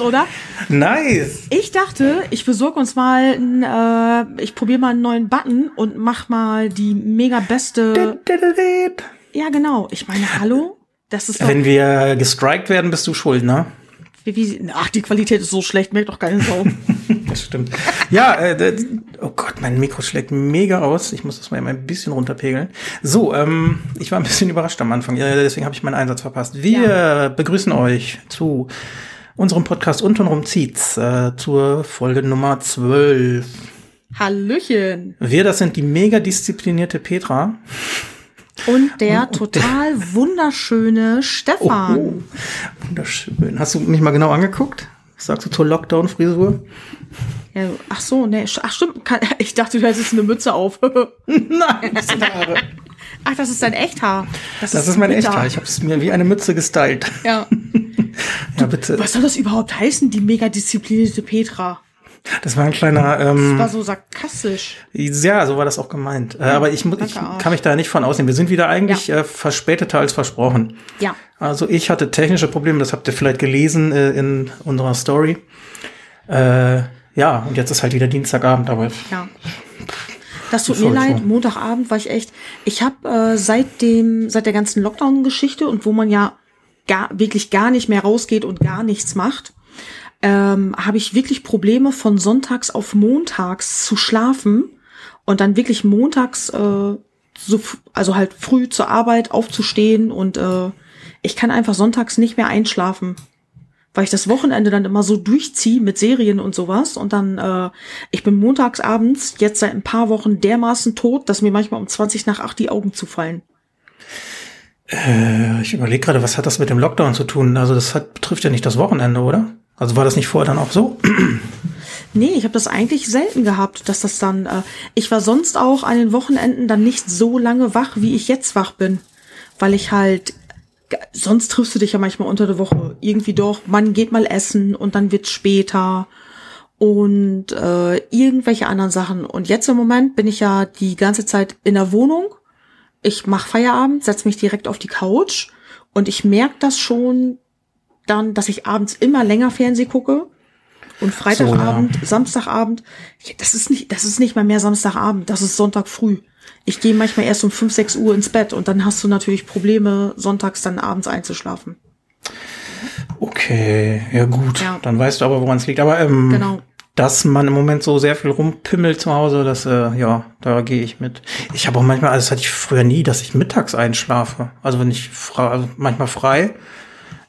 Nice, oder? Nice. Ich dachte, ich besorge uns mal, ein, äh, ich probiere mal einen neuen Button und mach mal die mega beste. Ja, genau. Ich meine, hallo? Das ist doch, Wenn wir gestrikt werden, bist du schuld, ne? wie, wie, ach, die Qualität ist so schlecht, merkt doch keine Sau. Das stimmt. Ja, äh, d- oh Gott, mein Mikro schlägt mega aus. Ich muss das mal eben ein bisschen runterpegeln. So, ähm, ich war ein bisschen überrascht am Anfang, ja, deswegen habe ich meinen Einsatz verpasst. Wir begrüßen euch zu unserem Podcast Untenrum zieht's, äh, zur Folge Nummer 12. Hallöchen. Wir, das sind die mega disziplinierte Petra. Und der total wunderschöne Stefan. Oh, wunderschön. Hast du mich mal genau angeguckt? Was sagst du zur Lockdown-Frisur? Ja, ach so, nee, ach stimmt. Ich dachte, du hättest eine Mütze auf. Nein, das sind Haare. ach, das ist dein Echthaar. Das ist mein bitter. Echthaar. Ich habe es mir wie eine Mütze gestylt. Ja. Ja, bitte. Was soll das überhaupt heißen, die mega disziplinierte Petra? Das war ein kleiner, ähm, War so sarkastisch. ja, so war das auch gemeint. Äh, aber ich, ich kann mich da nicht von ausnehmen. Wir sind wieder eigentlich äh, verspäteter als versprochen. Ja. Also ich hatte technische Probleme, das habt ihr vielleicht gelesen äh, in unserer Story. Äh, ja, und jetzt ist halt wieder Dienstagabend, aber Ja. Das tut mir leid. Montagabend war ich echt. Ich habe äh, seit dem, seit der ganzen Lockdown-Geschichte und wo man ja gar, wirklich gar nicht mehr rausgeht und gar nichts macht, ähm, habe ich wirklich Probleme von sonntags auf montags zu schlafen und dann wirklich montags, äh, so, also halt früh zur Arbeit aufzustehen und äh, ich kann einfach sonntags nicht mehr einschlafen weil ich das Wochenende dann immer so durchziehe mit Serien und sowas und dann, äh, ich bin montags abends jetzt seit ein paar Wochen dermaßen tot, dass mir manchmal um 20 nach 8 die Augen zufallen. Äh, ich überlege gerade, was hat das mit dem Lockdown zu tun? Also das hat, betrifft ja nicht das Wochenende, oder? Also war das nicht vorher dann auch so? Nee, ich habe das eigentlich selten gehabt, dass das dann, äh, ich war sonst auch an den Wochenenden dann nicht so lange wach, wie ich jetzt wach bin, weil ich halt, sonst triffst du dich ja manchmal unter der Woche irgendwie doch, man geht mal essen und dann wird's später und äh, irgendwelche anderen Sachen. Und jetzt im Moment bin ich ja die ganze Zeit in der Wohnung. Ich mache Feierabend, setz mich direkt auf die Couch und ich merke das schon dann, dass ich abends immer länger Fernseh gucke. Und Freitagabend, Samstagabend, ja, das ist nicht, das ist nicht mal mehr Samstagabend, das ist Sonntag früh. Ich gehe manchmal erst um 5, 6 Uhr ins Bett und dann hast du natürlich Probleme, sonntags dann abends einzuschlafen. Okay, ja gut. Ja. Dann weißt du aber, woran es liegt. Aber ähm, Genau. Dass man im Moment so sehr viel rumpimmelt zu Hause, das, äh, ja, da gehe ich mit. Ich habe auch manchmal, also das hatte ich früher nie, dass ich mittags einschlafe. Also wenn ich frei, also manchmal frei,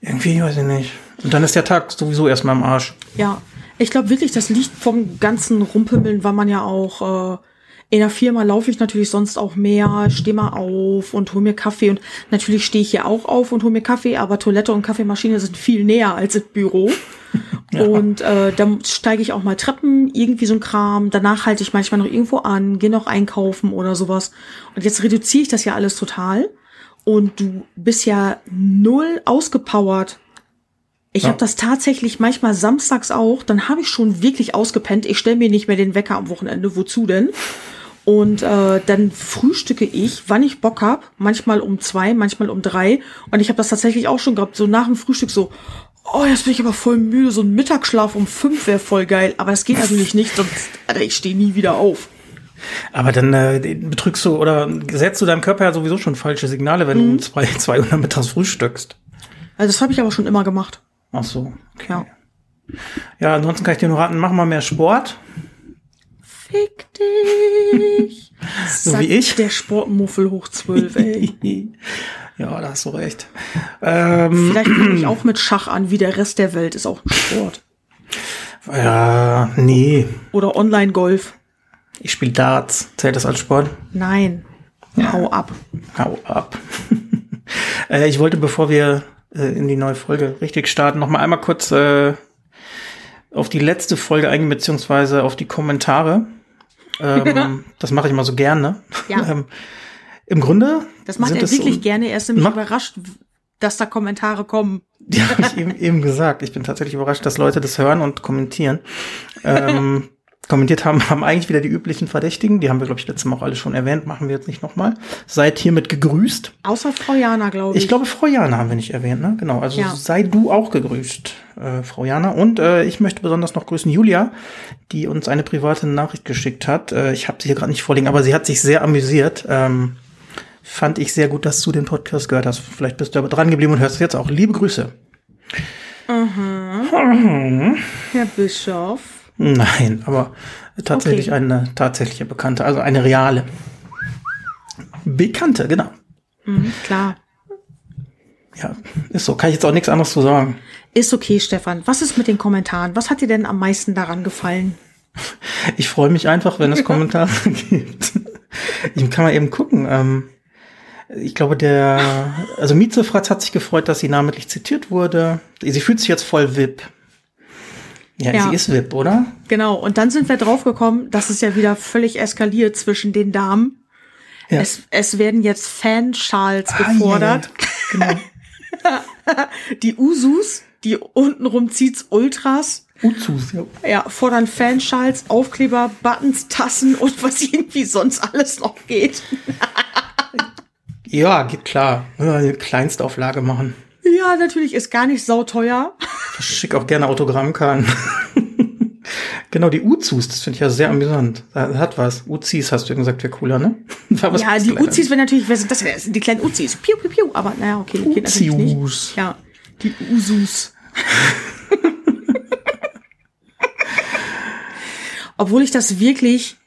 irgendwie, weiß ich nicht. Und dann ist der Tag sowieso erstmal im Arsch. Ja, ich glaube wirklich, das liegt vom ganzen Rumpimmeln, weil man ja auch äh, in der Firma laufe ich natürlich sonst auch mehr, stehe mal auf und hol mir Kaffee und natürlich stehe ich hier auch auf und hol mir Kaffee, aber Toilette und Kaffeemaschine sind viel näher als im Büro. Und äh, dann steige ich auch mal Treppen, irgendwie so ein Kram. Danach halte ich manchmal noch irgendwo an, gehe noch einkaufen oder sowas. Und jetzt reduziere ich das ja alles total. Und du bist ja null ausgepowert. Ich Ja. habe das tatsächlich manchmal samstags auch. Dann habe ich schon wirklich ausgepennt. Ich stelle mir nicht mehr den Wecker am Wochenende. Wozu denn? Und äh, dann frühstücke ich, wann ich Bock hab. Manchmal um zwei, manchmal um drei. Und ich habe das tatsächlich auch schon gehabt. So nach dem Frühstück so, oh, jetzt bin ich aber voll müde. So ein Mittagsschlaf um fünf wäre voll geil. Aber das geht natürlich nicht. Sonst, Alter, ich stehe nie wieder auf. Aber dann äh, betrügst du oder setzt du deinem Körper ja sowieso schon falsche Signale, wenn Mhm. du um zwei, zwei Uhr mittags frühstückst. Also das habe ich aber schon immer gemacht. Ach so, okay. Ja. Ja, ansonsten kann ich dir nur raten, mach mal mehr Sport. Fick dich. So wie ich. Der Sportmuffel hoch zwölf, ey. ja, da hast du recht. Ähm, Vielleicht fange ich auch mit Schach an, wie der Rest der Welt ist auch ein Sport. ja, nee. Oder Online-Golf. Ich spiele Darts. Zählt das als Sport? Nein. Hau ab. Hau ab. äh, ich wollte, bevor wir äh, in die neue Folge richtig starten, noch mal einmal kurz äh, auf die letzte Folge eingehen, beziehungsweise auf die Kommentare. Ähm, das mache ich immer so gerne. Ja. ähm, Im Grunde Das macht er wirklich so- gerne. Er ist nämlich überrascht, dass da Kommentare kommen. Ja, habe ich eben, eben gesagt. Ich bin tatsächlich überrascht, dass Leute das hören und kommentieren. ähm, kommentiert haben, haben eigentlich wieder die üblichen Verdächtigen. Die haben wir, glaube ich, letztes Mal auch alle schon erwähnt. Machen wir jetzt nicht nochmal. Seid hiermit gegrüßt. Außer Frau Jana, glaube ich. Ich glaube, Frau Jana haben wir nicht erwähnt, ne? Genau. Also Ja. sei du auch gegrüßt, äh, Frau Jana. Und äh, ich möchte besonders noch grüßen Julia, die uns eine private Nachricht geschickt hat. Äh, ich habe sie hier gerade nicht vorliegen, aber sie hat sich sehr amüsiert. Ähm, fand ich sehr gut, dass du den Podcast gehört hast. Vielleicht bist du aber dran geblieben und hörst es jetzt auch. Liebe Grüße. Herr Bischof. Nein, aber tatsächlich Okay. eine tatsächliche Bekannte, also eine reale. Bekannte, genau. Mhm, klar. Ja, ist so. Kann ich jetzt auch nichts anderes zu sagen. Ist okay, Stefan. Was ist mit den Kommentaren? Was hat dir denn am meisten daran gefallen? Ich freue mich einfach, wenn es Kommentare gibt. Ich kann mal eben gucken. Ähm, ich glaube, der, also Mieze Fratz hat sich gefreut, dass sie namentlich zitiert wurde. Sie fühlt sich jetzt voll VIP. Ja, Ja. sie ist VIP, oder? Genau. Und dann sind wir draufgekommen, dass es ja wieder völlig eskaliert zwischen den Damen. Ja. Es, es werden jetzt Fanschals Ah, gefordert. ja. Genau. Die Usus, die untenrum zieht's Ultras, Uzus, ja. ja, fordern Fanschals, Aufkleber, Buttons, Tassen und was irgendwie sonst alles noch geht. Ja, geht klar. Kleinstauflage machen. Ja, natürlich ist gar nicht sauteuer. Schick auch gerne Autogrammkarten. genau, die Uzus, das finde ich ja sehr amüsant. Das hat was. Uzis hast du eben gesagt, wäre cooler, ne? Was Ja, die Kleines. Uzis wären natürlich, wer sind das? Sind die kleinen Uzis. Piu, piu, piu. Aber naja, okay, geht natürlich nicht. Uzius. Ja, die Usus. Obwohl ich das wirklich,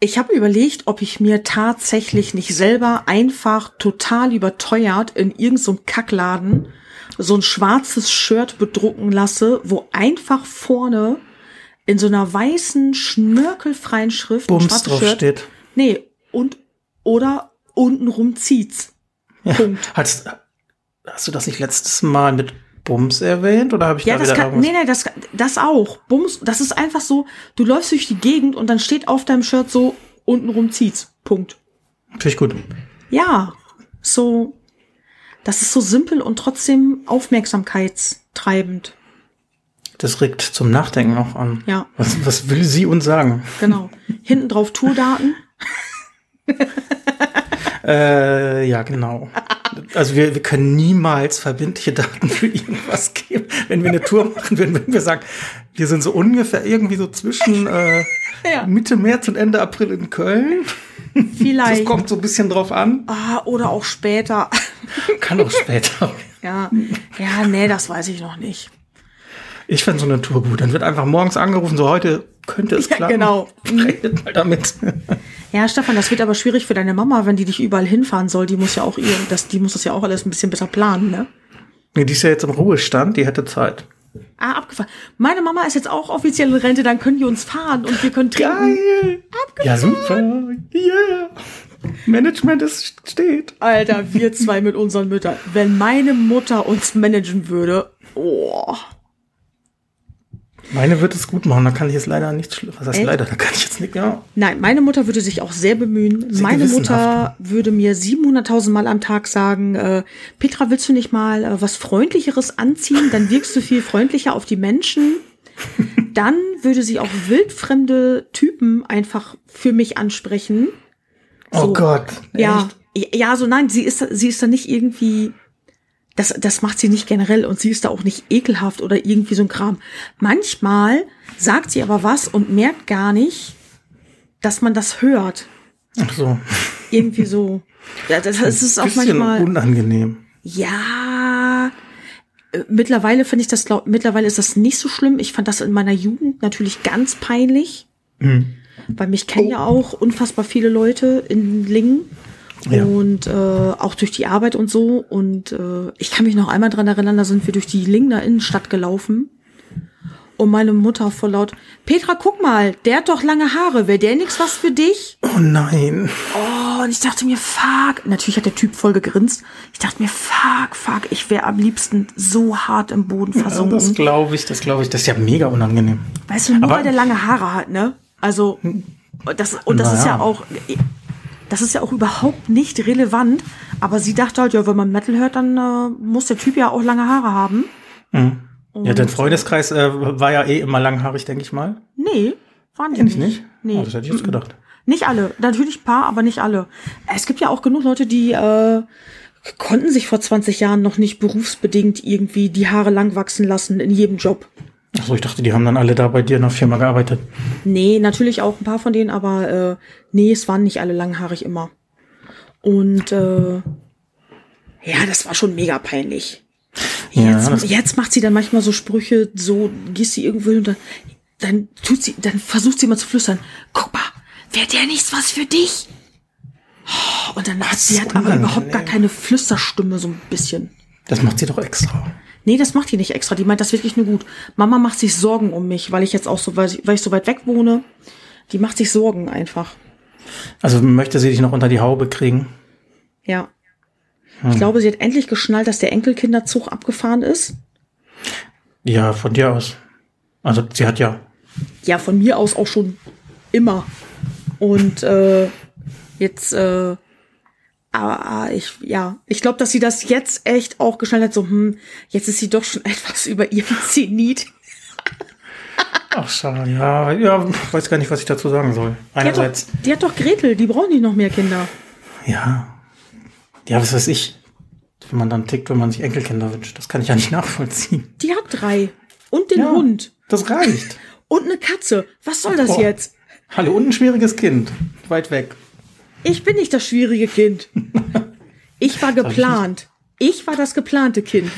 ich habe überlegt, ob ich mir tatsächlich nicht selber einfach total überteuert in irgendeinem Kackladen so ein schwarzes Shirt bedrucken lasse, wo einfach vorne in so einer weißen, schnörkelfreien Schrift Bums drauf Shirt. steht. Nee, und oder untenrum zieht's. Ja. Punkt. Hast, hast du das nicht letztes Mal mit Bums erwähnt oder habe ich Ja, da das wieder kann, nee, nee, das, das auch. Bums, das ist einfach so, du läufst durch die Gegend und dann steht auf deinem Shirt so, untenrum zieht's. Punkt. Finde ich gut. Ja, so, das ist so simpel und trotzdem aufmerksamkeitstreibend. Das regt zum Nachdenken auch an. Ja, Was, was will sie uns sagen? genau. Hinten drauf Tourdaten. Äh, ja, genau. Also wir, wir können niemals verbindliche Daten für irgendwas geben. Wenn wir eine Tour machen würden, würden wir sagen, wir sind so ungefähr irgendwie so zwischen äh, Ja. Mitte März und Ende April in Köln. Das Vielleicht. kommt so ein bisschen drauf an. Ah, oder auch später. Kann auch später. ja, ja, nee, das weiß ich noch nicht. Ich fände so eine Tour gut. Dann wird einfach morgens angerufen, so heute könnte es Ja, klappen. genau. Redet mal damit. Ja, Stefan, das wird aber schwierig für deine Mama, wenn die dich überall hinfahren soll. Die muss ja auch ihr, das, die muss das ja auch alles ein bisschen besser planen, ne? Nee, die ist ja jetzt im Ruhestand, die hätte Zeit. Ah, abgefahren. Meine Mama ist jetzt auch offiziell in Rente, dann können die uns fahren und wir können trinken. Geil! Ja, super! Yeah! Management ist steht. Alter, wir zwei mit unseren Müttern. Wenn meine Mutter uns managen würde, oh. Meine wird es gut machen, da kann ich jetzt leider nicht schli- Was heißt Echt? leider? Da kann ich jetzt nicht, ja. Nein, meine Mutter würde sich auch sehr bemühen. Sie meine. Mutter würde mir 700.000 Mal am Tag sagen, äh, Petra, willst du nicht mal äh, was Freundlicheres anziehen? Dann wirkst du viel freundlicher auf die Menschen. Dann würde sie auch wildfremde Typen einfach für mich ansprechen. Oh So. Gott. Ja, Echt? ja, so nein, sie ist, sie ist da nicht irgendwie, das, das macht sie nicht generell und sie ist da auch nicht ekelhaft oder irgendwie so ein Kram. Manchmal sagt sie aber was und merkt gar nicht, dass man das hört. Ach so. Irgendwie so. Ja, das, das ist auch manchmal. unangenehm. Ja. äh, Mittlerweile finde ich das, glaub, mittlerweile ist das nicht so schlimm. Ich fand das in meiner Jugend natürlich ganz peinlich. Hm. Weil mich kennen ja auch unfassbar viele Leute in Lingen. Ja. Und äh, auch durch die Arbeit und so. Und äh, ich kann mich noch einmal dran erinnern, da sind wir durch die Lingener Innenstadt gelaufen. Und meine Mutter voll laut, Petra, guck mal, der hat doch lange Haare. Wäre der nix was für dich? Oh nein. Oh, und ich dachte mir, fuck. Natürlich hat der Typ voll gegrinst. Ich dachte mir, fuck, fuck. Ich wäre am liebsten so hart im Boden Ja, versunken. das glaube ich, das glaube ich. Das ist ja mega unangenehm. Weißt du, nur Aber- weil der lange Haare hat, ne? Also, das, und das ist Naja. ja auch, das ist ja auch überhaupt nicht relevant. Aber sie dachte halt, ja, wenn man Metal hört, dann äh, muss der Typ ja auch lange Haare haben. Ja, dein Freundeskreis äh, war ja eh immer langhaarig, denke ich mal. Nee, Waren die nicht? nicht? Nee. Oh, das hätte ich jetzt gedacht. Nicht alle. Natürlich ein paar, aber nicht alle. Es gibt ja auch genug Leute, die äh, konnten sich vor 20 Jahren noch nicht berufsbedingt irgendwie die Haare lang wachsen lassen in jedem Job. Achso, ich dachte, die haben dann alle da bei dir in der Firma gearbeitet. Nee, natürlich auch ein paar von denen, aber äh, nee, es waren nicht alle langhaarig immer. Und äh, ja, das war schon mega peinlich. Ja, Jetzt, das- jetzt macht sie dann manchmal so Sprüche, so gehst sie irgendwo hin und dann, dann tut sie, dann versucht sie mal zu flüstern. Guck mal, wäre der nichts was für dich? Oh, Und dann hat sie hat aber überhaupt gar keine Flüsterstimme, so ein bisschen. Das macht sie doch extra. Nee, das macht die nicht extra. Die meint das wirklich nur gut. Mama macht sich Sorgen um mich, weil ich jetzt auch so, weil ich, weil ich so weit weg wohne. Die macht sich Sorgen einfach. Also möchte sie dich noch unter die Haube kriegen? Ja. Ich glaube, sie hat endlich geschnallt, dass der Enkelkinderzug abgefahren ist. Ja, von dir aus. Also sie hat ja. Ja, von mir aus auch schon immer. Und äh, jetzt, äh, aber ah, ich, ja, ich glaube, dass sie das jetzt echt auch geschnallt hat. So, hm, jetzt ist sie doch schon etwas über ihrem Zenit. Ach, schade. Ja, ja, weiß gar nicht, was ich dazu sagen soll. Die hat, doch, Einerseits, die hat doch Gretel, die braucht nicht noch mehr Kinder. ja. Ja, was weiß ich. Wenn man dann tickt, wenn man sich Enkelkinder wünscht. Das kann ich ja nicht nachvollziehen. Die hat drei. Und den Ja. Hund. Das reicht. Und eine Katze. Was soll das Oh. jetzt? Hallo, und ein schwieriges Kind. Weit weg. Ich bin nicht das schwierige Kind. Ich war geplant. Ich war das geplante Kind.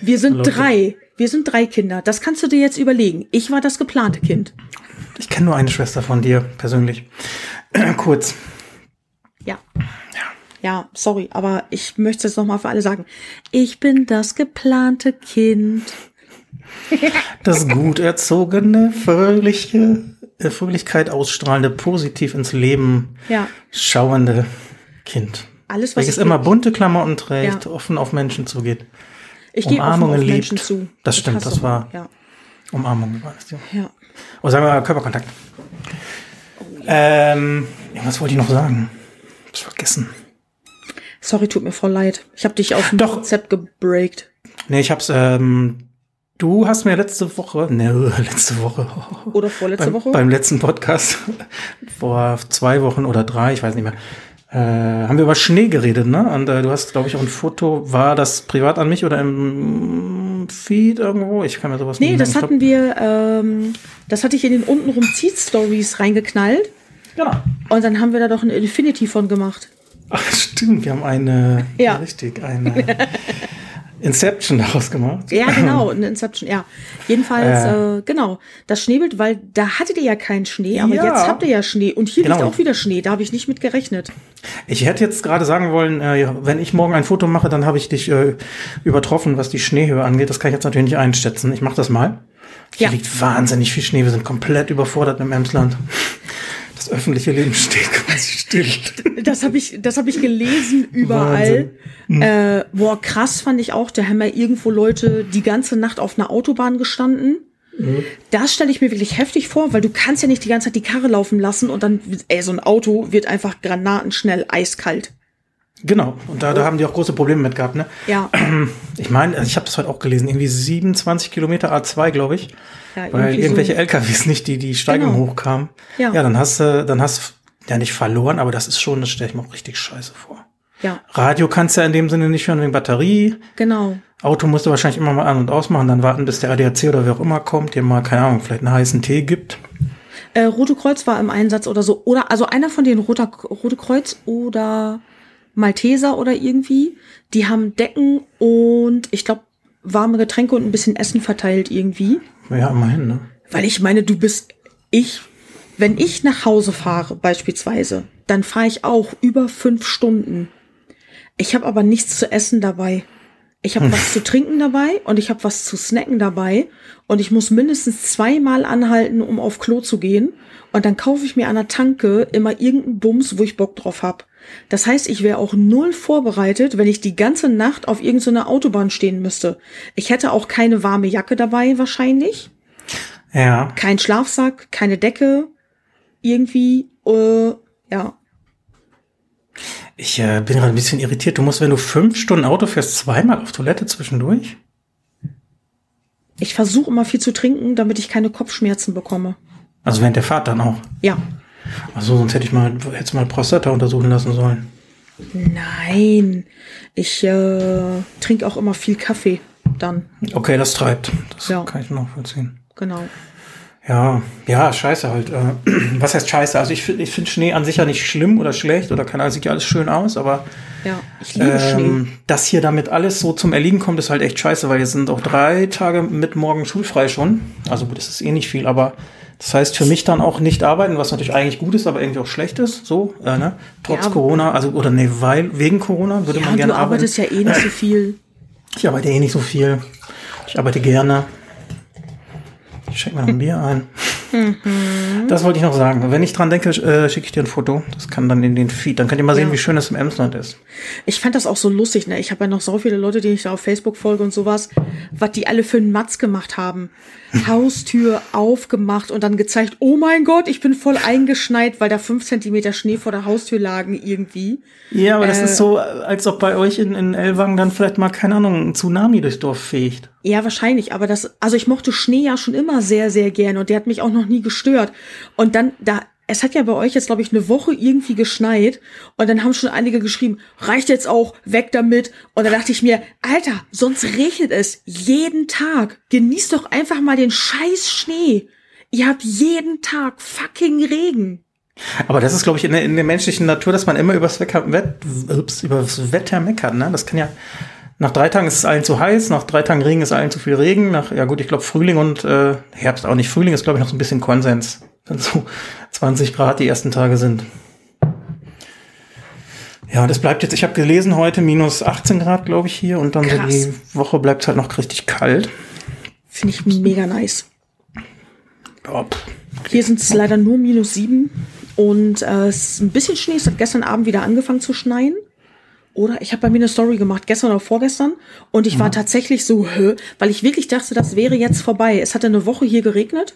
Wir sind drei. Wir sind drei Kinder. Das kannst du dir jetzt überlegen. Ich war das geplante Kind. Ich kenne nur eine Schwester von dir persönlich. Kurz. Ja. Ja, sorry, aber ich möchte es jetzt nochmal für alle sagen. Ich bin das geplante Kind. Das gut erzogene, fröhliche, Fröhlichkeit ausstrahlende, positiv ins Leben Ja. schauende Kind. Alles, was Welches ich immer bunte Klamotten trägt, Ja. offen auf Menschen zugeht. Ich gehe Umarmungen auf liebt. Menschen zu. Das Ich stimmt, das war- Ja. Umarmung war das, ja. ja. Oh, sagen wir mal Körperkontakt. Ähm, ja, was wollte ich noch sagen? Hab's vergessen. Sorry, tut mir voll leid. Ich habe dich auf dem Doch. Konzept gebreakt. Nee, ich hab's, ähm, du hast mir letzte Woche, ne, letzte Woche. Oder vorletzte beim, Woche? Beim letzten Podcast, vor zwei Wochen oder drei, ich weiß nicht mehr, äh, haben wir über Schnee geredet, ne? Und äh, du hast, glaube ich, auch ein Foto, war das privat an mich oder im Feed irgendwo? Ich kann mir sowas nee, nicht das merken. hatten wir, ähm, das hatte ich in den untenrum Zieht Stories reingeknallt. Genau. Und dann haben wir da doch ein Infinity von gemacht. Ach, stimmt, wir haben eine, Ja. ja, richtig, eine Inception daraus gemacht. Ja, genau, Inception, ja. Jedenfalls, äh, genau, das Schneebild, weil da hattet ihr ja keinen Schnee, aber Ja. jetzt habt ihr ja Schnee und hier liegt Genau. auch wieder Schnee, da habe ich nicht mit gerechnet. Ich hätte jetzt gerade sagen wollen, äh, wenn ich morgen ein Foto mache, dann habe ich dich äh, übertroffen, was die Schneehöhe angeht. Das kann ich jetzt natürlich nicht einschätzen. Ich mache das mal. Hier Ja. liegt wahnsinnig viel Schnee. Wir sind komplett überfordert im Emsland. Das öffentliche Leben steht quasi still. Das habe ich, das habe ich gelesen überall. Äh, boah, krass fand ich auch, da haben ja irgendwo Leute die ganze Nacht auf einer Autobahn gestanden. Das stelle ich mir wirklich heftig vor, weil du kannst ja nicht die ganze Zeit die Karre laufen lassen und dann, ey, so ein Auto wird einfach granatenschnell eiskalt. Genau. Und da, da haben die auch große Probleme mit gehabt. Ne? Ja, Ich meine, ich habe das heute auch gelesen. Irgendwie 27 Kilometer A2, glaube ich. Ja, weil irgendwelche so. LKWs nicht die, die Steigung Genau. hochkamen. Ja. ja, dann hast du, dann hast du ja nicht verloren, aber das ist schon, das stelle ich mir auch richtig scheiße vor. ja, Radio kannst du ja in dem Sinne nicht hören wegen Batterie. genau. Auto musst du wahrscheinlich immer mal an- und ausmachen, dann warten, bis der ADAC oder wer auch immer kommt, dir mal, keine Ahnung, vielleicht einen heißen Tee gibt. Äh, Rote Kreuz war im Einsatz oder so. Oder also einer von den Roter, Rote Kreuz oder Malteser oder irgendwie, die haben Decken und ich glaube warme Getränke und ein bisschen Essen verteilt irgendwie. Ja, immerhin, ne? Weil ich meine, du bist ich, wenn ich nach Hause fahre beispielsweise, dann fahre ich auch über fünf Stunden. Ich habe aber nichts zu essen dabei. Ich habe was zu trinken dabei und ich habe was zu snacken dabei und ich muss mindestens zweimal anhalten, um auf Klo zu gehen. Und dann kaufe ich mir an der Tanke immer irgendeinen Bums, wo ich Bock drauf hab. Das heißt, ich wäre auch null vorbereitet, wenn ich die ganze Nacht auf irgendeiner Autobahn stehen müsste. Ich hätte auch keine warme Jacke dabei wahrscheinlich Ja. kein Schlafsack, keine Decke, irgendwie, äh, ja. Ich äh, bin gerade ein bisschen irritiert. Du musst, wenn du fünf Stunden Auto fährst, zweimal auf Toilette zwischendurch? Ich versuche immer viel zu trinken, damit ich keine Kopfschmerzen bekomme. Also während der Fahrt dann auch. Ja. Also sonst hätte ich mal, hätte mal Prostata untersuchen lassen sollen. Nein. Ich äh, trinke auch immer viel Kaffee dann. Okay, das treibt. Das Ja. kann ich nachvollziehen. Genau. Ja, ja, scheiße halt. Äh, Was heißt scheiße? Also ich finde ich find Schnee an sich ja nicht schlimm oder schlecht oder keine Ahnung, sieht ja alles schön aus, aber Ja. Ich liebe Schnee. ähm, dass hier damit alles so zum Erliegen kommt, ist halt echt scheiße, weil jetzt sind auch drei Tage mit morgen schulfrei schon. Also gut, das ist eh nicht viel, aber das heißt für mich dann auch nicht arbeiten, was natürlich eigentlich gut ist, aber irgendwie auch schlecht ist, so, äh, ne? Trotz Ja. Corona, also oder nee, weil wegen Corona würde Ja, man du gerne arbeiten. arbeitest ja eh nicht so viel. Ich arbeite eh nicht so viel. Ich arbeite gerne. Ich schenke mir noch ein Bier ein. Mhm. Das wollte ich noch sagen. Wenn ich dran denke, äh, schicke ich dir ein Foto. Das kann dann in den Feed. Dann könnt ihr mal sehen, Ja. wie schön es im Emsland ist. Ich fand das auch so lustig, ne? Ich habe ja noch so viele Leute, die ich da auf Facebook folge und sowas, was die alle für einen Matz gemacht haben. Haustür aufgemacht und dann gezeigt, oh mein Gott, ich bin voll eingeschneit, weil da fünf Zentimeter Schnee vor der Haustür lagen irgendwie. Ja, aber das Äh. ist so, als ob bei euch in, in Elwang dann vielleicht mal, keine Ahnung, ein Tsunami durchs Dorf fegt. Ja, wahrscheinlich, aber das, also ich mochte Schnee ja schon immer sehr, sehr gerne und der hat mich auch noch nie gestört. Und dann, da, es hat ja bei euch jetzt, glaube ich, eine Woche irgendwie geschneit und dann haben schon einige geschrieben, reicht jetzt auch, weg damit. Und da dachte ich mir, Alter, sonst regnet es jeden Tag. Genießt doch einfach mal den scheiß Schnee. Ihr habt jeden Tag fucking Regen. Aber das ist, glaube ich, in der, in der menschlichen Natur, dass man immer übers Wetter, Wett, übers Wetter meckert. Ne? Das kann ja. Nach drei Tagen ist es allen zu heiß, nach drei Tagen Regen ist allen zu viel Regen. Nach, ja gut, ich glaube Frühling und äh, Herbst auch nicht. Frühling ist, glaube ich, noch so ein bisschen Konsens. Wenn so 20 Grad die ersten Tage sind. Ja, das bleibt jetzt, ich habe gelesen, heute minus 18 Grad, glaube ich, hier. Und dann so Krass. die Woche bleibt es halt noch richtig kalt. Finde ich mega nice. Ja. Hier sind es leider nur minus sieben und äh, es ist ein bisschen Schnee. Es hat gestern Abend wieder angefangen zu schneien. Oder ich habe bei mir eine Story gemacht, gestern oder vorgestern. Und ich war tatsächlich so, hä, weil ich wirklich dachte, das wäre jetzt vorbei. Es hatte eine Woche hier geregnet.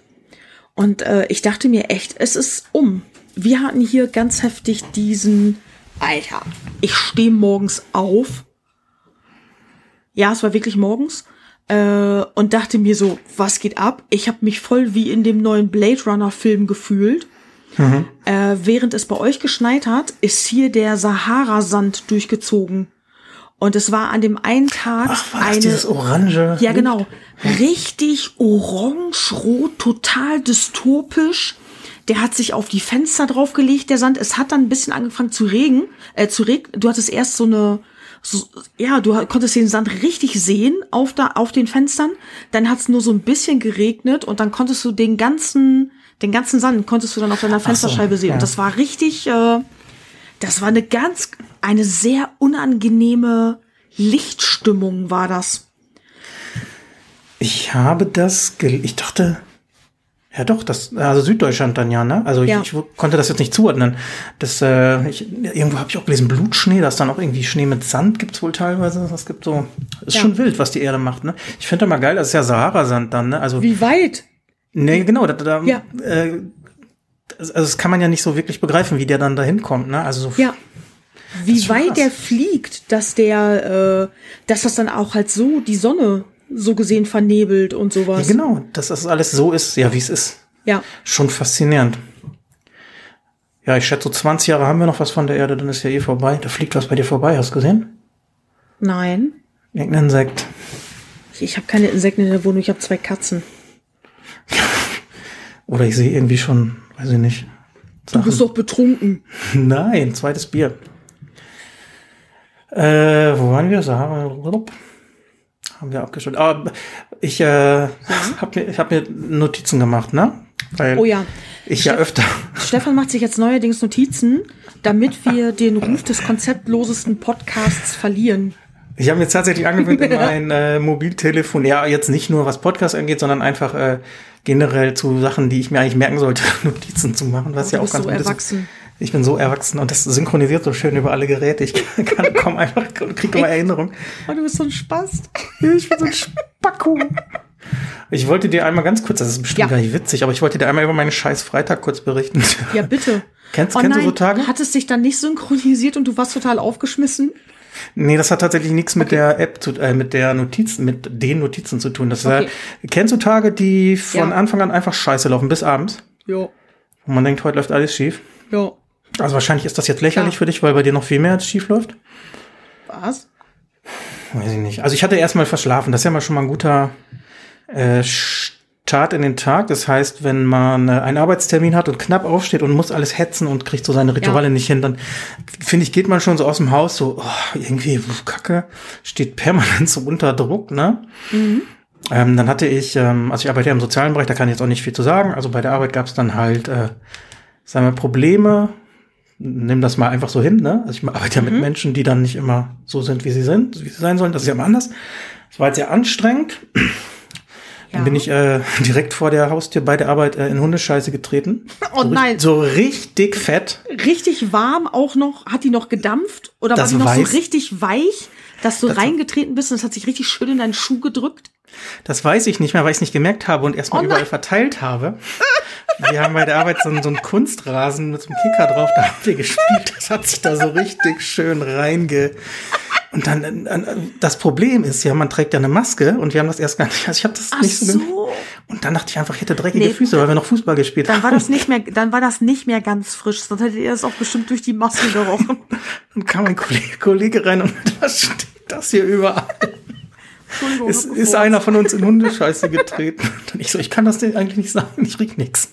Und äh, ich dachte mir echt, es ist um. Wir hatten hier ganz heftig diesen, Alter, ich stehe morgens auf. Ja, es war wirklich morgens. Äh, und dachte mir so, was geht ab? Ich habe mich voll wie in dem neuen Blade Runner Film gefühlt. Äh, während es bei euch geschneit hat, ist hier der Sahara-Sand durchgezogen. Und es war an dem einen Tag Ach, war das eine. dieses Orange? Ja, genau. Richtig orange-rot, total dystopisch. Der hat sich auf die Fenster draufgelegt, der Sand. Es hat dann ein bisschen angefangen zu regen, äh, zu regnen. Du hattest erst so eine, so, ja, du konntest den Sand richtig sehen auf da, auf den Fenstern. Dann hat es nur so ein bisschen geregnet und dann konntest du den ganzen, den ganzen Sand konntest du dann auf deiner Fensterscheibe sehen. ja. Und das war richtig, äh, das war eine ganz, eine sehr unangenehme Lichtstimmung war das. Ich habe das, gel ich dachte, ja doch, das, also Süddeutschland dann ja, ne? Also ich, Ja. ich konnte das jetzt nicht zuordnen. Das, äh, ich, irgendwo habe ich auch gelesen, Blutschnee, dass dann auch irgendwie Schnee mit Sand gibt's wohl teilweise. Das gibt so, ist Ja. schon wild, was die Erde macht, ne? Ich finde mal geil, das ist ja Sahara-Sand dann, ne? Also, Wie weit? nee, genau, da, da Ja. äh, also das kann man ja nicht so wirklich begreifen, wie der dann dahin kommt, ne? Also so Ja. Wie weit krass. der fliegt, dass der, äh, dass das dann auch halt so die Sonne so gesehen vernebelt und Ja, sowas. genau, dass das alles so ist, ja, wie es ist. Ja. Schon faszinierend. Ja, ich schätze, so 20 Jahre haben wir noch was von der Erde, dann ist ja eh vorbei. Da fliegt was bei dir vorbei, hast du gesehen? Nein. Irgendein Insekt. Ich, habe keine Insekten in der Wohnung, ich habe zwei Katzen. Oder ich sehe irgendwie schon, weiß ich nicht. Du bist doch betrunken. Nein, zweites Bier. Äh, wo waren wir? Sahara. Haben wir abgeschlossen. Aber ich äh, habe mir, ich hab mir Notizen gemacht, ne? Weil Oh ja. ich ja Steff- öfter. Stefan macht sich jetzt neuerdings Notizen, damit wir den Ruf des konzeptlosesten Podcasts verlieren. Ich habe mir jetzt tatsächlich angewöhnt, in mein äh, Mobiltelefon, ja, jetzt nicht nur was Podcast angeht, sondern einfach äh, generell zu Sachen, die ich mir eigentlich merken sollte, Notizen zu machen, was Oh, ja auch ganz so gut ist. Ich bin so erwachsen und das synchronisiert so schön über alle Geräte. Ich kann kaum einfach, kriege immer Erinnerung. Oh, du bist so ein Spast. Ich bin so ein Spacko. Ich wollte dir einmal ganz kurz, das ist bestimmt Ja. gar nicht witzig, aber ich wollte dir einmal über meinen scheiß Freitag kurz berichten. Ja, bitte. Kennst, Oh kennst nein, du so Tage? hat es dich dann nicht synchronisiert und du warst total aufgeschmissen? Nee, das hat tatsächlich nichts mit der App zu, äh, mit der Notizen, mit den Notizen zu tun. Das Okay. äh, kennst du Tage, die von Ja. Anfang an einfach scheiße laufen bis abends? Ja. Wo man denkt, heute läuft alles schief. Ja. Also wahrscheinlich ist das jetzt lächerlich Ja. für dich, weil bei dir noch viel mehr schief läuft. Was? Weiß ich nicht. Also ich hatte erstmal verschlafen. Das ist ja mal schon mal ein guter äh, Start in den Tag. Das heißt, wenn man äh, einen Arbeitstermin hat und knapp aufsteht und muss alles hetzen und kriegt so seine Rituale Ja. nicht hin, dann finde ich, geht man schon so aus dem Haus so, oh, irgendwie Kacke, steht permanent so unter Druck, ne? Ähm, dann hatte ich, ähm, also ich arbeite ja im sozialen Bereich, da kann ich jetzt auch nicht viel zu sagen. Also bei der Arbeit gab es dann halt, äh, sagen wir, Probleme. Nimm das mal einfach so hin, ne? Also ich arbeite ja mit Menschen, die dann nicht immer so sind, wie sie sind, wie sie sein sollen. Das ist ja immer anders. Das war jetzt sehr anstrengend. Dann Ja. bin ich äh, direkt vor der Haustür bei der Arbeit äh, in Hundescheiße getreten. Oh so, nein. So richtig fett. Richtig warm auch noch. Hat die noch gedampft? Oder Das war die noch weiß- so richtig weich, dass du reingetreten bist und es hat sich richtig schön in deinen Schuh gedrückt? Das weiß ich nicht mehr, weil ich es nicht gemerkt habe und erstmal Oh überall verteilt habe. Wir haben bei der Arbeit so einen, so einen Kunstrasen mit so einem Kicker drauf, da haben wir gespielt. Das hat sich da so richtig schön reinge. Und dann, das Problem ist ja, man trägt ja eine Maske und wir haben das erst gar nicht, also ich habe das Ach nicht so, so. Und dann dachte ich einfach, ich hätte dreckige Nee, Füße, weil wir noch Fußball gespielt Dann haben. war das nicht mehr, dann war das nicht mehr ganz frisch. Sonst hättet ihr das auch bestimmt durch die Maske gerochen. Dann kam ein Kollege, Kollege rein und was steht das hier überall? Ist Wort. einer von uns in Hundescheiße getreten. Und ich so, ich kann das denn eigentlich nicht sagen, ich riech nichts.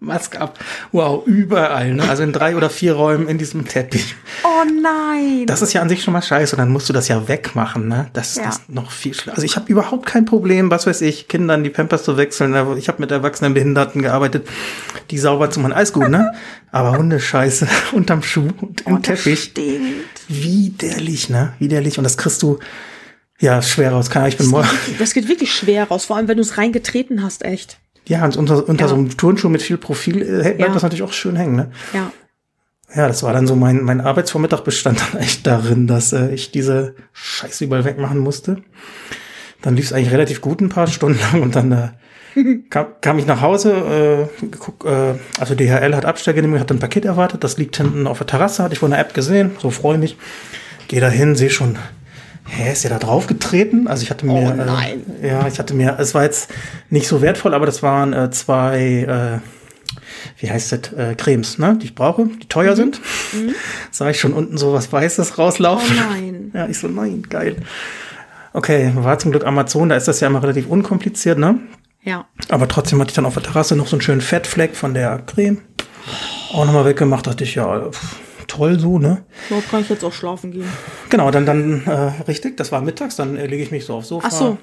Maske ab. Wow, überall, ne? Also in drei oder vier Räumen in diesem Teppich. Oh nein. Das ist ja an sich schon mal scheiße. Und dann musst du das ja wegmachen, ne? Das ist Ja. das noch viel schlimmer. Also ich habe überhaupt kein Problem, was weiß ich, Kindern die Pampers zu wechseln. Ich habe mit erwachsenen Behinderten gearbeitet, die sauber zu machen. Alles gut, ne? Aber Hundescheiße unterm Schuh und im oh, das Teppich. stinkt. Widerlich, ne? Widerlich. Und das kriegst du ja schwer raus. Keine Ahnung, ich bin morgen. Das geht wirklich schwer raus, vor allem wenn du es reingetreten hast, echt. Ja, und unter, unter Ja. so einem Turnschuh mit viel Profil äh, bleibt Ja. das natürlich auch schön hängen, ne? Ja. Ja, das war dann so mein, mein Arbeitsvormittag bestand dann echt darin, dass äh, ich diese Scheiße überall wegmachen musste. Dann lief es eigentlich relativ gut ein paar Stunden lang und dann äh, kam, kam ich nach Hause, äh, guck, äh, also DHL hat Abstellgenehmigung, hat ein Paket erwartet, das liegt hinten auf der Terrasse, hatte ich von der App gesehen, so freundlich. Geh da hin, sehe schon, hä, ist der da drauf getreten? Also ich hatte mir, Oh nein. Äh, ja, ich hatte mir, es war jetzt nicht so wertvoll, aber das waren äh, zwei, äh, wie heißt das, äh, Cremes, ne, die ich brauche, die teuer sind. Sah ich schon unten so was Weißes Oh rauslaufen. nein. Ja, ich so, nein, geil. Okay, war zum Glück Amazon, da ist das ja immer relativ unkompliziert, ne? Ja. Aber trotzdem hatte ich dann auf der Terrasse noch so einen schönen Fettfleck von der Creme. Auch nochmal weggemacht, dachte ich, ja, pff, toll so, ne? Dort kann ich jetzt auch schlafen gehen. Genau, dann, dann, äh, richtig, das war mittags, dann äh, lege ich mich so aufs Sofa. Ach so.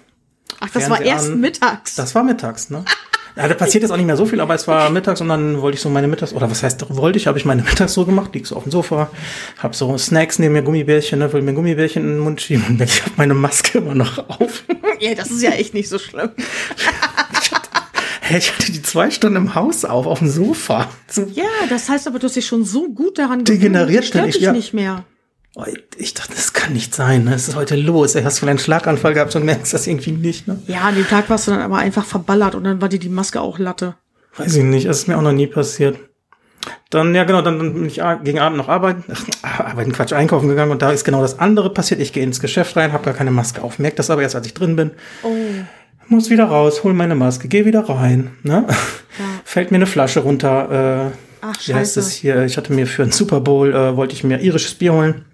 Ach, das war Fernseher erst an. mittags. Das war mittags, ne? Ja, da passiert jetzt auch nicht mehr so viel, aber es war mittags und dann wollte ich so meine Mittags, oder was heißt, wollte ich, habe ich meine Mittagsruhe gemacht, lieg so auf dem Sofa, hab so Snacks neben mir, Gummibärchen, ne, will mir Gummibärchen in den Mund schieben und ich habe meine Maske immer noch auf. ja, das ist ja echt nicht so schlimm. Hey, ich hatte die zwei Stunden im Haus auf, auf dem Sofa. So, Ja, das heißt aber, du hast dich schon so gut daran Degeneriert ich, dich ja. nicht mehr. oh, ich dachte, das kann nicht sein, ne? Was ist heute los? Ey, hast du einen Schlaganfall gehabt und merkst das irgendwie nicht, ne? Ja, an dem Tag warst du dann aber einfach verballert und dann war dir die Maske auch Latte. Weiß ich nicht, das ist mir auch noch nie passiert. Dann, ja genau, dann, dann bin ich gegen Abend noch arbeiten, ach, arbeiten, Quatsch, einkaufen gegangen und da ist genau das andere passiert. Ich gehe ins Geschäft rein, habe gar keine Maske auf, merke das aber erst, als ich drin bin. Oh. Muss wieder raus, hol meine Maske, geh wieder rein. Ne? Fällt mir eine Flasche runter. Äh, Ach, wie heißt scheiße. es hier? Ich hatte mir für einen Super Bowl, äh, wollte ich mir irisches Bier holen.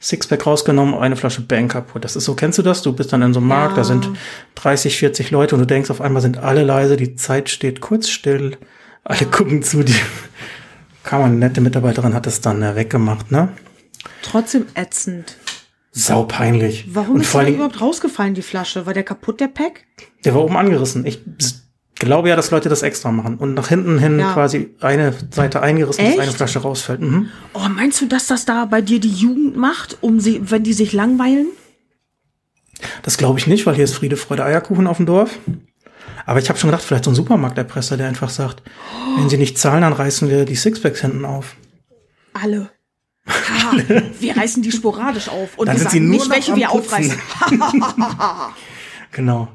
Sixpack rausgenommen, eine Flasche Bang kaputt. Das ist so, kennst du das? Du bist dann in so einem Markt, da sind 30, 40 Leute und du denkst, auf einmal sind alle leise, die Zeit steht kurz still, alle gucken zu dir. Kam eine nette Mitarbeiterin, hat es dann äh, weggemacht, ne? Trotzdem ätzend. Sau peinlich. Warum und ist vor die allen denn überhaupt rausgefallen, die Flasche? War der kaputt, der Pack? Der war oben angerissen. Ich glaube ja, dass Leute das extra machen. Und nach hinten hin Ja. quasi eine Seite eingerissen, dass Echt? eine Flasche rausfällt. Mhm. Oh, meinst du, dass das da bei dir die Jugend macht, um sie, wenn die sich langweilen? Das glaube ich nicht, weil hier ist Friede, Freude, Eierkuchen auf dem Dorf. Aber ich habe schon gedacht, vielleicht so ein Supermarkterpresser, der einfach sagt, wenn sie nicht zahlen, dann reißen wir die Sixpacks hinten auf. Alle. Ha, wir reißen die sporadisch auf. Und Dann wir sind sie sagen nur nicht, welche wir Putzen. aufreißen. Genau.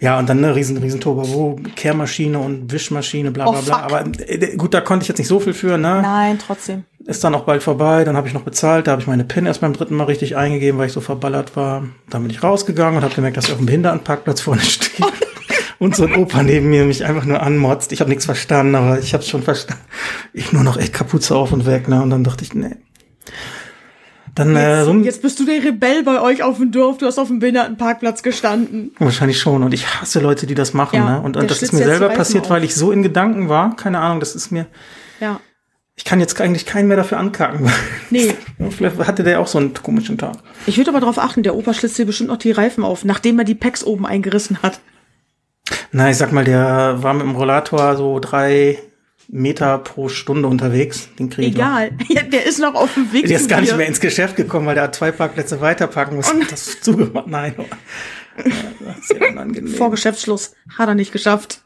Ja, und dann eine riesen, riesen Turbo, Kehrmaschine und Wischmaschine, bla bla Oh, bla. Aber äh, gut, da konnte ich jetzt nicht so viel für, ne? Nein, trotzdem. Ist dann auch bald vorbei, dann habe ich noch bezahlt, da habe ich meine PIN erst beim dritten Mal richtig eingegeben, weil ich so verballert war. Dann bin ich rausgegangen und habe gemerkt, dass ich auf dem Behindertenparkplatz vorne stehe. Und so ein Opa neben mir mich einfach nur anmotzt. Ich habe nichts verstanden, aber ich habe schon verstanden. Ich nur noch echt Kapuze auf und weg, ne? Und dann dachte ich, nee. Dann, äh, Jetzt, so ein, jetzt bist du der Rebell bei euch auf dem Dorf. Du hast auf dem Behindertenparkplatz gestanden. wahrscheinlich schon. Und ich hasse Leute, die das machen, Ja, ne? Und, und das ist mir selber passiert, auf. weil ich so in Gedanken war. Keine Ahnung, das ist mir. Ja. Ich kann jetzt eigentlich keinen mehr dafür ankacken. Nee. Vielleicht hatte der auch so einen komischen Tag. Ich würde aber darauf achten, der Opa schlitzt dir bestimmt noch die Reifen auf, nachdem er die Packs oben eingerissen hat. Na, ich sag mal, der war mit dem Rollator so drei Meter pro Stunde unterwegs. Den krieg ich. Egal. Ja, der ist noch auf dem Weg Der ist gar nicht dir. mehr ins Geschäft gekommen, weil der hat zwei Parkplätze weiterparken musste. Und das ist zugemacht. Nein. Ja, sehr unangenehm. Vor Geschäftsschluss. Hat er nicht geschafft.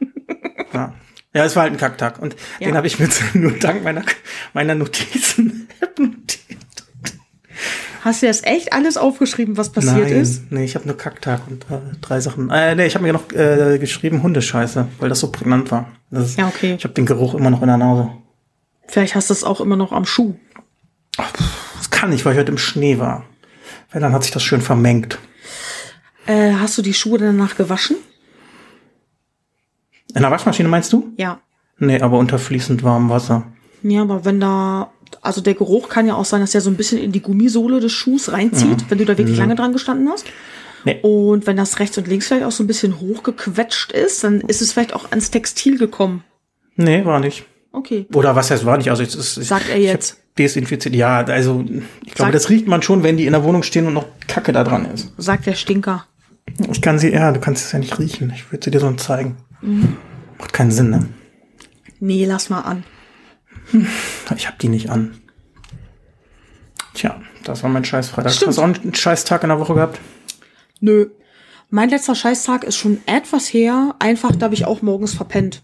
Ja. ja, es war halt ein Kacktag. Und Ja. den habe ich mir nur dank meiner, meiner notiert. Hast du jetzt echt alles aufgeschrieben, was passiert Nein, ist? nee, ich habe nur Kacktag und äh, drei Sachen. Äh, nee, ich habe mir noch äh, geschrieben Hundescheiße, weil das so prägnant war. Das ist, Ja, okay. Ich habe den Geruch immer noch in der Nase. Vielleicht hast du es auch immer noch am Schuh. Das kann nicht, weil ich heute im Schnee war. Weil dann hat sich das schön vermengt. Äh, hast du die Schuhe danach gewaschen? In der Waschmaschine meinst du? Ja. Nee, aber unter fließend warmem Wasser. Ja, aber wenn da, also der Geruch kann ja auch sein, dass der so ein bisschen in die Gummisohle des Schuhs reinzieht, wenn du da wirklich lange dran gestanden hast. Nee. Und wenn das rechts und links vielleicht auch so ein bisschen hochgequetscht ist, dann ist es vielleicht auch ans Textil gekommen. Nee, war nicht. Okay. Oder was heißt war nicht? Also jetzt ist Sagt er jetzt. Desinfiziert. Ja, also ich glaube, Sagt- das riecht man schon, wenn die in der Wohnung stehen und noch Kacke da dran ist. Sagt der Stinker. Ich kann sie, ja, du kannst es ja nicht riechen. Ich würde sie dir so zeigen. Mhm. Macht keinen Sinn, ne? Nee, lass mal an. Ich hab die nicht an. Tja, das war mein scheiß Freitag. Stimmt. Hast du auch einen scheiß Tag in der Woche gehabt? Nö. Mein letzter Scheißtag ist schon etwas her. Einfach, da habe ich auch morgens verpennt.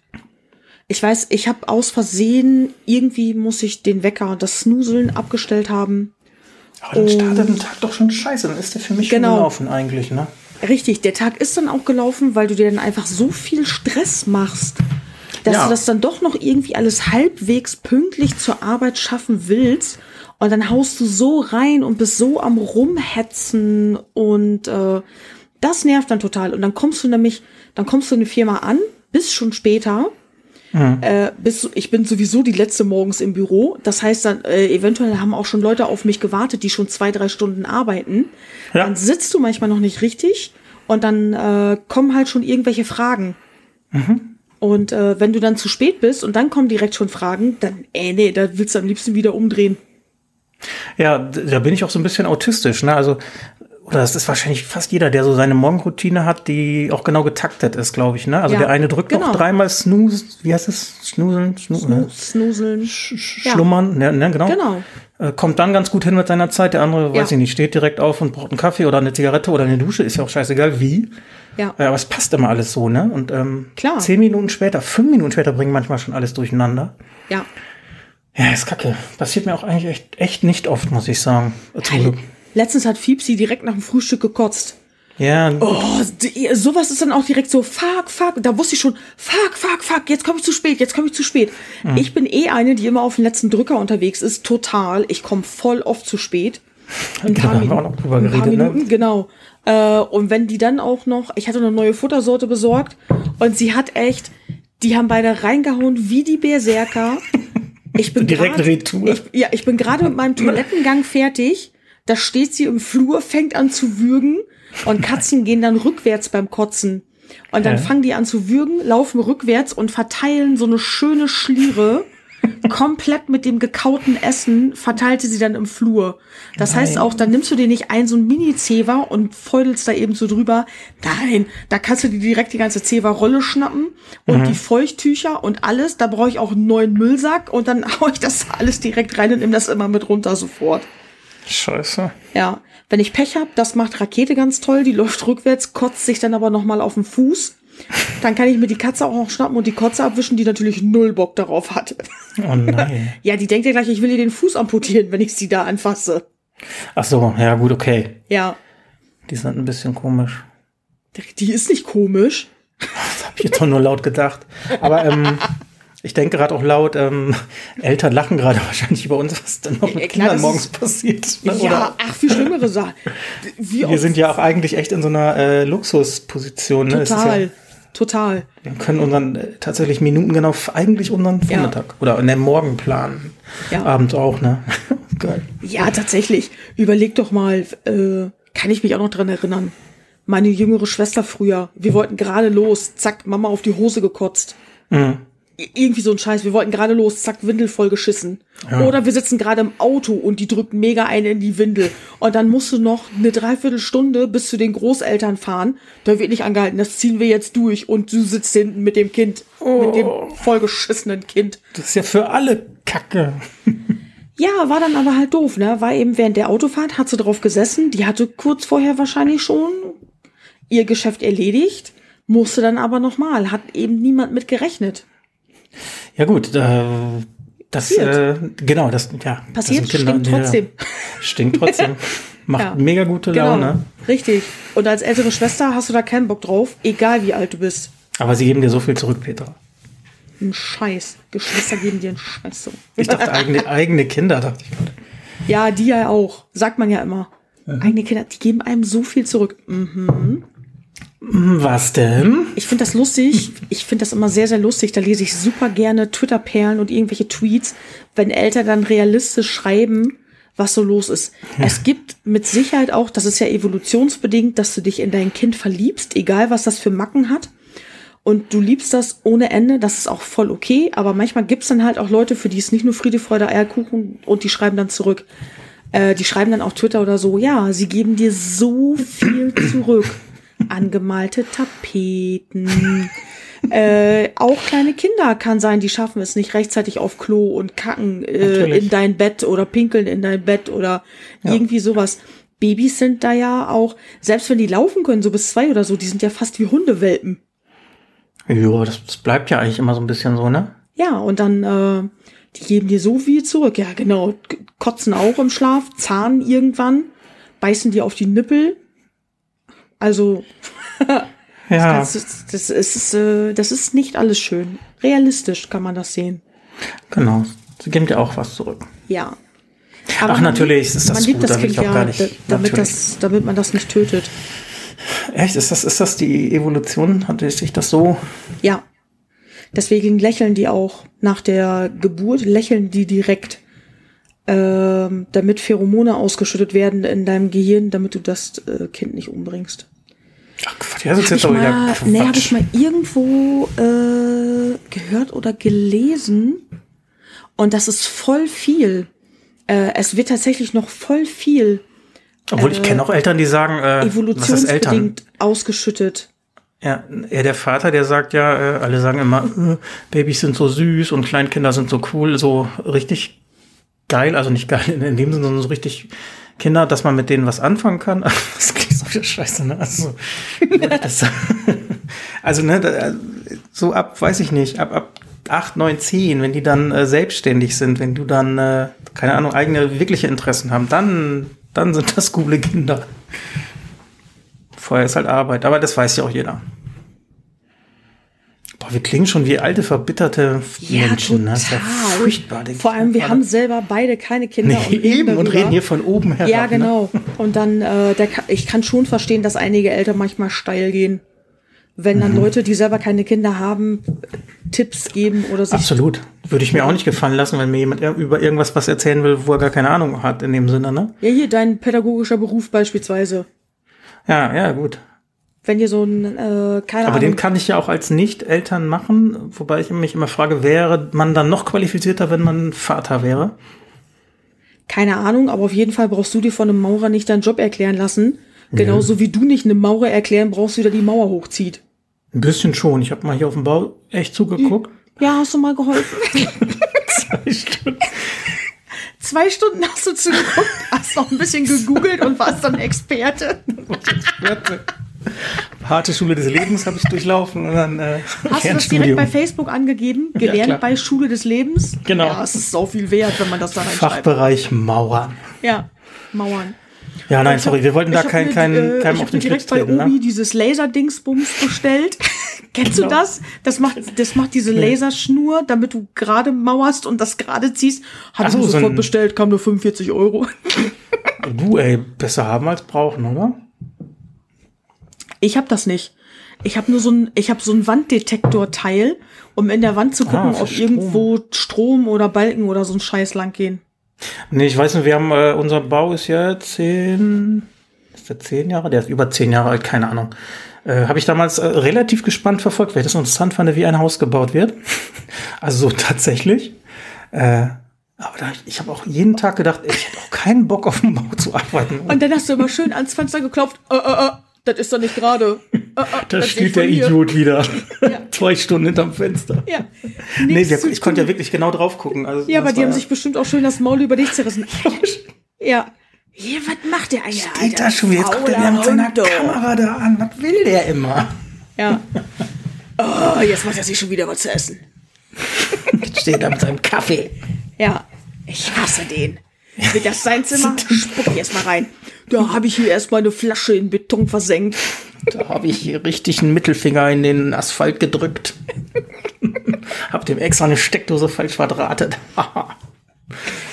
Ich weiß, ich habe aus Versehen, irgendwie muss ich den Wecker, das Snuseln abgestellt haben. Aber dann startet ein Tag doch schon scheiße. Dann ist der für mich Genau. schon gelaufen eigentlich, ne? Richtig, der Tag ist dann auch gelaufen, weil du dir dann einfach so viel Stress machst, dass Ja. du das dann doch noch irgendwie alles halbwegs pünktlich zur Arbeit schaffen willst. Und dann haust du so rein und bist so am Rumhetzen und äh, das nervt dann total. Und dann kommst du nämlich, dann kommst du in die Firma an, bist schon später. Äh, bist, ich bin sowieso die letzte morgens im Büro. Das heißt dann, äh, eventuell haben auch schon Leute auf mich gewartet, die schon zwei, drei Stunden arbeiten. Ja. Dann sitzt du manchmal noch nicht richtig und dann äh, kommen halt schon irgendwelche Fragen. Und äh, wenn du dann zu spät bist und dann kommen direkt schon Fragen, dann, äh, nee, da willst du am liebsten wieder umdrehen. Ja, da bin ich auch so ein bisschen autistisch, ne? Also, oder das ist wahrscheinlich fast jeder, der so seine Morgenroutine hat, die auch genau getaktet ist, glaube ich, ne? Also Ja, der eine drückt genau. noch dreimal Snooze, wie heißt es? Snoozeln? Snu Snu äh, Snuseln. Sch- Ja. Schlummern, ne, ne, genau. Genau. Äh, kommt dann ganz gut hin mit seiner Zeit. Der andere, weiß Ja. ich nicht, steht direkt auf und braucht einen Kaffee oder eine Zigarette oder eine Dusche, ist ja auch scheißegal wie. Ja. Äh, aber es passt immer alles so, ne? Und ähm, Klar. zehn Minuten später, fünf Minuten später bringen manchmal schon alles durcheinander. Ja. Ja, ist kacke. Passiert mir auch eigentlich echt, echt nicht oft, muss ich sagen. Zum Glück. Letztens hat Fiepsi direkt nach dem Frühstück gekotzt. Ja, Oh, sowas ist dann auch direkt so, fuck, fuck. Da wusste ich schon, fuck, fuck, fuck, jetzt komme ich zu spät, jetzt komme ich zu spät. Ich bin eh eine, die immer auf den letzten Drücker unterwegs ist, total. Ich komme voll oft zu spät. Ein haben wir auch noch drüber ein paar geredet, ne? Minuten, genau. Äh, und wenn die dann auch noch, ich hatte eine neue Futtersorte besorgt und sie hat echt, die haben beide reingehauen wie die Berserker. Ich bin Direkt grad- Retour. Ich, ja, ich bin gerade mit meinem Toilettengang fertig. Da steht sie im Flur, fängt an zu würgen und Katzen gehen dann rückwärts beim Kotzen. Und dann Ja. fangen die an zu würgen, laufen rückwärts und verteilen so eine schöne Schliere. komplett mit dem gekauten Essen verteilte sie dann im Flur. Das heißt Nein. auch, dann nimmst du dir nicht ein so ein Mini-Zewa und feudelst da eben so drüber. Nein, da kannst du dir direkt die ganze Zewa-Rolle schnappen und die Feuchttücher und alles. Da brauche ich auch einen neuen Müllsack und dann hau ich das alles direkt rein und nimm das immer mit runter sofort. Scheiße. Ja, wenn ich Pech hab, das macht Rakete ganz toll. Die läuft rückwärts, kotzt sich dann aber noch mal auf den Fuß. Dann kann ich mir die Katze auch noch schnappen und die Kotze abwischen, die natürlich null Bock darauf hat. Oh nein. Ja, die denkt ja gleich, ich will ihr den Fuß amputieren, wenn ich sie da anfasse. Ach so, ja gut, okay. Ja, Die sind ein bisschen komisch. die ist nicht komisch. Das habe ich jetzt auch nur laut gedacht. Aber ähm, ich denke gerade auch laut, ähm, Eltern lachen gerade wahrscheinlich über uns, was dann noch Ja, mit klar, Kindern morgens ist- passiert. Ne? Ja, Oder ach, viel schlimmere Sachen. Wir sind ja auch eigentlich echt in so einer äh, Luxusposition. Ne? Total. Ja, total. Wir können unseren äh, tatsächlich minutengenau eigentlich unseren Ja. Vormittag oder in den Morgen planen. Ja. Abends auch, ne? Geil. Ja, tatsächlich. Überleg doch mal, äh, kann ich mich auch noch dran erinnern. Meine jüngere Schwester früher, wir wollten gerade los, zack, Mama auf die Hose gekotzt. Mhm. Irgendwie so ein Scheiß. Wir wollten gerade los, zack, Windel voll geschissen. Oder wir sitzen gerade im Auto und die drückt mega eine in die Windel. Und dann musst du noch eine Dreiviertelstunde bis zu den Großeltern fahren. Da wird nicht angehalten, das ziehen wir jetzt durch. Und du sitzt hinten mit dem Kind, mit dem vollgeschissenen Kind. Das ist ja für alle Kacke. Ja, war dann aber halt doof, ne? War eben während der Autofahrt, hat sie drauf gesessen. Die hatte kurz vorher wahrscheinlich schon ihr Geschäft erledigt, musste dann aber nochmal. Hat eben niemand mit gerechnet. Ja gut, äh, das äh, genau, das ja Passiert, das Kinder, stinkt ja, trotzdem. stinkt trotzdem. Macht Ja. mega gute Genau, Laune. richtig. Und als ältere Schwester hast du da keinen Bock drauf, egal wie alt du bist. Aber sie geben dir so viel zurück, Petra. Ein Scheiß. Geschwister geben dir einen Scheiß so. Ich dachte eigene eigene Kinder, dachte ich gerade. Ja, die ja auch. Sagt man ja immer. Eigene Kinder, die geben einem so viel zurück. Mhm. Was denn? Ich finde das lustig. Ich finde das immer sehr, sehr lustig. Da lese ich super gerne Twitter-Perlen und irgendwelche Tweets, wenn Eltern dann realistisch schreiben, was so los ist. Es gibt mit Sicherheit auch, das ist ja evolutionsbedingt, dass du dich in dein Kind verliebst, egal was das für Macken hat. Und du liebst das ohne Ende, das ist auch voll okay, aber manchmal gibt's dann halt auch Leute, für die ist nicht nur Friede, Freude, Eierkuchen und die schreiben dann zurück. Äh, die schreiben dann auf Twitter oder so, ja, sie geben dir so viel zurück. Angemalte Tapeten. äh, auch kleine Kinder kann sein, die schaffen es nicht rechtzeitig auf Klo und kacken äh, in dein Bett oder pinkeln in dein Bett oder irgendwie sowas. Babys sind da ja auch, selbst wenn die laufen können, so bis zwei oder so, die sind ja fast wie Hundewelpen. Ja, das, das bleibt ja eigentlich immer so ein bisschen so, ne? Ja, und dann, äh, die geben dir so viel zurück. Ja, genau. Kotzen auch im Schlaf, zahnen irgendwann, beißen dir auf die Nippel. Also, Ja. das, ist, das, ist, äh, das ist nicht alles schön. Realistisch kann man das sehen. Genau. Sie geben dir auch was zurück. Ja. Ach, man natürlich ist das man liebt gut, das Kind ja, gar nicht- da- damit, das, damit man das nicht tötet. Echt? Ist das, ist das die Evolution? Hatte sich das so? Ja. Deswegen lächeln die auch nach der Geburt, lächeln die direkt, ähm, damit Pheromone ausgeschüttet werden in deinem Gehirn, damit du das äh, Kind nicht umbringst. Ach Quatsch, das ist jetzt wieder mal, nee, habe ich mal irgendwo äh, gehört oder gelesen. Und das ist voll viel. Äh, es wird tatsächlich noch voll viel Obwohl ich kenne auch Eltern, die sagen, äh, was ist Eltern? evolutionsbedingt ausgeschüttet. Ja, eher der Vater, der sagt ja, äh, alle sagen immer, äh, Babys sind so süß und Kleinkinder sind so cool, so richtig geil, also nicht geil in, in dem Sinne, sondern so richtig Kinder, dass man mit denen was anfangen kann. Das scheiße, ne? Also, also ne, da, so ab, weiß ich nicht, ab, ab acht, neun, zehn, wenn die dann äh, selbstständig sind, wenn du dann, äh, keine Ahnung, eigene wirkliche Interessen haben, dann, dann sind das coole Kinder. Vorher ist halt Arbeit, aber das weiß ja auch jeder. Boah, wir klingen schon wie alte, verbitterte Ja, Menschen. Ne? Das ist ja total. furchtbar. Vor allem, wir gerade. haben selber beide keine Kinder. nee, reden eben und reden hier von oben herab. Ja, Ne? genau. Und dann, äh, der, ich kann schon verstehen, dass einige Eltern manchmal steil gehen. Wenn Mhm. dann Leute, die selber keine Kinder haben, Tipps geben oder sich. Absolut. Würde ich mir auch nicht gefallen lassen, wenn mir jemand über irgendwas was erzählen will, wo er gar keine Ahnung hat in dem Sinne, ne? Ja, hier dein pädagogischer Beruf beispielsweise. Ja, ja, gut. Wenn ihr so ein, äh, keine Aber den Ahnung. kann ich ja auch als Nicht-Eltern machen, wobei ich mich immer frage, wäre man dann noch qualifizierter, wenn man Vater wäre? Keine Ahnung, aber auf jeden Fall brauchst du dir von einem Maurer nicht deinen Job erklären lassen. Genauso wie du nicht einem Maurer erklären brauchst, wie der die Mauer hochzieht. Ein bisschen schon. Ich habe mal hier auf dem Bau echt zugeguckt. Ja, hast du mal geholfen? Zwei Stunden. Zwei Stunden hast du zugeguckt, hast noch ein bisschen gegoogelt und warst dann Experte. Harte Schule des Lebens habe ich durchlaufen und dann äh, Hast du das direkt bei Facebook angegeben? Gelernt klar. bei Schule des Lebens? Genau. Ja, es ist so viel wert, wenn man das da reinschreibt. Fachbereich Mauern. Ja, Mauern. Ja, nein, sorry, hab- wir wollten da kein, mir, kein, äh, keinem ich auf hab mir den Schlips direkt bei Obi ne? dieses Laserdingsbums bestellt. Kennst Genau. du das? Das macht, das macht diese Laserschnur, damit du gerade mauerst und das gerade ziehst. Hat Ach so, ich so sofort ein- bestellt, kam nur 45 Euro. Du, ey, besser haben als brauchen, oder? Ich hab das nicht. Ich habe nur so ein, ich habe so ein Wanddetektorteil, um in der Wand zu gucken, Ah, ob Strom. irgendwo Strom oder Balken oder so ein Scheiß lang gehen. Nee, ich weiß nicht, wir haben, äh, unser Bau ist ja zehn, ist der zehn Jahre? Der ist über zehn Jahre alt, keine Ahnung. Äh, Habe ich damals äh, relativ gespannt verfolgt, weil ich das interessant fand, wie ein Haus gebaut wird. also so tatsächlich. Äh, aber da, ich habe auch jeden Tag gedacht, ich hätte auch keinen Bock auf dem Bau zu arbeiten. Und dann hast du immer schön ans Fenster geklopft. Äh, äh, äh, das ist doch nicht gerade. Äh, äh, da steht der. Idiot wieder. Ja. Zwei Stunden hinterm Fenster. Ja. Nee, wir, ich konnte ja wirklich genau drauf gucken. Also, Ja, aber die haben sich bestimmt auch schön das Maul über dich zerrissen. Ja. Hier, was macht der eigentlich? Steht da schon wieder, jetzt guckt er wieder mit seiner Kamera da an. Was will der immer? Ja. Oh, jetzt macht er sich schon wieder was zu essen. Jetzt steht er mit seinem Kaffee. Ja. Ich hasse den. Wird das sein Zimmer? Spuck ich erst mal rein. Da habe ich hier erstmal eine Flasche in Beton versenkt. Da habe ich hier richtig einen Mittelfinger in den Asphalt gedrückt. hab dem extra eine Steckdose falsch verdrahtet.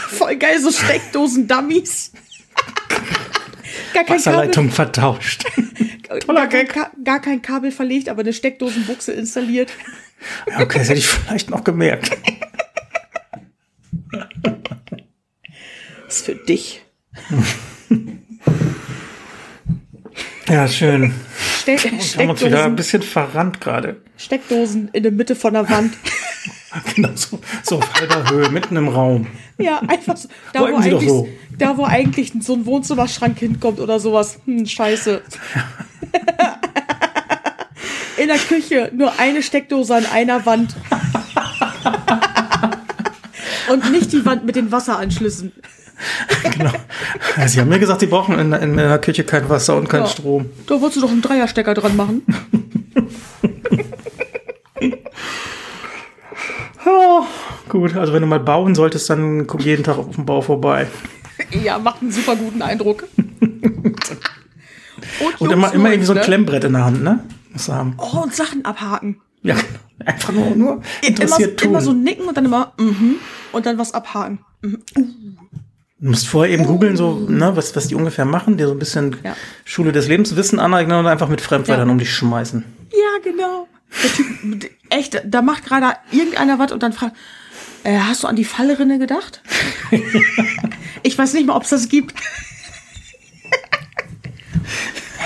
Voll geil, so Steckdosen-Dummies. Kein Kabel, Wasserleitung vertauscht. gar, kein, Ka- gar kein Kabel verlegt, aber eine Steckdosenbuchse installiert. Ja, okay, das hätte ich vielleicht noch gemerkt. Für dich. Ja, schön. Ste Wir haben uns wieder ein Steckdosen, bisschen verrannt gerade. Steckdosen in der Mitte von der Wand. Genau, so, so auf halber Höhe, mitten im Raum. Ja, einfach so. Da, wo Wollten Sie doch eigentlich, so. da, wo eigentlich so ein Wohnzimmerschrank hinkommt oder sowas. Hm, scheiße. In der Küche nur eine Steckdose an einer Wand. Und nicht die Wand mit den Wasseranschlüssen. Genau. Sie haben mir gesagt, Sie brauchen in, in der Küche kein Wasser und keinen Ja. Strom. Da wolltest du doch einen Dreierstecker dran machen. Oh, gut, also wenn du mal bauen solltest, dann komm jeden Tag auf dem Bau vorbei. Ja, macht einen super guten Eindruck. Und, Und immer, immer irgendwie so ein ne? Klemmbrett in der Hand, ne? Muss haben. Oh, und Sachen abhaken. Ja, einfach nur, nur Immer, interessiert tun. immer so nicken und dann immer, mhm, und dann was abhaken. Du musst vorher eben googeln, so, ne, was, was die ungefähr machen, dir so ein bisschen Ja. Schule des Lebenswissen aneignen und einfach mit Fremdwörtern Ja. um dich schmeißen. Ja, genau. Der Typ, echt, da macht gerade irgendeiner was und dann fragt, äh, hast du an die Fallrinne gedacht? ich weiß nicht mal, ob es das gibt.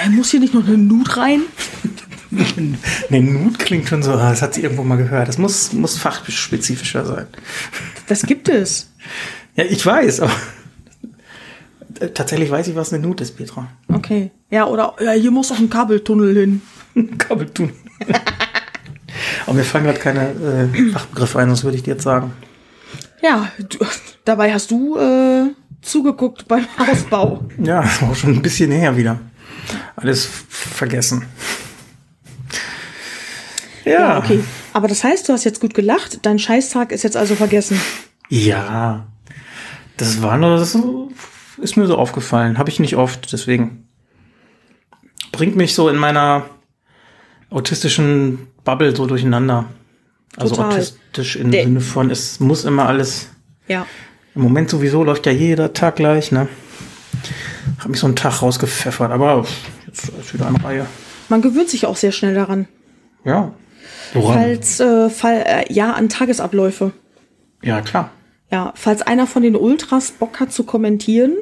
äh, muss hier nicht noch eine Nut rein? Nee, Nut klingt schon so, ah, das hat sie irgendwo mal gehört. Das muss, muss fachspezifischer sein. Das gibt es. Ja, ich weiß, aber tatsächlich weiß ich, was eine Nut ist, Petra. Okay. Ja, oder ja, hier muss auch ein Kabeltunnel hin. Kabel tun. aber mir fallen gerade keine äh, Fachbegriffe ein, das würde ich dir jetzt sagen. Ja, du, dabei hast du äh, zugeguckt beim Hausbau. Ja, das war schon ein bisschen her wieder. Alles vergessen. Ja, Ja, okay. Aber das heißt, du hast jetzt gut gelacht. Dein Scheißtag ist jetzt also vergessen. Ja, das war nur, das ist mir so aufgefallen. Habe ich nicht oft, deswegen bringt mich so in meiner autistischen Bubble so durcheinander. Also Total. autistisch im Sinne von, es muss immer alles. Ja. Im Moment sowieso läuft ja jeder Tag gleich, ne? Hab mich so einen Tag rausgepfeffert, aber jetzt ist wieder an Reihe. Man gewöhnt sich auch sehr schnell daran. Ja. Woran? Falls, äh, Fall, äh, ja, an Tagesabläufe. Ja, klar. Ja, falls einer von den Ultras Bock hat zu kommentieren,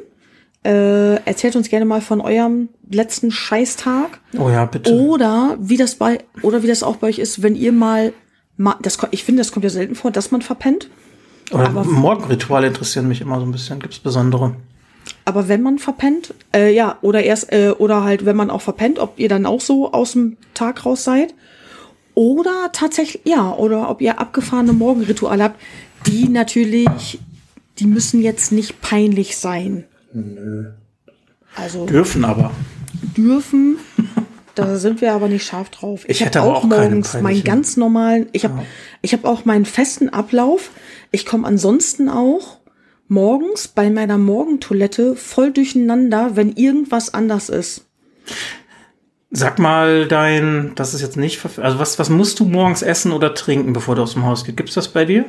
äh, erzählt uns gerne mal von eurem letzten Scheißtag. Oh ja, bitte. Oder wie das bei, oder wie das auch bei euch ist, wenn ihr mal, mal das, ich finde, das kommt ja selten vor, dass man verpennt. Oder aber- Morgenrituale interessieren mich immer so ein bisschen. Gibt's besondere? Aber wenn man verpennt, äh, ja, oder erst, äh, oder halt, wenn man auch verpennt, ob ihr dann auch so aus dem Tag raus seid. Oder tatsächlich, ja, oder ob ihr abgefahrene Morgenrituale habt, die natürlich, die müssen jetzt nicht peinlich sein. Also Dürfen aber. dürfen, da sind wir aber nicht scharf drauf. Ich hab hätte aber auch keine morgens meinen ganz normalen, ich habe ich habe auch meinen festen Ablauf. Ich komme ansonsten auch morgens bei meiner Morgentoilette voll durcheinander, wenn irgendwas anders ist. Sag mal dein, das ist jetzt nicht, also was, was musst du morgens essen oder trinken, bevor du aus dem Haus gehst? Gibt's das bei dir?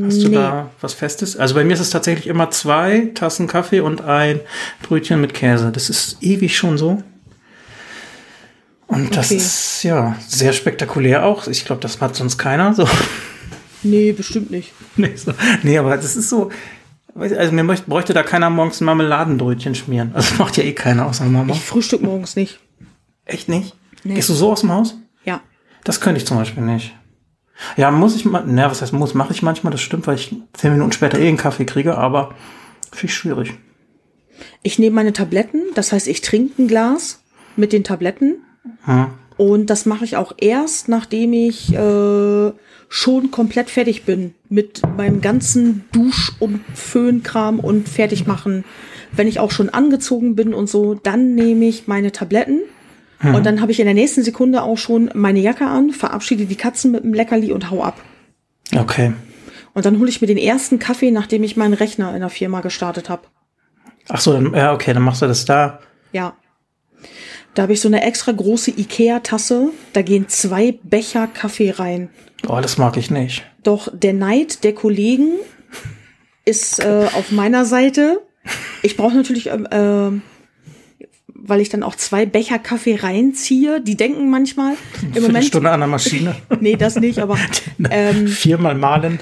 Hast du Nee. da was Festes? Also bei mir ist es tatsächlich immer zwei Tassen Kaffee und ein Brötchen mit Käse. Das ist ewig schon so. Und das Okay. ist ja sehr spektakulär auch. Ich glaube, das hat sonst keiner. So. Nee, bestimmt nicht. nee, so. nee, aber das ist so. Also mir möcht- bräuchte da keiner morgens ein Marmeladenbrötchen schmieren. Also macht ja eh keiner außer Mama. Ich frühstück morgens nicht. Echt nicht? Nee. Gehst du so aus dem Haus? Ja. Das könnte ich zum Beispiel nicht. Ja, muss ich mal, na, was heißt muss, mache ich manchmal, das stimmt, weil ich zehn Minuten später eh einen Kaffee kriege, aber finde ich schwierig. Ich nehme meine Tabletten, das heißt, ich trinke ein Glas mit den Tabletten. Hm. Und das mache ich auch erst, nachdem ich äh, schon komplett fertig bin mit meinem ganzen Dusch- und Föhnkram und fertig machen. Wenn ich auch schon angezogen bin und so, dann nehme ich meine Tabletten. Und dann habe ich in der nächsten Sekunde auch schon meine Jacke an, verabschiede die Katzen mit dem Leckerli und hau ab. Okay. Und dann hole ich mir den ersten Kaffee, nachdem ich meinen Rechner in der Firma gestartet habe. Ach so, dann, ja, okay, dann machst du das da. Ja. Da habe ich so eine extra große Ikea-Tasse. Da gehen zwei Becher Kaffee rein. Oh, das mag ich nicht. Doch der Neid der Kollegen ist äh, auf meiner Seite. Ich brauche natürlich, ähm, ähm, weil ich dann auch zwei Becher Kaffee reinziehe. Die denken manchmal im Moment. Stunde an der Maschine. Nee, das nicht, aber ähm, Viermal malen.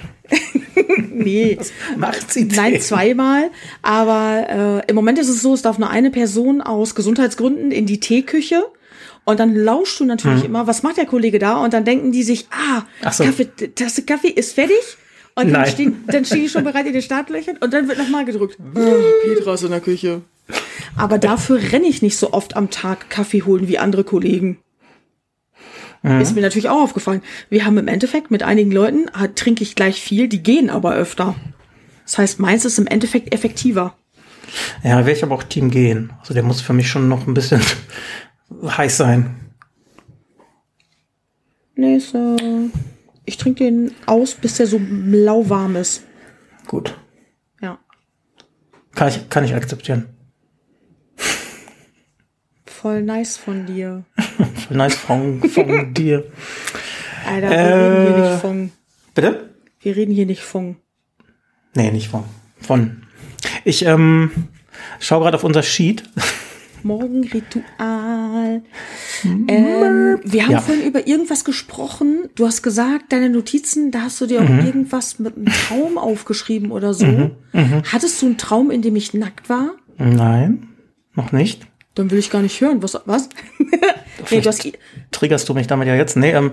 nee. Macht sie Nein, zehn. zweimal. Aber äh, im Moment ist es so, es darf nur eine Person aus Gesundheitsgründen in die Teeküche. Und dann lauschst du natürlich immer, was macht der Kollege da? Und dann denken die sich, ah, so. Kaffee, Tasse Kaffee ist fertig. Und dann Nein. stehen, dann stehen die schon bereit in den Startlöchern und dann wird nochmal gedrückt. Ah, Petra ist in der Küche. Aber dafür renne ich nicht so oft am Tag Kaffee holen wie andere Kollegen. Mhm. Ist mir natürlich auch aufgefallen. Wir haben im Endeffekt mit einigen Leuten, ah, trinke ich gleich viel, die gehen aber öfter. Das heißt, meins ist im Endeffekt effektiver. Ja, wäre ich aber auch Team gehen. Also der muss für mich schon noch ein bisschen heiß sein. Nee, ist, äh, ich trinke den aus, bis der so lauwarm ist. Gut. Ja. Kann ich, kann ich akzeptieren. Voll nice von dir. Voll nice von, von dir. Alter, wir Äh. reden hier nicht von. Bitte? Wir reden hier nicht von. Nee, nicht von. Von. Ich ähm, schaue gerade auf unser Sheet. Morgenritual. Ähm, wir haben Ja. vorhin über irgendwas gesprochen. Du hast gesagt, deine Notizen, da hast du dir auch Mhm. irgendwas mit einem Traum aufgeschrieben oder so. Hattest du einen Traum, in dem ich nackt war? Nein, noch nicht. Dann will ich gar nicht hören. Was? Was? nee, du hast Triggerst du mich damit ja jetzt? Nee, ähm,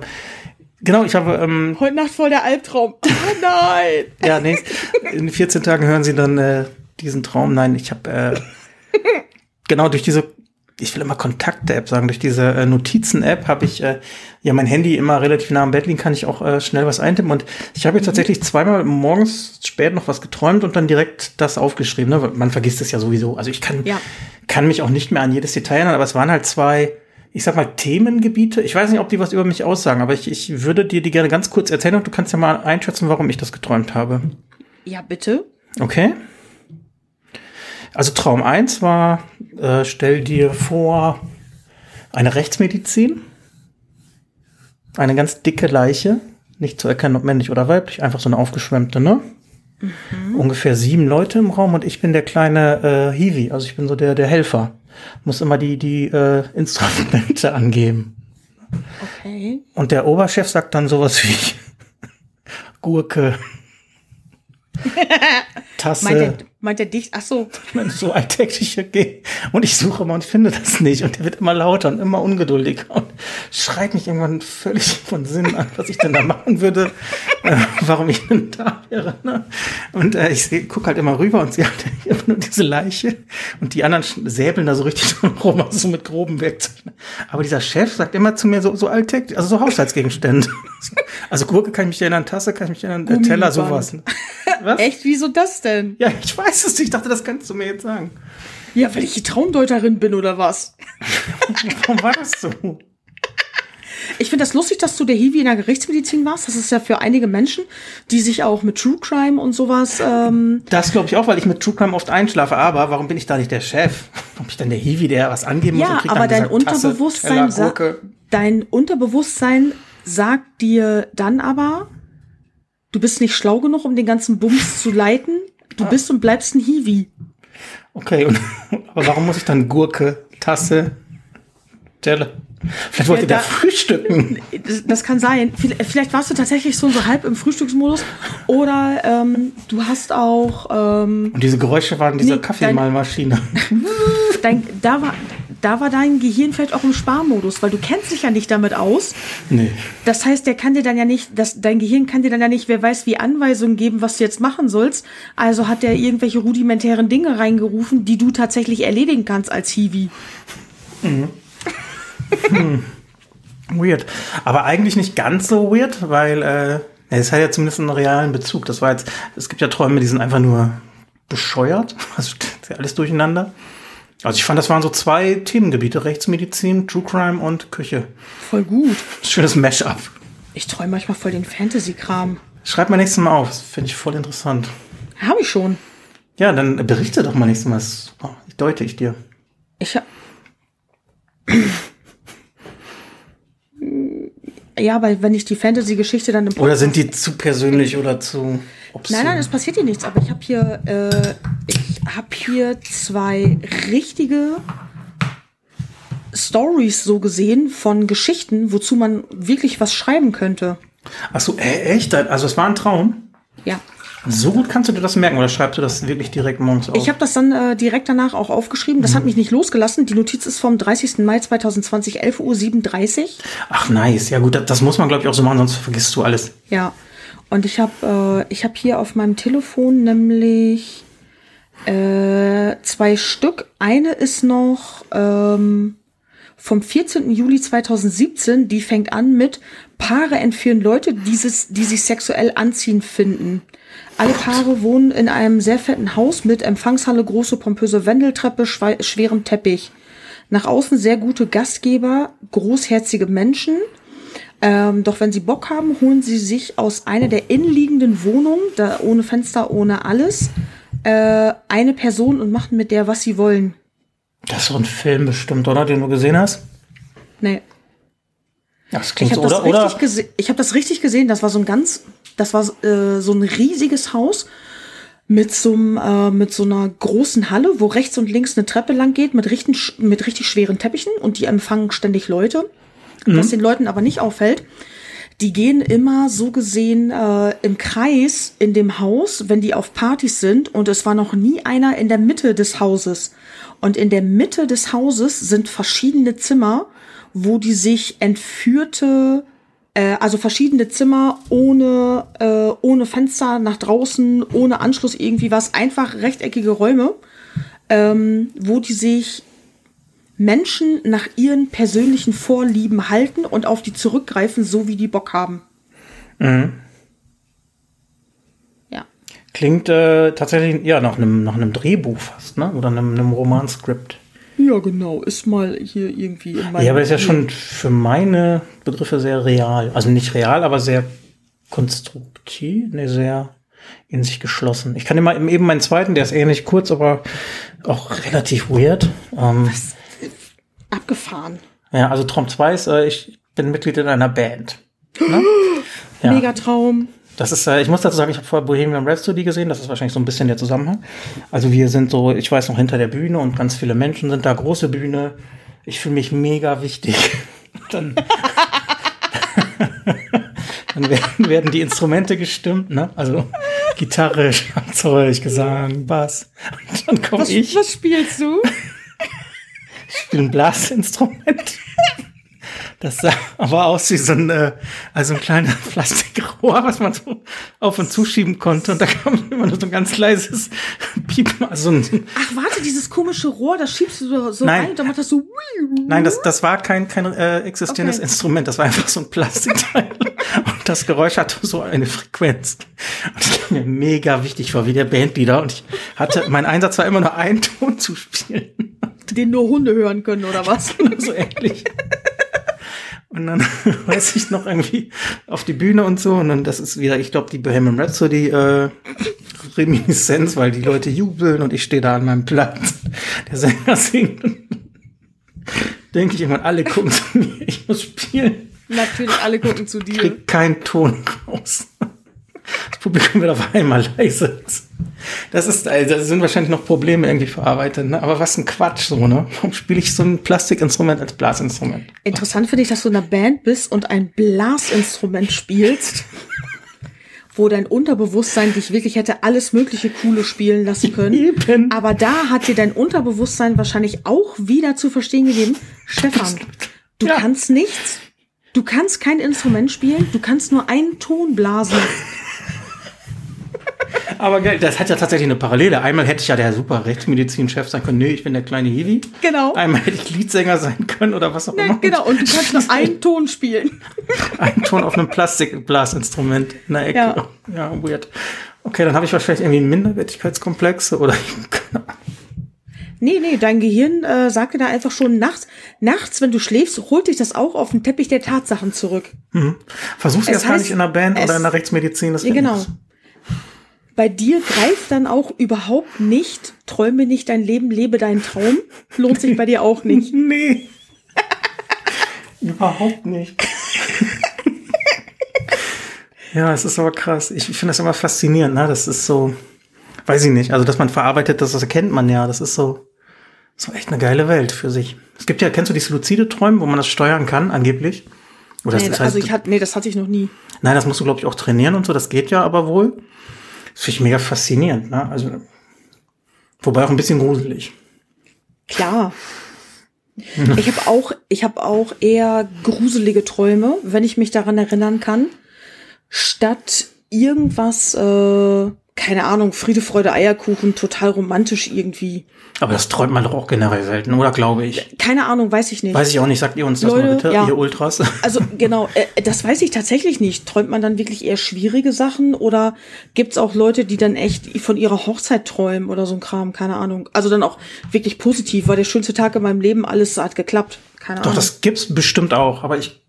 genau, ich habe, ähm, heute Nacht voll der Albtraum. Oh nein! ja, nee, in 14 Tagen hören Sie dann äh, diesen Traum. Nein, ich habe, äh, genau durch diese, ich will immer Kontakte-App sagen, durch diese äh, Notizen-App habe ich äh, ja mein Handy immer relativ nah am Bett liegen, kann ich auch äh, schnell was eintippen. Und ich habe jetzt tatsächlich zweimal morgens spät noch was geträumt und dann direkt das aufgeschrieben. Ne? Man vergisst es ja sowieso. Also ich kann, Ja. kann mich auch nicht mehr an jedes Detail erinnern, aber es waren halt zwei, ich sag mal, Themengebiete. Ich weiß nicht, ob die was über mich aussagen, aber ich, ich würde dir die gerne ganz kurz erzählen und du kannst ja mal einschätzen, warum ich das geträumt habe. Ja, bitte. Okay. Also Traum 1 war, äh, stell dir vor, eine Rechtsmedizin, eine ganz dicke Leiche, nicht zu erkennen, ob männlich oder weiblich, einfach so eine aufgeschwemmte, ne? Ungefähr sieben Leute im Raum und ich bin der kleine äh, Hiwi, also ich bin so der, der Helfer. Muss immer die, die äh, Instrumente angeben. Okay. Und der Oberchef sagt dann sowas wie Gurke, Tasse. Meint meint er dich? Ach so. so alltägliche Ge und ich suche mal und finde das nicht und der wird immer lauter und immer ungeduldiger und schreit mich irgendwann völlig von Sinn an, was ich denn da machen würde, äh, warum ich denn da wäre. Ne? Und äh, ich seh- guck halt immer rüber und sehe halt immer nur diese Leiche und die anderen säbeln da so richtig rum, also so mit groben Werkzeugen. Aber dieser Chef sagt immer zu mir so, so alltäglich, also so Haushaltsgegenstände. Also Gurke kann ich mich erinnern, Tasse kann ich mich erinnern, äh, Teller, sowas. Was? Echt? Wieso das denn? Ja, ich weiß es nicht. Ich dachte, das kannst du mir jetzt sagen. Ja, weil ich die Traumdeuterin bin oder was? Warum war das so? Ich finde das lustig, dass du der Hiwi in der Gerichtsmedizin warst. Das ist ja für einige Menschen, die sich auch mit True Crime und sowas. Ähm, Das glaube ich auch, weil ich mit True Crime oft einschlafe. Aber warum bin ich da nicht der Chef? Warum bin ich dann der Hiwi, der was angeben muss? und ja, aber dein gesagt, Tasse, Unterbewusstsein, Teller, dein Unterbewusstsein sagt dir dann aber, du bist nicht schlau genug, um den ganzen Bums zu leiten. Du Ah. bist und bleibst ein Hiwi. Okay, und, aber warum muss ich dann Gurke, Tasse, Teller, Vielleicht wollte Ja, der da- frühstücken. Das, das kann sein. Vielleicht warst du tatsächlich so, so halb im Frühstücksmodus. Oder ähm, du hast auch ähm, Und diese Geräusche waren diese Nee, Kaffeemalmaschine. da war da war dein Gehirn vielleicht auch im Sparmodus, weil du kennst dich ja nicht damit aus. Nee. Das heißt, der kann dir dann ja nicht, das, dein Gehirn kann dir dann ja nicht, wer weiß, wie Anweisungen geben, was du jetzt machen sollst. Also hat der irgendwelche rudimentären Dinge reingerufen, die du tatsächlich erledigen kannst als Hiwi. Weird. Aber eigentlich nicht ganz so weird, weil äh, es hat ja zumindest einen realen Bezug. Das war jetzt, es gibt ja Träume, die sind einfach nur bescheuert. Also das ist ja alles durcheinander. Also ich fand, das waren so zwei Themengebiete, Rechtsmedizin, True Crime und Küche. Voll gut. Schönes Mash-up. Ich träume manchmal voll den Fantasy-Kram. Schreib mal nächstes Mal auf, das finde ich voll interessant. Habe ich schon. Ja, dann berichte doch mal nächstes Mal. Das oh, deute ich dir. Ich hab. Ja, weil wenn ich die Fantasy-Geschichte dann im Oder sind die zu persönlich oder zu obszön? Nein, nein, es passiert hier nichts. Aber ich habe hier, äh, ich habe hier zwei richtige Stories so gesehen von Geschichten, wozu man wirklich was schreiben könnte. Ach so, äh, echt? Also es war ein Traum? Ja. So gut kannst du dir das merken oder schreibst du das wirklich direkt morgens auf? Ich habe das dann äh, direkt danach auch aufgeschrieben. Das hat mich nicht losgelassen. Die Notiz ist vom 30. Mai 2020, 11.37 Uhr. Ach nice, ja gut, das, das muss man glaube ich auch so machen, sonst vergisst du alles. Ja. Und ich habe äh, ich hab hier auf meinem Telefon nämlich äh, zwei Stück. Eine ist noch ähm, vom 14. Juli 2017. Die fängt an mit Paare entführen Leute, dieses, die sich sexuell anziehen finden. Alle Paare wohnen in einem sehr fetten Haus mit Empfangshalle, große pompöse Wendeltreppe, schwerem Teppich. Nach außen sehr gute Gastgeber, großherzige Menschen. Ähm, doch wenn sie Bock haben, holen sie sich aus einer der innenliegenden Wohnungen, da ohne Fenster, ohne alles, äh, eine Person und machen mit der, was sie wollen. Das ist so ein Film bestimmt, oder? Den du gesehen hast? Nee. Das Ich klingt so, habe das, oder? richtig oder? ich hab das richtig gesehen. Das war so ein ganz, das war äh, so ein riesiges Haus mit so, einem, äh, mit so einer großen Halle, wo rechts und links eine Treppe lang geht mit richtig, mit richtig schweren Teppichen und die empfangen ständig Leute. Was den Leuten aber nicht auffällt, die gehen immer so gesehen äh, im Kreis in dem Haus, wenn die auf Partys sind und es war noch nie einer in der Mitte des Hauses. Und in der Mitte des Hauses sind verschiedene Zimmer, wo die sich entführte, äh, also verschiedene Zimmer ohne, äh, ohne Fenster nach draußen, ohne Anschluss irgendwie was, einfach rechteckige Räume, ähm, wo die sich Menschen nach ihren persönlichen Vorlieben halten und auf die zurückgreifen, so wie die Bock haben. Ja. Klingt äh, tatsächlich ja nach einem nach einem Drehbuch fast, ne? Oder einem, einem Romanskript. Ja, genau. Ist mal hier irgendwie in meinem. Ja, aber ist ja schon für meine Begriffe sehr real. Also nicht real, aber sehr konstruktiv, ne, sehr in sich geschlossen. Ich kann immer eben meinen zweiten, der ist ähnlich kurz, aber auch relativ weird. Ähm, abgefahren. ja, also Traum 2 ist, äh, ich bin Mitglied in einer Band. Ne? Ja. Megatraum. Das ist, äh, ich muss dazu sagen, ich habe vorher Bohemian Rhapsody gesehen, das ist wahrscheinlich so ein bisschen der Zusammenhang. Also wir sind so, ich weiß noch, hinter der Bühne und ganz viele Menschen sind da, große Bühne. Ich fühle mich mega wichtig. Dann, dann werden, werden die Instrumente gestimmt, ne? Also Gitarre, Schlagzeug, Gesang, Bass. Und dann komme ich, was spielst du? spiele ein Blasinstrument. Das sah aber aus wie so ein, äh, also ein kleines Plastikrohr, was man so auf und zuschieben konnte. Und da kam immer nur so ein ganz leises Piepen. Also Ach, warte, dieses komische Rohr, das schiebst du so, so Nein. rein und dann macht das so. nein, das, das war kein, kein äh, existierendes Okay. Instrument. Das war einfach so ein Plastikteil. Und das Geräusch hatte so eine Frequenz. Und das war mir mega wichtig vor, wie der Bandleader. Und ich hatte, mein Einsatz war immer nur einen Ton zu spielen. Den nur Hunde hören können, oder was? so ähnlich. Und dann weiß ich noch irgendwie auf die Bühne und so. Und dann, das ist wieder, ich glaube, die Bohemian Rhapsody äh, Reminiszenz, weil die Leute jubeln und ich stehe da an meinem Platz. Der Sänger singt. Denke ich irgendwann, alle gucken zu mir, ich muss spielen. Natürlich, alle gucken zu dir. Krieg keinen Ton raus. Publikum wird auf einmal leise. Das ist, also, das sind wahrscheinlich noch Probleme irgendwie verarbeitet, ne? Aber was ein Quatsch, so, ne? Warum spiele ich so ein Plastikinstrument als Blasinstrument? Interessant finde ich, dass du in einer Band bist und ein Blasinstrument spielst, wo dein Unterbewusstsein dich wirklich hätte alles mögliche Coole spielen lassen können. Eben. Aber da hat dir dein Unterbewusstsein wahrscheinlich auch wieder zu verstehen gegeben, Stefan, du Ja. kannst nichts. Du kannst kein Instrument spielen, du kannst nur einen Ton blasen. Aber geil, das hat ja tatsächlich eine Parallele. Einmal hätte ich ja der super Rechtsmedizin-Chef sein können, nee, ich bin der kleine Hiwi. Genau. Einmal hätte ich Liedsänger sein können oder was auch Ne, immer. genau, und du kannst nur einen Ton spielen. Ein Ton auf einem Plastikblasinstrument in der Ecke. Ja. Ja, weird. Okay, dann habe ich wahrscheinlich irgendwie Minderwertigkeitskomplexe oder Nee, nee, dein Gehirn äh, sagte da einfach schon nachts, nachts, wenn du schläfst, holt dich das auch auf den Teppich der Tatsachen zurück. versuch's Es erst gar heißt, nicht in der Band es- oder in der Rechtsmedizin. Das Ja, wird genau. nix. Bei dir greift dann auch überhaupt nicht, träume nicht dein Leben, lebe deinen Traum. Lohnt sich bei dir auch nicht. Nee. Überhaupt nicht. ja, es ist aber krass. Ich finde das immer faszinierend, ne? Das ist so, weiß ich nicht. Also, dass man verarbeitet, das, das erkennt man ja. Das ist so, so echt eine geile Welt für sich. Es gibt ja, kennst du diese luzide Träume, wo man das steuern kann, angeblich? Oder das Nee, heißt, also ich hatte, nee, das hatte ich noch nie. Nein, das musst du, glaube ich, auch trainieren und so. Das geht ja aber wohl. Das finde ich mega faszinierend, ne? Also, wobei auch ein bisschen gruselig. Klar. Ich habe auch, ich habe auch eher gruselige Träume, wenn ich mich daran erinnern kann, statt irgendwas, äh, keine Ahnung, Friede, Freude, Eierkuchen, total romantisch irgendwie. Aber das träumt man doch auch generell selten, oder glaube ich? Keine Ahnung, weiß ich nicht. Weiß ich auch nicht. Sagt ihr uns das Leute, mal bitte, ja. ihr Ultras? Also genau, äh, das weiß ich tatsächlich nicht. Träumt man dann wirklich eher schwierige Sachen oder gibt's auch Leute, die dann echt von ihrer Hochzeit träumen oder so ein Kram? Keine Ahnung. Also dann auch wirklich positiv, war der schönste Tag in meinem Leben, alles hat geklappt. Keine Doch, Ahnung. das gibt's bestimmt auch, aber ich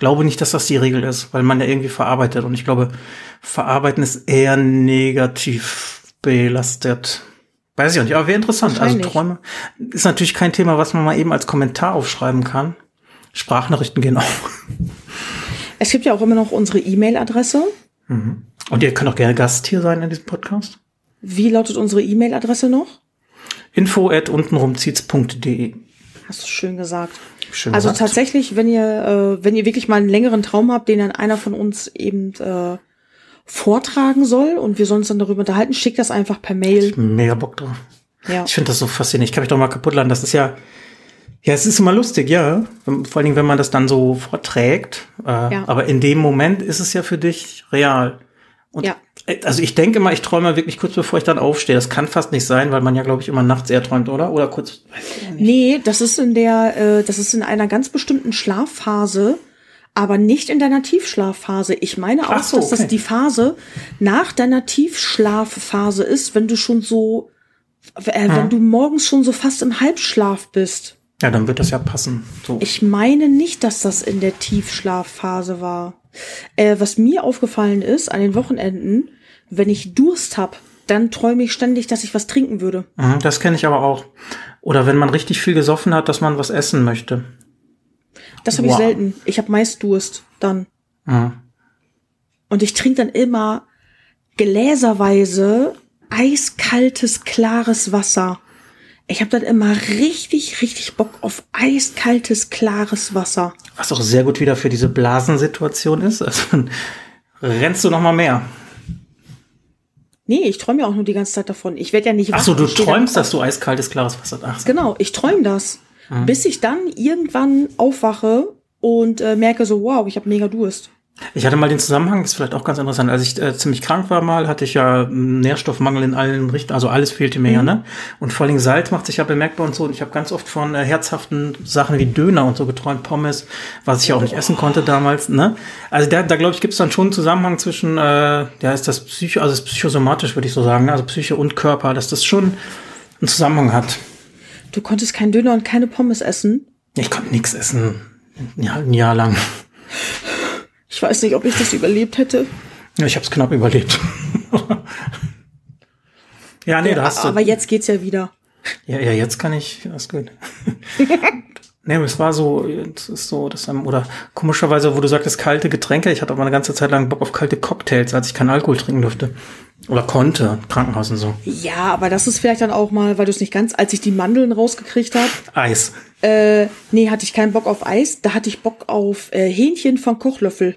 glaube nicht, dass das die Regel ist, weil man ja irgendwie verarbeitet. Und ich glaube, verarbeiten ist eher negativ belastet. Weiß ich auch nicht, aber wäre interessant. Also. Träume ist natürlich kein Thema, was man mal eben als Kommentar aufschreiben kann. Sprachnachrichten gehen auch. Es gibt ja auch immer noch unsere E-Mail-Adresse. Und ihr könnt auch gerne Gast hier sein in diesem Podcast. Wie lautet unsere E-Mail-Adresse noch? Info at untenrumzieht's.de. Hast du schön gesagt. Schön Also gesagt. tatsächlich, wenn ihr, äh, wenn ihr wirklich mal einen längeren Traum habt, den dann einer von uns eben äh, vortragen soll und wir sollen uns dann darüber unterhalten, schickt das einfach per Mail. Mega Bock drauf. Ja. Ich finde das so faszinierend. Ich kann mich doch mal kaputt laden. Das ist ja, ja, es ist immer lustig, ja. Wenn- Vor allen Dingen, wenn man das dann so vorträgt. Äh, Ja. Aber in dem Moment ist es ja für dich real. Und Ja. Also ich denke mal, ich träume wirklich kurz bevor ich dann aufstehe. Das kann fast nicht sein, weil man ja, glaube ich, immer nachts eher träumt, oder? Oder kurz. Nee, das ist in der, äh, das ist in einer ganz bestimmten Schlafphase, aber nicht in deiner Tiefschlafphase. Ich meine auch, so, dass das okay. die Phase nach deiner Tiefschlafphase ist, wenn du schon so, äh, wenn du morgens schon so fast im Halbschlaf bist. Ja, dann wird das ja passen. So. Ich meine nicht, dass das in der Tiefschlafphase war. Äh, was mir aufgefallen ist an den Wochenenden, wenn ich Durst hab, dann träume ich ständig, dass ich was trinken würde. Mhm, das kenne ich aber auch. Oder wenn man richtig viel gesoffen hat, dass man was essen möchte. Das habe ich Wow. selten. Ich habe meist Durst dann. Mhm. Und ich trinke dann immer gläserweise eiskaltes, klares Wasser. Ich habe dann immer richtig, richtig Bock auf eiskaltes, klares Wasser. Was auch sehr gut wieder für diese Blasensituation ist. Also rennst du noch mal mehr. Nee, ich träume ja auch nur die ganze Zeit davon. Ich werde ja nicht Ach so, wach. du träumst, dass du eiskaltes, klares Wasser Ach so. Genau, ich träume das. Mhm. Bis ich dann irgendwann aufwache und äh, merke so, wow, ich habe mega Durst. Ich hatte mal den Zusammenhang, das ist vielleicht auch ganz interessant. Als ich äh, ziemlich krank war mal, hatte ich ja einen Nährstoffmangel in allen Richtungen, also alles fehlte mir Mhm. ja, ne? Und vor allem Salz macht sich ja bemerkbar und so. Und ich habe ganz oft von äh, herzhaften Sachen wie Döner und so geträumt, Pommes, was ich ja auch nicht essen konnte damals, ne? Also da, da glaube ich, gibt es dann schon einen Zusammenhang zwischen, äh, ja, ist das Psycho, also ist psychosomatisch, würde ich so sagen, ne? also Psyche und Körper, dass das schon einen Zusammenhang hat. Du konntest keinen Döner und keine Pommes essen. Ich konnte nichts essen, ja, ein Jahr lang. Ich weiß nicht, ob ich das überlebt hätte. Ja, ich habe es knapp überlebt. ja, nee, da hast du. Aber jetzt geht's ja wieder. Ja, ja, jetzt kann ich, das ist gut. Nee, es war so, es ist so, das oder komischerweise, wo du sagtest, kalte Getränke. Ich hatte aber eine ganze Zeit lang Bock auf kalte Cocktails, als ich keinen Alkohol trinken durfte. Oder konnte, Krankenhaus und so. Ja, aber das ist vielleicht dann auch mal, weil du es nicht ganz, als ich die Mandeln rausgekriegt habe. Eis. Äh, nee, hatte ich keinen Bock auf Eis. Da hatte ich Bock auf äh, Hähnchen vom Kochlöffel.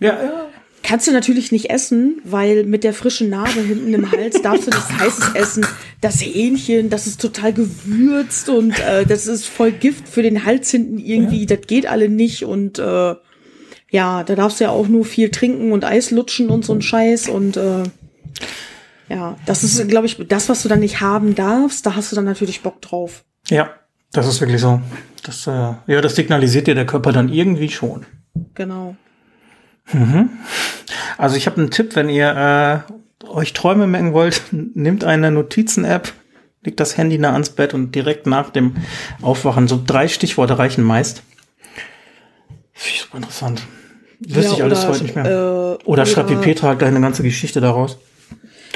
Ja, ja. Kannst du natürlich nicht essen, weil mit der frischen Narbe hinten im Hals darfst du das heißes essen. Das Hähnchen, das ist total gewürzt und äh, das ist voll Gift für den Hals hinten irgendwie. Ja. Das geht alle nicht und äh, ja, da darfst du ja auch nur viel trinken und Eis lutschen und so ein Scheiß und äh, ja, das ist, glaube ich, das, was du dann nicht haben darfst, da hast du dann natürlich Bock drauf. Ja, das ist wirklich so. Das, äh, ja, das signalisiert dir der Körper dann irgendwie schon. Genau. Mhm. Also ich habe einen Tipp, wenn ihr äh, euch Träume merken wollt, nehmt eine Notizen-App, legt das Handy nah ans Bett und direkt nach dem Aufwachen, so drei Stichworte reichen meist. Super interessant. Wüsste ja, ich alles heute nicht mehr. Äh, oder, schreibt wie Petra halt eine ganze Geschichte daraus.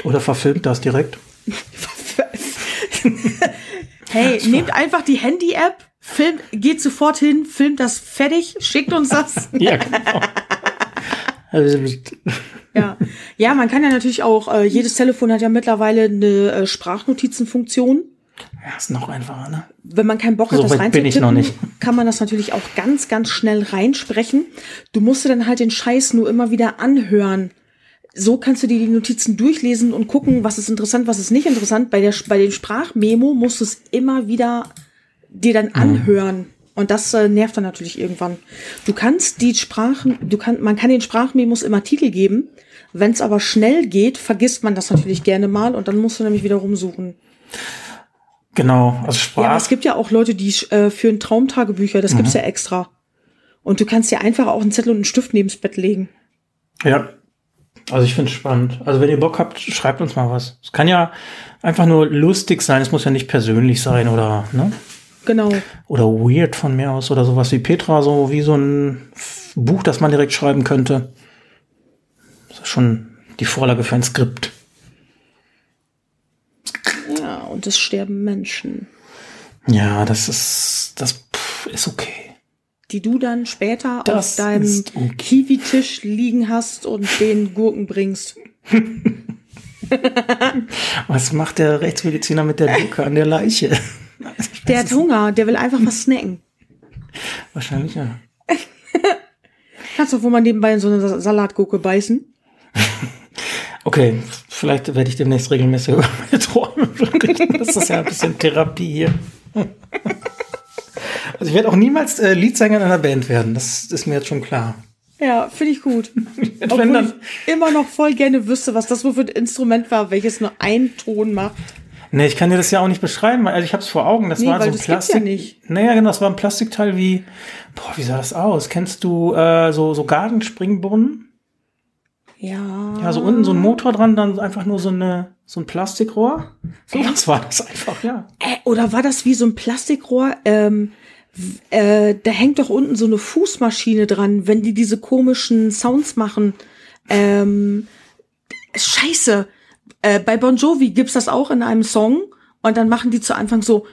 Oder verfilmt das direkt. hey, nehmt einfach die Handy-App, filmt, geht sofort hin, filmt das fertig, schickt uns das. ja, genau. ja. ja, man kann ja natürlich auch, äh, jedes Telefon hat ja mittlerweile eine äh, Sprachnotizenfunktion. Ja, ist noch einfacher, ne? Wenn man keinen Bock hat, so das reinzutippen, kann man das natürlich auch ganz, ganz schnell reinsprechen. Du musst dir dann halt den Scheiß nur immer wieder anhören. So kannst du dir die Notizen durchlesen und gucken, was ist interessant, was ist nicht interessant. Bei der, bei den Sprachmemo musst du es immer wieder dir dann anhören. Mhm. Und das äh, nervt dann natürlich irgendwann. Du kannst die Sprachen, du kann, man kann den Sprachmemos immer Titel geben. Wenn es aber schnell geht, vergisst man das natürlich gerne mal und dann musst du nämlich wieder rumsuchen. Genau, also Sprach. Ja, es gibt ja auch Leute, die äh, führen Traumtagebücher, das mhm. gibt's ja extra. Und du kannst dir einfach auch einen Zettel und einen Stift neben's Bett legen. Ja, also ich finde es spannend. Also wenn ihr Bock habt, schreibt uns mal was. Es kann ja einfach nur lustig sein, es muss ja nicht persönlich sein oder, ne? Genau. Oder weird von mir aus oder sowas wie Petra, so wie so ein Buch, das man direkt schreiben könnte. Das ist schon die Vorlage für ein Skript. Ja, und es sterben Menschen. Ja, das ist, das ist okay. Die du dann später das auf deinem okay. Kiwi-Tisch liegen hast und den Gurken bringst. Was macht der Rechtsmediziner mit der Gurke an der Leiche? Der hat Hunger, der will einfach was snacken. Wahrscheinlich ja. Kannst du wohl mal nebenbei in so eine Salatgurke beißen? Okay, vielleicht werde ich demnächst regelmäßig über meine Träume berichten. Das ist ja ein bisschen Therapie hier. Also ich werde auch niemals äh, Leadsänger in einer Band werden. Das ist mir jetzt schon klar. Ja, finde ich gut. Obwohl ich immer noch voll gerne wüsste, was das wohl für ein Instrument war, welches nur einen Ton macht. Nee, ich kann dir das ja auch nicht beschreiben, also ich habe es vor Augen. Das nee, war so ein Plastik. Ja nicht. Naja, genau, das war ein Plastikteil wie, boah, wie sah das aus? Kennst du äh, so, so Gartenspringbrunnen? Ja. Ja, so unten so ein Motor dran, dann einfach nur so eine so ein Plastikrohr. So was war das einfach, ja. Äh, oder war das wie so ein Plastikrohr? Ähm, äh, da hängt doch unten so eine Fußmaschine dran, wenn die diese komischen Sounds machen. Ähm, Scheiße äh, bei Bon Jovi gibt's das auch in einem Song und dann machen die zu Anfang so.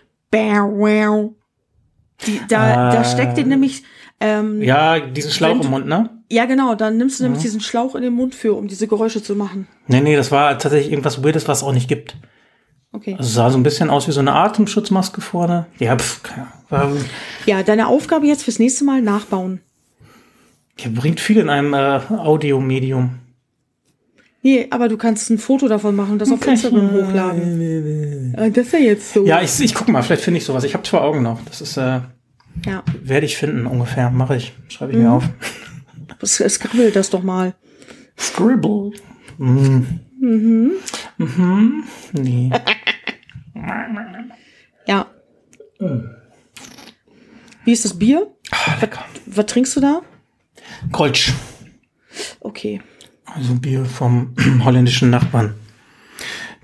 Die, da, äh, da steckt dir nämlich ähm, ja diesen Schlauch im Mund, ne? Ja, genau. Dann nimmst du mhm. nämlich diesen Schlauch in den Mund für, um diese Geräusche zu machen. Nee, nee, das war tatsächlich irgendwas Weirdes, was es auch nicht gibt. Okay. Also sah so ein bisschen aus wie so eine Atemschutzmaske vorne. Ja, ähm, ja, deine Aufgabe jetzt fürs nächste Mal nachbauen. Ja, bringt viel in einem äh, Audiomedium. Nee, aber du kannst ein Foto davon machen und das auf Instagram hochladen. Äh, das ist ja jetzt so. Ja, ich, ich guck mal, vielleicht finde ich sowas. Ich habe zwei Augen noch. Das ist, äh, ja. werde ich finden ungefähr. Mache ich. Schreibe ich mhm. mir auf. Skribbel das doch mal. Scribble. Mhm. Mhm. Mhm. Nee. ja. Wie ist das Bier? Oh, was, was trinkst du da? Kolsch. Okay. Also Bier vom holländischen Nachbarn.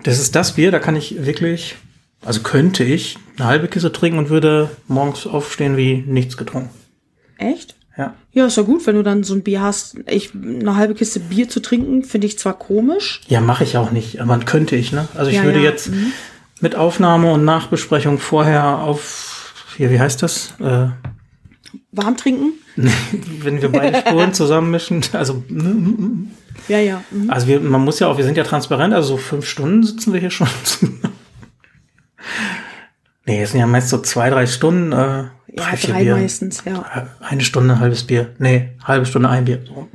Das ist das Bier, da kann ich wirklich, also könnte ich eine halbe Kiste trinken und würde morgens aufstehen wie nichts getrunken. Echt? Ja. Ja, ist ja gut, wenn du dann so ein Bier hast. Ich, eine halbe Kiste Bier zu trinken, finde ich zwar komisch. Ja, mache ich auch nicht, aber könnte ich, ne? Also ich ja, würde ja. jetzt mhm. Mit Aufnahme und Nachbesprechung vorher auf, hier, wie heißt das? Äh, warm trinken. Wenn wir beide Spuren zusammenmischen, also Ja, ja. Mhm. also wir, man muss ja auch, wir sind ja transparent, also so fünf Stunden sitzen wir hier schon. nee, es sind ja meist so zwei, drei Stunden. Äh, Ja, drei, vier drei Bier. meistens, ja. Eine Stunde, ein halbes Bier. Nee, halbe Stunde, ein Bier. So.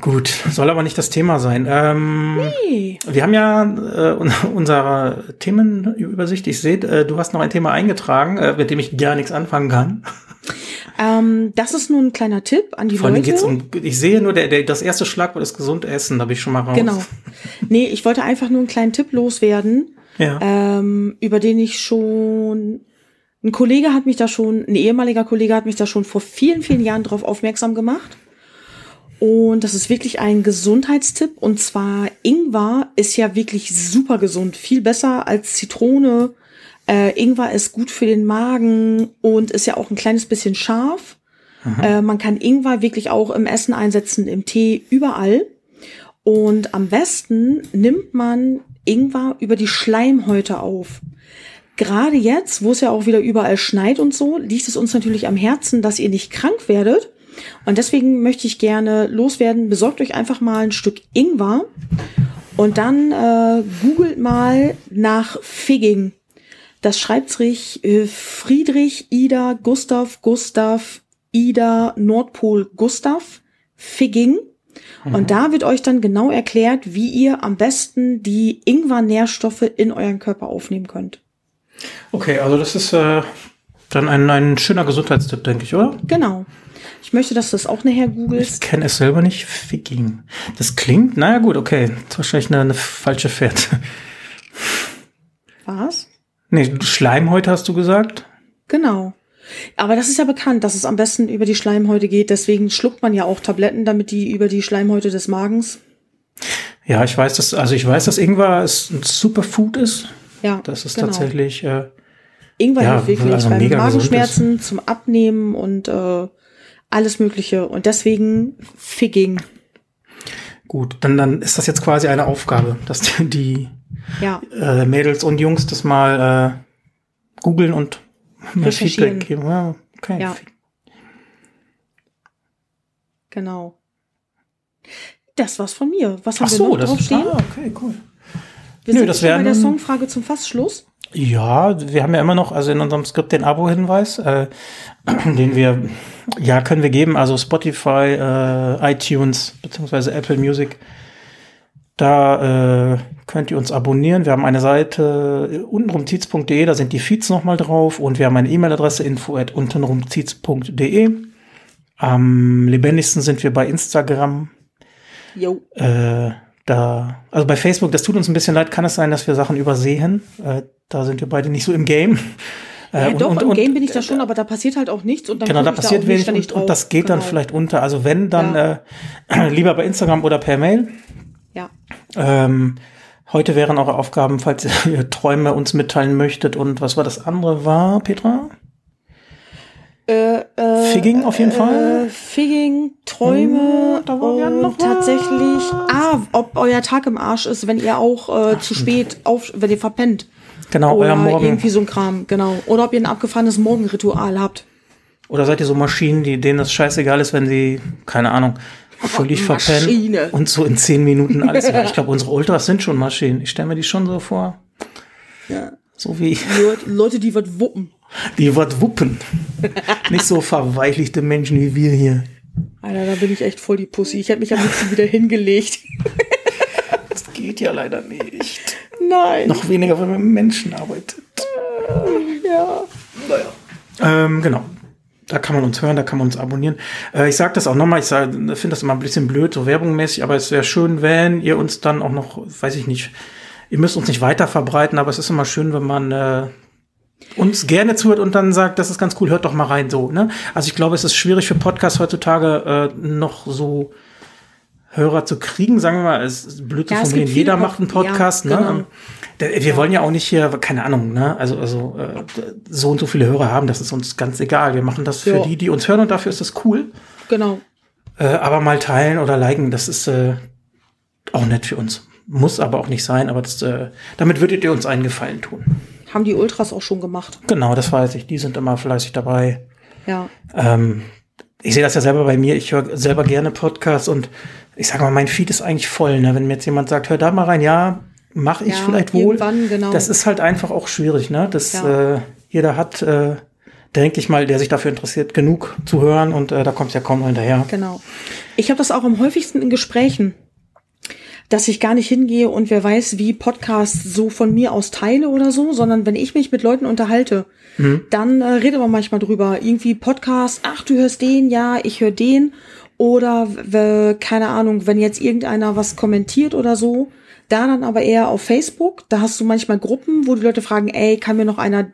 Gut, soll aber nicht das Thema sein. Ähm, Nee. Wir haben ja äh, un- unsere Themenübersicht. Ich sehe, äh, du hast noch ein Thema eingetragen, äh, mit dem ich gar nichts anfangen kann. Ähm, das ist nur ein kleiner Tipp an die Vor allem Leute. geht's um, ich sehe nur, der, der, das erste Schlagwort ist gesund essen, da bin ich schon mal raus. Genau. Nee, ich wollte einfach nur einen kleinen Tipp loswerden, Ja. ähm, über den ich schon, ein Kollege hat mich da schon, ein ehemaliger Kollege hat mich da schon vor vielen, vielen Jahren drauf aufmerksam gemacht. Und das ist wirklich ein Gesundheitstipp. Und zwar Ingwer ist ja wirklich super gesund. Viel besser als Zitrone. Äh, Ingwer ist gut für den Magen und ist ja auch ein kleines bisschen scharf. Äh, man kann Ingwer wirklich auch im Essen einsetzen, im Tee, überall. Und am besten nimmt man Ingwer über die Schleimhäute auf. Gerade jetzt, wo es ja auch wieder überall schneit und so, liegt es uns natürlich am Herzen, dass ihr nicht krank werdet. Und deswegen möchte ich gerne loswerden, besorgt euch einfach mal ein Stück Ingwer und dann äh, googelt mal nach Figging. Das schreibt sich äh, Friedrich, Ida, Gustav, Gustav, Ida, Nordpol, Gustav, Figging. Und da wird euch dann genau erklärt, wie ihr am besten die Ingwer-Nährstoffe in euren Körper aufnehmen könnt. Okay, also das ist äh, dann ein, ein schöner Gesundheitstipp, denke ich, oder? Genau. Ich möchte, dass du das auch nachher Ich googelst. kenne es selber nicht. Figging. Das klingt, naja gut, okay. Das ist wahrscheinlich eine, eine falsche Fährte. Was? Nee, Schleimhäute hast du gesagt? Genau. Aber das ist ja bekannt, dass es am besten über die Schleimhäute geht. Deswegen schluckt man ja auch Tabletten, damit die über die Schleimhäute des Magens. Ja, ich weiß, dass, also ich weiß, dass Ingwer ist ein Superfood ist. Ja, Das ist genau. tatsächlich, äh, Ingwer ja, hilft wirklich also bei Magenschmerzen, zum Abnehmen und äh, alles Mögliche. Und deswegen Figging. gut. Dann, dann ist das jetzt quasi eine Aufgabe, dass die, Ja, äh, Mädels und Jungs das mal äh, googeln und. Feedback geben. Ja, okay. Ja. genau. Das war's von mir. Was haben Ach wir so, noch das drauf stehen? Ah, okay, cool. Wir nö, sind das schon bei der Songfrage zum Fassschluss. Ja, wir haben ja immer noch, also in unserem Skript den Abo-Hinweis, äh, den wir, ja, können wir geben, also Spotify, äh, iTunes, beziehungsweise Apple Music. Da äh, könnt ihr uns abonnieren. Wir haben eine Seite äh, untenrumtiz.de, da sind die Feeds nochmal drauf und wir haben eine E-Mail-Adresse info at untenrumtiz.de. Am lebendigsten sind wir bei Instagram. Jo. Äh, da, also bei Facebook, das tut uns ein bisschen leid, kann es sein, dass wir Sachen übersehen. Äh, da sind wir beide nicht so im Game. Äh, Ja, und- doch, und- im und- Game bin ich da schon, aber da passiert halt auch nichts und dann Genau, da passiert nicht wenig und, und das geht dann Genau. vielleicht unter. Also wenn, dann Ja. äh, lieber bei Instagram oder per Mail. Ja. Ähm, heute wären eure Aufgaben, falls ihr Träume uns mitteilen möchtet. Und was war das andere war, Petra? Äh, äh, Figging auf jeden äh, Fall. Figging, Träume Hm, da ja und noch tatsächlich, ah, ob euer Tag im Arsch ist, wenn ihr auch äh, zu spät auf, wenn ihr verpennt. Genau, Oder euer Morgen. irgendwie so ein Kram, genau. Oder ob ihr ein abgefahrenes Morgenritual habt. Oder seid ihr so Maschinen, die, denen das scheißegal ist, wenn sie, keine Ahnung, völlig verpennen Maschine. und so in zehn Minuten alles. Ich glaube, unsere Ultras sind schon Maschinen. Ich stelle mir die schon so vor. Ja. So wie Leute, Leute, die was wuppen. Die was wuppen. Nicht so verweichlichte Menschen wie wir hier. Alter, da bin ich echt voll die Pussy. Ich hätte mich am liebsten wieder hingelegt. Das geht ja leider nicht. Nein. Noch weniger, wenn man mit Menschen arbeitet. Ja. Ähm, genau. Da kann man uns hören, da kann man uns abonnieren. Äh, ich sage das auch nochmal, ich finde das immer ein bisschen blöd, so werbungmäßig, aber es wäre schön, wenn ihr uns dann auch noch, weiß ich nicht, ihr müsst uns nicht weiter verbreiten, aber es ist immer schön, wenn man äh, uns gerne zuhört und dann sagt, das ist ganz cool, hört doch mal rein so. Ne? Also ich glaube, es ist schwierig für Podcasts heutzutage äh, noch so Hörer zu kriegen, sagen wir mal, es ist blöd zu Ja, formulieren, jeder macht einen Pod- ja, Podcast, genau. ne? Wir wollen ja auch nicht hier, keine Ahnung, ne? Also, also äh, so und so viele Hörer haben, das ist uns ganz egal. Wir machen das für Ja. die, die uns hören und dafür ist das cool. Genau. Äh, aber mal teilen oder liken, das ist äh, auch nett für uns. Muss aber auch nicht sein, aber das, äh, damit würdet ihr uns einen Gefallen tun. Haben die Ultras auch schon gemacht. Genau, das weiß ich. Die sind immer fleißig dabei. Ja. Ähm, ich sehe das ja selber bei mir. Ich höre selber gerne Podcasts und ich sage mal, mein Feed ist eigentlich voll. Ne? Wenn mir jetzt jemand sagt, hör da mal rein, ja, mache ich Ja, vielleicht wohl. genau. Das ist halt einfach auch schwierig. Ne? Das Ja. äh, jeder hat, äh, denke ich mal, der sich dafür interessiert, genug zu hören und äh, da kommt ja kaum noch hinterher. Genau. Ich habe das auch am häufigsten in Gesprächen, dass ich gar nicht hingehe und wer weiß, wie Podcasts so von mir aus teile oder so, sondern wenn ich mich mit Leuten unterhalte, dann äh, redet man manchmal drüber. Irgendwie Podcast, ach, du hörst den, ja, ich höre den. Oder keine Ahnung, wenn jetzt irgendeiner was kommentiert oder so, da dann aber eher auf Facebook. Da hast du manchmal Gruppen, wo die Leute fragen, ey, kann mir noch einer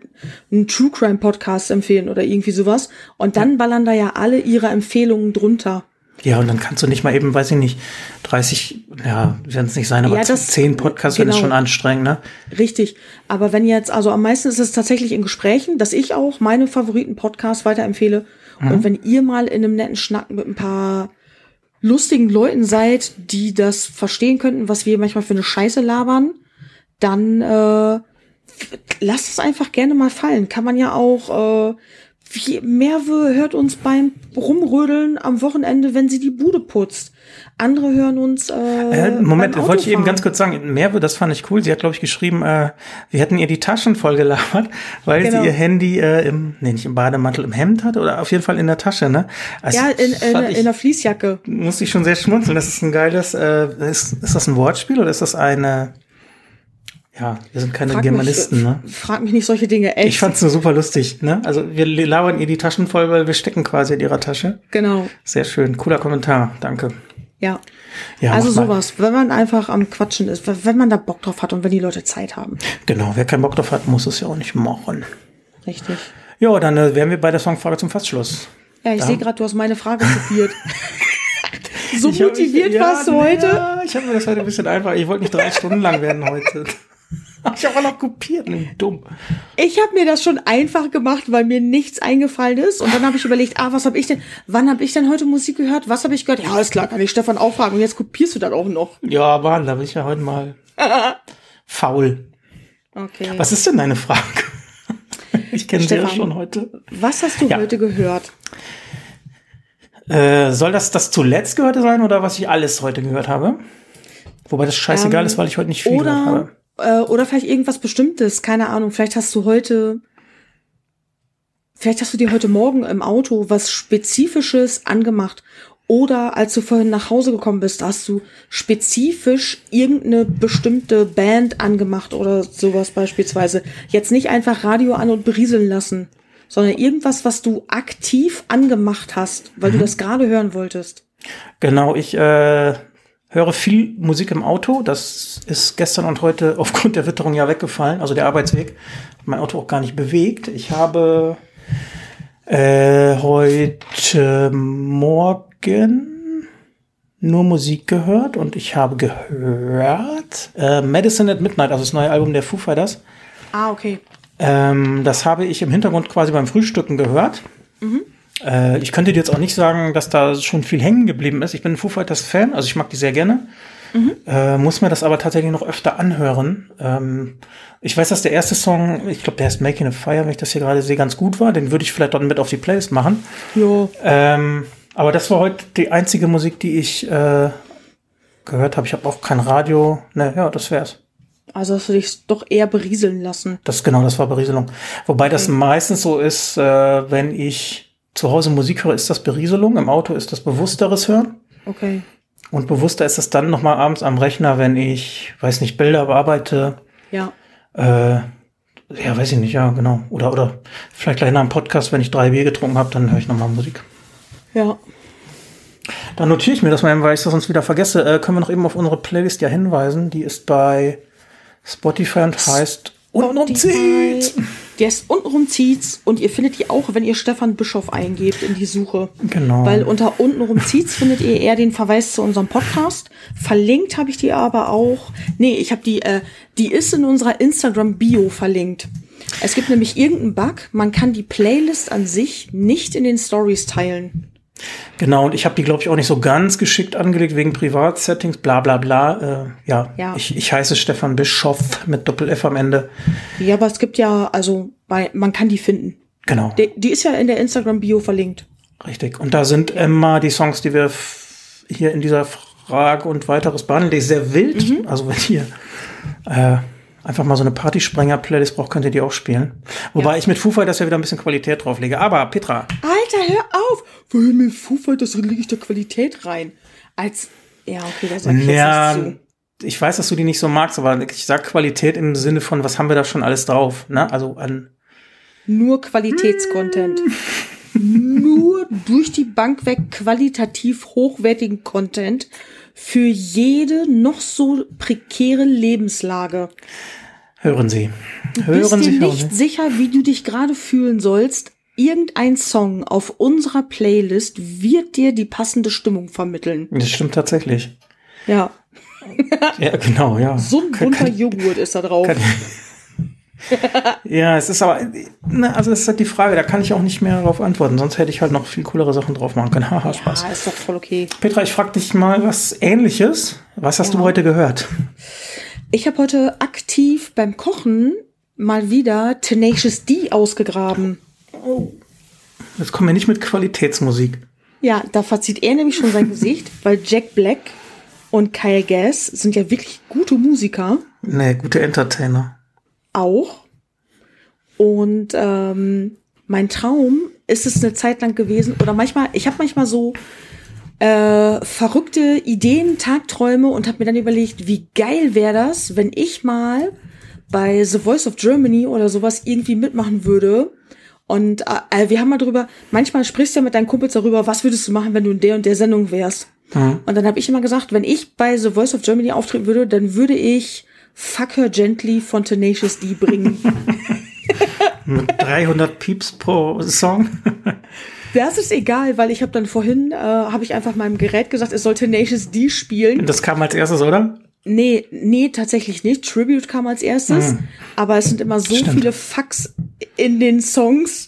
einen True Crime Podcast empfehlen oder irgendwie sowas. Und dann ballern da ja alle ihre Empfehlungen drunter. Ja, und dann kannst du nicht mal eben, weiß ich nicht, 30, ja, werden es nicht sein, aber Ja, das- 10 Podcasts, wenn es genau. schon anstrengend, ne? Richtig. Aber wenn jetzt, also am meisten ist es tatsächlich in Gesprächen, dass ich auch meine Favoriten-Podcasts weiterempfehle. Und wenn ihr mal in einem netten Schnack mit ein paar lustigen Leuten seid, die das verstehen könnten, was wir manchmal für eine Scheiße labern, dann äh, lasst es einfach gerne mal fallen. Kann man ja auch, äh, Merve hört uns beim Rumrödeln am Wochenende, wenn sie die Bude putzt. Andere hören uns. Äh, Äh, Moment, wollte ich eben ganz kurz sagen, Merve, das fand ich cool. Sie hat, glaube ich, geschrieben, äh, wir hätten ihr die Taschen voll gelabert, weil Genau. sie ihr Handy äh, im, nee, nicht im Bademantel, im Hemd hat oder auf jeden Fall in der Tasche, ne? Also, Ja, in, in, ich, in der Fließjacke. musste ich schon sehr schmunzeln. Das ist ein geiles, äh, ist, ist das ein Wortspiel oder ist das eine, ja, wir sind keine Frag Germanisten, mich, ne? Frag mich nicht solche Dinge. Echt. Ich fand's nur super lustig, ne? Also wir labern ihr die Taschen voll, weil wir stecken quasi in ihrer Tasche. genau. Sehr schön, cooler Kommentar, danke. Ja. Ja, also sowas, wenn man einfach am Quatschen ist, wenn man da Bock drauf hat und wenn die Leute Zeit haben. Genau, wer keinen Bock drauf hat, muss es ja auch nicht machen. Richtig. Ja, dann äh, wären wir bei der Songfrage zum Fastschluss. Ja, ich sehe gerade, du hast meine Frage kopiert. so Ich hab motiviert mich- warst du heute? Ja, ich habe mir das heute ein bisschen einfach. Ich wollte nicht drei Stunden lang werden heute. Ich habe auch noch kopiert, ne, dumm. Ich habe mir das schon einfach gemacht, weil mir nichts eingefallen ist. Und dann habe ich überlegt, ah, was habe ich denn, wann habe ich denn heute Musik gehört? Was habe ich gehört? Ja, alles klar, kann ich Stefan auch fragen. Und jetzt kopierst du das auch noch. Ja, Mann, da bin ich ja heute mal faul. Okay. Was ist denn deine Frage? Ich kenne sie ja Stefan. schon heute. Was hast du Ja. heute gehört? Äh, soll das das zuletzt gehörte sein oder was ich alles heute gehört habe? Wobei das scheißegal Ähm, ist, weil ich heute nicht viel gehört habe. Äh, oder vielleicht irgendwas Bestimmtes, keine Ahnung. Vielleicht hast du heute, vielleicht hast du dir heute Morgen im Auto was Spezifisches angemacht. Oder als du vorhin nach Hause gekommen bist, hast du spezifisch irgendeine bestimmte Band angemacht oder sowas beispielsweise. Jetzt nicht einfach Radio an und berieseln lassen, sondern irgendwas, was du aktiv angemacht hast, weil Mhm. du das gerade hören wolltest. Genau, ich äh, höre viel Musik im Auto. Das ist gestern und heute aufgrund der Witterung ja weggefallen. Also der Arbeitsweg hat mein Auto auch gar nicht bewegt. Ich habe äh, heute Morgen nur Musik gehört und ich habe gehört äh, Medicine at Midnight, also das neue Album der Foo Fighters. Ah, okay. Ähm, das habe ich im Hintergrund quasi beim Frühstücken gehört. Äh, ich könnte dir jetzt auch nicht sagen, dass da schon viel hängen geblieben ist. Ich bin ein Foo Fighters Fan, also ich mag die sehr gerne. Äh, muss mir das aber tatsächlich noch öfter anhören. Ähm, ich weiß, dass der erste Song, ich glaube, der heißt Making a Fire, wenn ich das hier gerade sehe, ganz gut war. Den würde ich vielleicht dann mit auf die Playlist machen. Jo. Ähm, aber das war heute die einzige Musik, die ich äh, gehört habe. Ich habe auch kein Radio. Ne, ja, das wär's. Also hast du dich doch eher berieseln lassen. Das genau, das war Berieselung. Wobei das meistens so ist, äh, wenn ich zu Hause Musik höre, ist das Berieselung. Im Auto ist das bewussteres Hören. Okay. Und bewusster ist es dann nochmal abends am Rechner, wenn ich, weiß nicht, Bilder bearbeite. Ja. Äh, ja, weiß ich nicht, ja, genau. Oder, oder vielleicht gleich nach dem Podcast, wenn ich drei Bier getrunken habe, dann höre ich nochmal Musik. Ja. Dann notiere ich mir das mal, weil ich das sonst wieder vergesse. Äh, können wir noch eben auf unsere Playlist ja hinweisen. Die ist bei Spotify und heißt Untenrum zieht's. Der ist untenrum zieht's und ihr findet die auch, wenn ihr Stefan Bischof eingebt in die Suche. Genau. Weil unter untenrum zieht's findet ihr eher den Verweis zu unserem Podcast. Verlinkt habe ich die aber auch. Nee, ich habe die, äh, die ist in unserer Instagram-Bio verlinkt. Es gibt nämlich irgendeinen Bug, man kann die Playlist an sich nicht in den Stories teilen. Genau, und ich habe die, glaube ich, auch nicht so ganz geschickt angelegt wegen Privatsettings, bla bla bla. Äh, ja, Ja. Ich, ich heiße Stefan Bischoff mit Doppel-F am Ende. Ja, aber es gibt ja, also bei, man kann die finden. Genau. Die, die ist ja in der Instagram-Bio verlinkt. Richtig. Und da sind immer die Songs, die wir hier in dieser Frage und weiteres behandeln. Die ist sehr wild. Mhm. Also wenn ihr äh, einfach mal so eine Partysprenger-Playlist braucht, könnt ihr die auch spielen. Wobei Ja. ich mit Foo Fighters ja wieder ein bisschen Qualität drauflege. Aber Petra, Alter, hör auf! Wohin mit Foo Fighters lege ich da Qualität rein? Als, ja, okay, da sag ich ja, jetzt nicht zu. ich weiß, dass du die nicht so magst, aber ich sag Qualität im Sinne von, was haben wir da schon alles drauf? Ne? Also an Nur Qualitätscontent. Nur durch die Bank weg qualitativ hochwertigen Content für jede noch so prekäre Lebenslage. hören Sie. Hören bist Sie, dir hören nicht Sie. sicher, wie du dich gerade fühlen sollst. Irgendein Song auf unserer Playlist wird dir die passende Stimmung vermitteln. Das stimmt tatsächlich. Ja, Ja, genau, ja. so ein bunter Joghurt ist da drauf. kann- Ja, es ist aber, ne, also es ist halt die Frage, da kann ich auch nicht mehr darauf antworten, sonst hätte ich halt noch viel coolere Sachen drauf machen können. Haha, Spaß. Ja, ist doch voll okay. Petra, ich frag dich mal was ähnliches. Was hast du Ja. heute gehört? Ich habe heute aktiv beim Kochen mal wieder Tenacious D ausgegraben. Jetzt kommen wir nicht mit Qualitätsmusik. Ja, da verzieht er nämlich schon sein Gesicht, weil Jack Black und Kyle Gass sind ja wirklich gute Musiker. Nee, gute Entertainer. Auch. Und ähm, mein Traum ist es eine Zeit lang gewesen, oder manchmal, ich habe manchmal so äh, verrückte Ideen, Tagträume und habe mir dann überlegt, wie geil wäre das, wenn ich mal bei The Voice of Germany oder sowas irgendwie mitmachen würde. Und äh, wir haben mal drüber, manchmal sprichst du ja mit deinen Kumpels darüber, was würdest du machen, wenn du in der und der Sendung wärst. Und dann habe ich immer gesagt, wenn ich bei The Voice of Germany auftreten würde, dann würde ich Fuck Her Gently von Tenacious D bringen. Mit 300 Pieps pro Song. das ist egal, weil ich habe dann vorhin, äh, habe ich einfach meinem Gerät gesagt, es soll Tenacious D spielen. Das kam als erstes, oder? Nee, nee, tatsächlich nicht. Tribute kam als erstes. Aber es sind immer so Stimmt. viele Fucks in den Songs.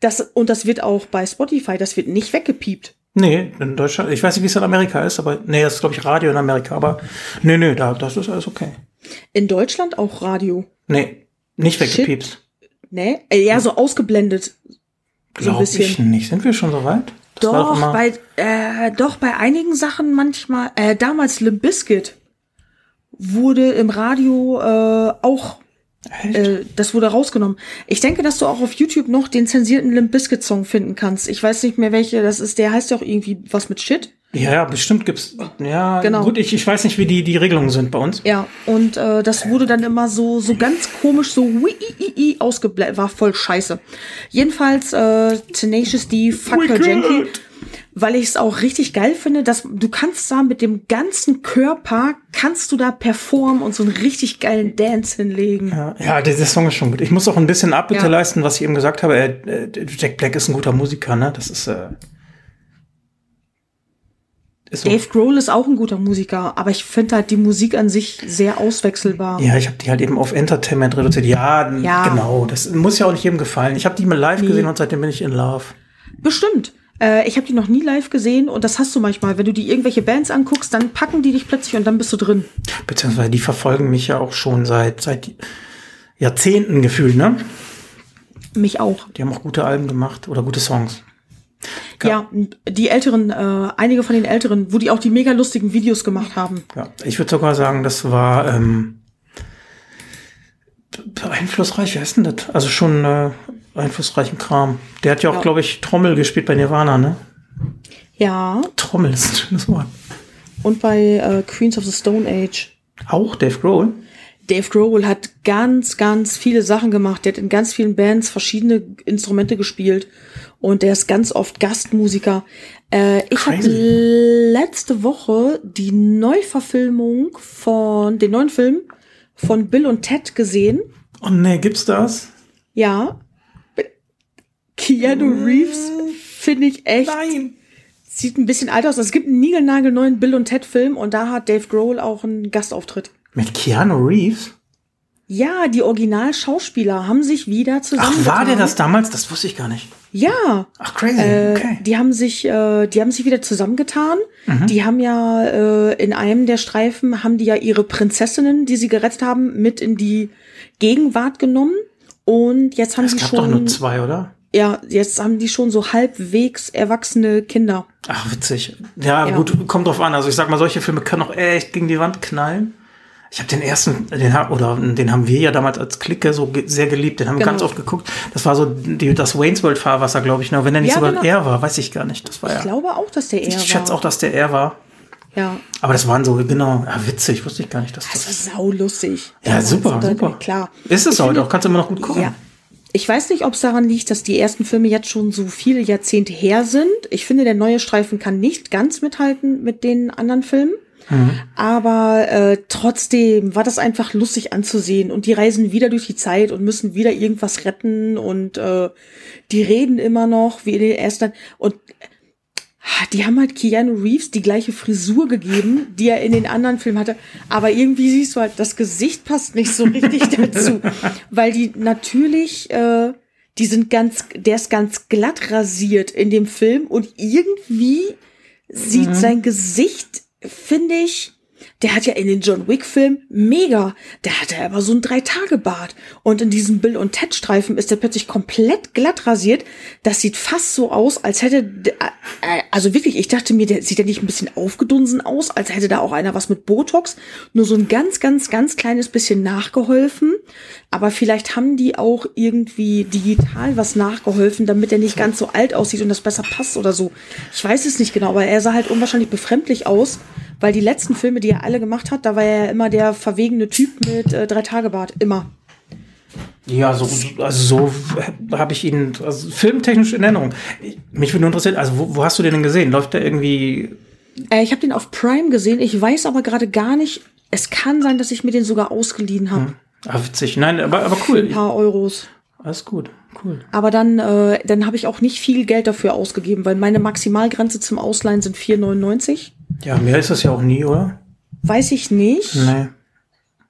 Das, und das wird auch bei Spotify, das wird nicht weggepiept. Nee, in Deutschland. Ich weiß nicht, wie es in Amerika ist, aber nee, das ist, glaube ich, Radio in Amerika. Aber nee, nee, da, das ist alles okay. In Deutschland auch Radio. Nee, nicht weggepiepst. Ne? Äh, Ja, so ausgeblendet. So Glaube ich nicht. Sind wir schon so weit? Das Doch, immer- bei, äh, doch, bei einigen Sachen manchmal, äh, damals Limp Bizkit wurde im Radio äh, auch, äh, das wurde rausgenommen. Ich denke, dass du auch auf YouTube noch den zensierten Limp Bizkit Song finden kannst. Ich weiß nicht mehr welche, das ist, der heißt ja auch irgendwie was mit Shit. Ja, ja, bestimmt gibt's. Ja, Genau. gut, ich, ich weiß nicht, wie die, die Regelungen sind bei uns. Ja, und äh, das wurde dann immer so so ganz komisch so ui, i, i, ausgeblendet, war voll scheiße. Jedenfalls äh, Tenacious D, Fuck Her Wicked. Gently, weil ich es auch richtig geil finde, dass du kannst da mit dem ganzen Körper kannst du da performen und so einen richtig geilen Dance hinlegen. Ja, ja, der, Song ist schon gut. Ich muss auch ein bisschen Abbitte Ja. leisten, was ich eben gesagt habe. Äh, äh, Jack Black ist ein guter Musiker, ne? Das ist, äh, ist so. Dave Grohl ist auch ein guter Musiker, aber ich finde halt die Musik an sich sehr auswechselbar. Ja, ich habe die halt eben auf Entertainment reduziert. Ja, Ja. genau. Das muss ja auch nicht jedem gefallen. Ich habe die mal live Nee. gesehen und seitdem bin ich in Love. Bestimmt. Äh, ich habe die noch nie live gesehen und das hast du manchmal. Wenn du dir irgendwelche Bands anguckst, dann packen die dich plötzlich und dann bist du drin. Beziehungsweise die verfolgen mich ja auch schon seit, seit Jahrzehnten gefühlt, ne? Mich auch. Die haben auch gute Alben gemacht oder gute Songs. Ja, die Älteren, äh, einige von den Älteren, wo die auch die mega lustigen Videos gemacht haben. Ja, ich würde sogar sagen, das war ähm, beeinflussreich. Wer ist denn das? Also schon äh, einflussreichen Kram. Der hat ja auch, Ja. glaube ich, Trommel gespielt bei Nirvana, ne? Ja, Trommel ist ein schönes Wort. und bei äh, Queens of the Stone Age. Auch Dave Grohl. Dave Grohl hat ganz, ganz viele Sachen gemacht. Der hat in ganz vielen Bands verschiedene Instrumente gespielt. Und der ist ganz oft Gastmusiker. Äh, ich habe letzte Woche die Neuverfilmung von, den neuen Film von Bill und Ted gesehen. Oh nee, gibt's das? Ja. Keanu Reeves finde ich echt. Nein. Sieht ein bisschen alt aus. Es gibt einen niegelnagelneuen Bill und Ted Film und da hat Dave Grohl auch einen Gastauftritt. Mit Keanu Reeves? Ja, die Originalschauspieler haben sich wieder Ach, zusammengetan. war der das damals? Das wusste ich gar nicht. Ja. Ach, crazy. Äh, okay. Die haben sich, äh, die haben sich wieder zusammengetan. Mhm. Die haben ja äh, in einem der Streifen haben die ja ihre Prinzessinnen, die sie gerettet haben, mit in die Gegenwart genommen Und jetzt haben Es die gab schon. doch nur zwei, oder? Ja, jetzt haben die schon so halbwegs erwachsene Kinder. Ach, witzig. Ja, Ja. gut, kommt drauf an. Also ich sag mal, solche Filme können auch echt gegen die Wand knallen. Ich habe den ersten, den oder den haben wir ja damals als Clique so ge sehr geliebt. Den haben wir Genau. ganz oft geguckt. Das war so die, das Wayne's World Fahrwasser, glaube ich. Ne? Wenn der nicht Ja, sogar genau. er war, weiß ich gar nicht. Das war Ich ja. glaube auch, dass der eher Ich schätze war. auch, dass der er war. Ja, Aber das waren so, genau, ja, witzig, wusste ich gar nicht, dass das das. war saulustig. Ja, super, also, super. Klar. Ist es Ich heute auch, kannst du immer noch gut gucken. Ja. Ich weiß nicht, ob es daran liegt, dass die ersten Filme jetzt schon so viele Jahrzehnte her sind. Ich finde, der neue Streifen kann nicht ganz mithalten mit den anderen Filmen. Aber äh, trotzdem war das einfach lustig anzusehen. Und die reisen wieder durch die Zeit und müssen wieder irgendwas retten. Und äh, die reden immer noch, wie in den ersten. Und Ah, die haben halt Keanu Reeves die gleiche Frisur gegeben, die er in den anderen Filmen hatte. Aber irgendwie siehst du halt, das Gesicht passt nicht so richtig dazu. Weil die natürlich, äh, die sind ganz, der ist ganz glatt rasiert in dem Film und irgendwie sieht sein Gesicht, finde ich, der hat ja in den John Wick-Filmen mega. Der hatte aber so ein Drei-Tage-Bart. Und in diesem Bill- und Ted-Streifen ist der plötzlich komplett glatt rasiert. Das sieht fast so aus, als hätte, äh, also wirklich, ich dachte mir, der sieht ja nicht ein bisschen aufgedunsen aus, als hätte da auch einer was mit Botox. Nur so ein ganz, ganz, ganz kleines bisschen nachgeholfen. Aber vielleicht haben die auch irgendwie digital was nachgeholfen, damit er nicht ganz so alt aussieht und das besser passt oder so. Ich weiß es nicht genau, aber er sah halt unwahrscheinlich befremdlich aus. Weil die letzten Filme, die er alle gemacht hat, da war er ja immer der verwegene Typ mit äh, drei Tage Bart. Immer. Ja, so, also so habe ich ihn also filmtechnisch in Erinnerung. Mich würde nur interessieren, also wo, wo hast du den denn gesehen? Läuft der irgendwie Äh, ich habe den auf Prime gesehen. Ich weiß aber gerade gar nicht. Es kann sein, dass ich mir den sogar ausgeliehen habe. Ah, witzig. Nein, aber, aber cool. Ein paar Euros. Alles gut. Cool. Aber dann, äh, dann habe ich auch nicht viel Geld dafür ausgegeben, weil meine Maximalgrenze zum Ausleihen sind 4,99. Ja, mehr ist das ja auch nie, oder? Weiß ich nicht. Nee.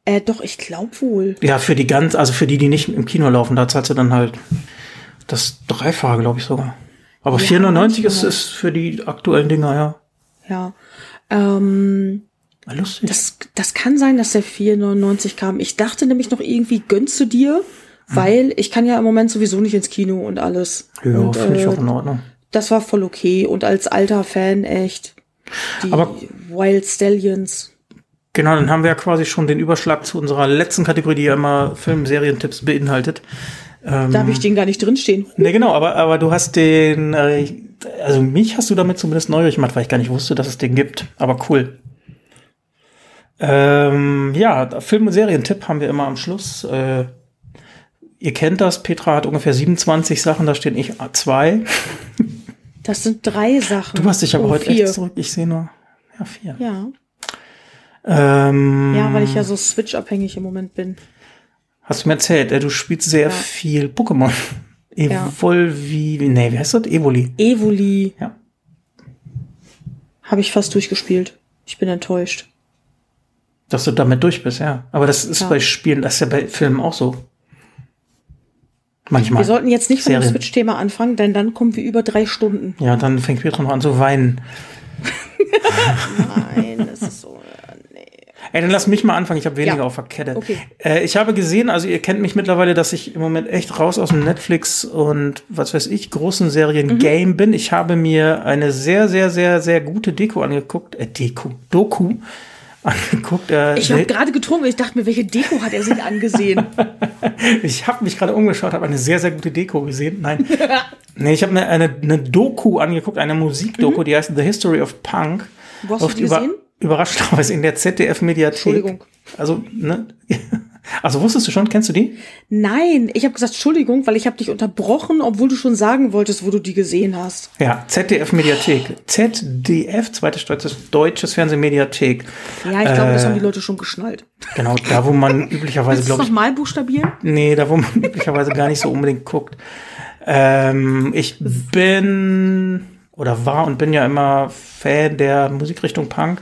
Äh, doch, ich glaube wohl. Ja, für die ganz, also für die, die nicht im Kino laufen, da zahlst du dann halt das Dreifache, glaube ich sogar. Aber Ja, 4,99 manchmal. ist, ist für die aktuellen Dinger, ja. Ja. Ähm, Ah, Lustig. Das, das kann sein, dass der 4,99 kam. Ich dachte nämlich noch irgendwie, gönnst du dir? Weil ich kann ja im Moment sowieso nicht ins Kino und alles. ja, finde ich äh, auch in Ordnung. Das war voll okay. Und als alter Fan echt. Die Aber- Wild Stallions. Genau, dann haben wir ja quasi schon den Überschlag zu unserer letzten Kategorie, die ja immer Film-Serientipps beinhaltet. Ähm, Da habe ich den gar nicht drinstehen. Ne, genau, aber, aber du hast den, äh, also mich hast du damit zumindest neugierig gemacht, weil ich gar nicht wusste, dass es den gibt. Aber cool. Ähm, ja, Film- und Serientipp haben wir immer am Schluss. Äh, ihr kennt das, Petra hat ungefähr 27 Sachen, da stehen ich zwei. Das sind drei Sachen. Du hast dich aber Oh, heute vier. echt zurück, ich sehe nur, ja, vier. Ja. Ähm, ja, weil ich ja so Switch-abhängig im Moment bin. Hast du mir erzählt, äh, du spielst sehr Ja. viel Pokémon. Ja. Evolvi, nee, wie heißt das? Evoli. Evoli Ja. habe ich fast durchgespielt. Ich bin enttäuscht. Dass du damit durch bist, ja. Aber das ist Ja. bei Spielen, das ist ja bei Filmen auch so. Manchmal. Wir sollten jetzt nicht von dem. Switch-Thema anfangen, denn dann kommen wir über drei Stunden. Ja, dann fängt Petra noch an zu weinen. Nein, das ist so. Ey, dann lass mich mal anfangen, ich habe weniger Ja. auf der Kette. Okay. Äh, ich habe gesehen, also ihr kennt mich mittlerweile, dass ich im Moment echt raus aus dem Netflix und was weiß ich, großen Mhm. Serien-Game bin. Ich habe mir eine sehr, sehr, sehr, sehr gute Deko angeguckt, äh, Deko, Doku angeguckt. Äh, Ich habe gerade getrunken, ich dachte mir, welche Deko hat er sich angesehen? Ich habe mich gerade umgeschaut, habe eine sehr, sehr gute Deko gesehen. Nein. nee, ich habe mir eine, eine Doku angeguckt, eine Musikdoku, die heißt The History of Punk. Wo hast du die gesehen? Überraschenderweise in der ZDF-Mediathek. Entschuldigung. Also, ne? Also wusstest du schon, kennst du die? Nein, ich habe gesagt Entschuldigung, weil ich habe dich unterbrochen, obwohl du schon sagen wolltest, wo du die gesehen hast. Ja, ZDF-Mediathek. ZDF, zweites deutsches, deutsches Fernsehmediathek. Ja, ich glaube, das Äh, haben die Leute schon geschnallt. Genau, da wo man üblicherweise, glaube ich, nochmal buchstabieren? Nee, da wo man üblicherweise gar nicht so unbedingt guckt. Ähm, ich bin oder war und bin ja immer Fan der Musikrichtung Punk.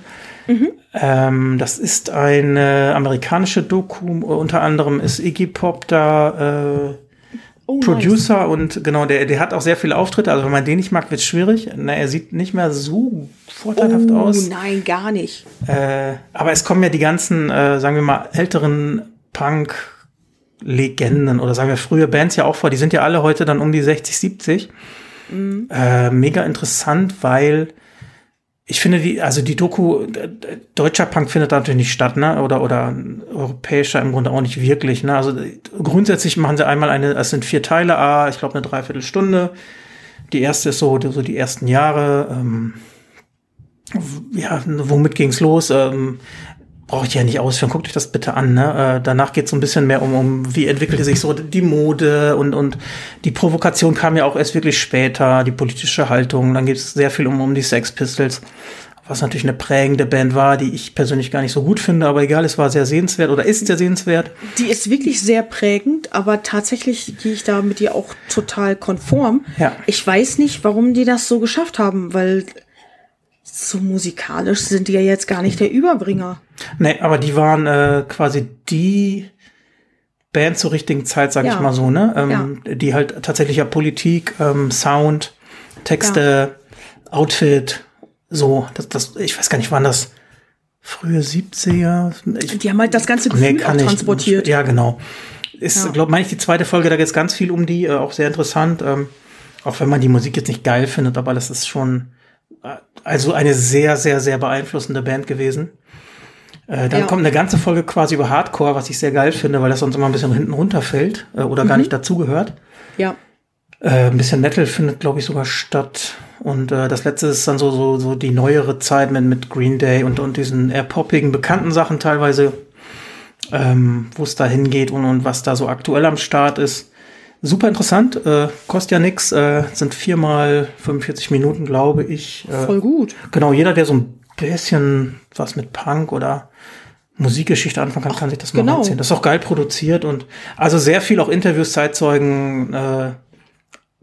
Ähm, das ist eine amerikanische Doku, unter anderem ist Iggy Pop da äh, Oh, Producer und genau, der, der hat auch sehr viele Auftritte. Also wenn man den nicht mag, wird es schwierig. Na, er sieht nicht mehr so vorteilhaft oh, aus. nein, gar nicht. Äh, aber es kommen ja die ganzen, äh, sagen wir mal, älteren Punk Legenden oder sagen wir frühe Bands ja auch vor. Die sind ja alle heute dann um die 60, 70. Mhm. Äh, mega interessant, weil ich finde die, also die Doku, deutscher Punk findet da natürlich nicht statt, ne? Oder, oder europäischer im Grunde auch nicht wirklich, ne? Also grundsätzlich machen sie einmal eine, es sind vier Teile, ah, ich glaube eine Dreiviertelstunde. Die erste ist so, so die ersten Jahre, ähm, ja, womit ging's los? Ähm, brauche ich ja nicht ausführen, guckt euch das bitte an. Ne? Äh, danach geht es so ein bisschen mehr um, um, wie entwickelte sich so die Mode und, und die Provokation kam ja auch erst wirklich später, die politische Haltung. Dann geht es sehr viel um, um die Sex Pistols, was natürlich eine prägende Band war, die ich persönlich gar nicht so gut finde, aber egal, es war sehr sehenswert oder ist sehr sehenswert. Die ist wirklich sehr prägend, aber tatsächlich gehe ich da mit dir auch total konform. Ja. Ich weiß nicht, warum die das so geschafft haben, weil so musikalisch sind die ja jetzt gar nicht der Überbringer. Nee, aber die waren äh, quasi die Band zur richtigen Zeit, sag ja. ich mal so, ne? Ähm, ja. Die halt tatsächlich ja Politik, ähm, Sound, Texte, ja. Outfit, so, das, das, ich weiß gar nicht, wann das frühe 70er. Ich, die haben halt das ganze Gefühl nee, transportiert. Ich, ja, genau. Ist, ja. glaube meine ich, die zweite Folge, da geht es ganz viel um die, äh, auch sehr interessant. Ähm, auch wenn man die Musik jetzt nicht geil findet, aber das ist schon äh, also eine sehr, sehr, sehr beeinflussende Band gewesen. Äh, dann ja. kommt eine ganze Folge quasi über Hardcore, was ich sehr geil finde, weil das sonst immer ein bisschen hinten runterfällt äh, oder mhm. gar nicht dazugehört. Ja. Äh, ein bisschen Metal findet, glaube ich, sogar statt. Und äh, das letzte ist dann so, so, so die neuere Zeit mit, mit Green Day und, und diesen eher poppigen, bekannten Sachen teilweise, ähm, wo es da hingeht und, und was da so aktuell am Start ist. Super interessant, äh, kostet ja nix, äh, sind viermal 45 Minuten, glaube ich. Äh, Voll gut. Genau, jeder, der so ein bisschen was mit Punk oder Musikgeschichte anfangen kann, Ach, kann sich das mal genau. erzählen. Das ist auch geil produziert und also sehr viel auch Interviews, Zeitzeugen, äh,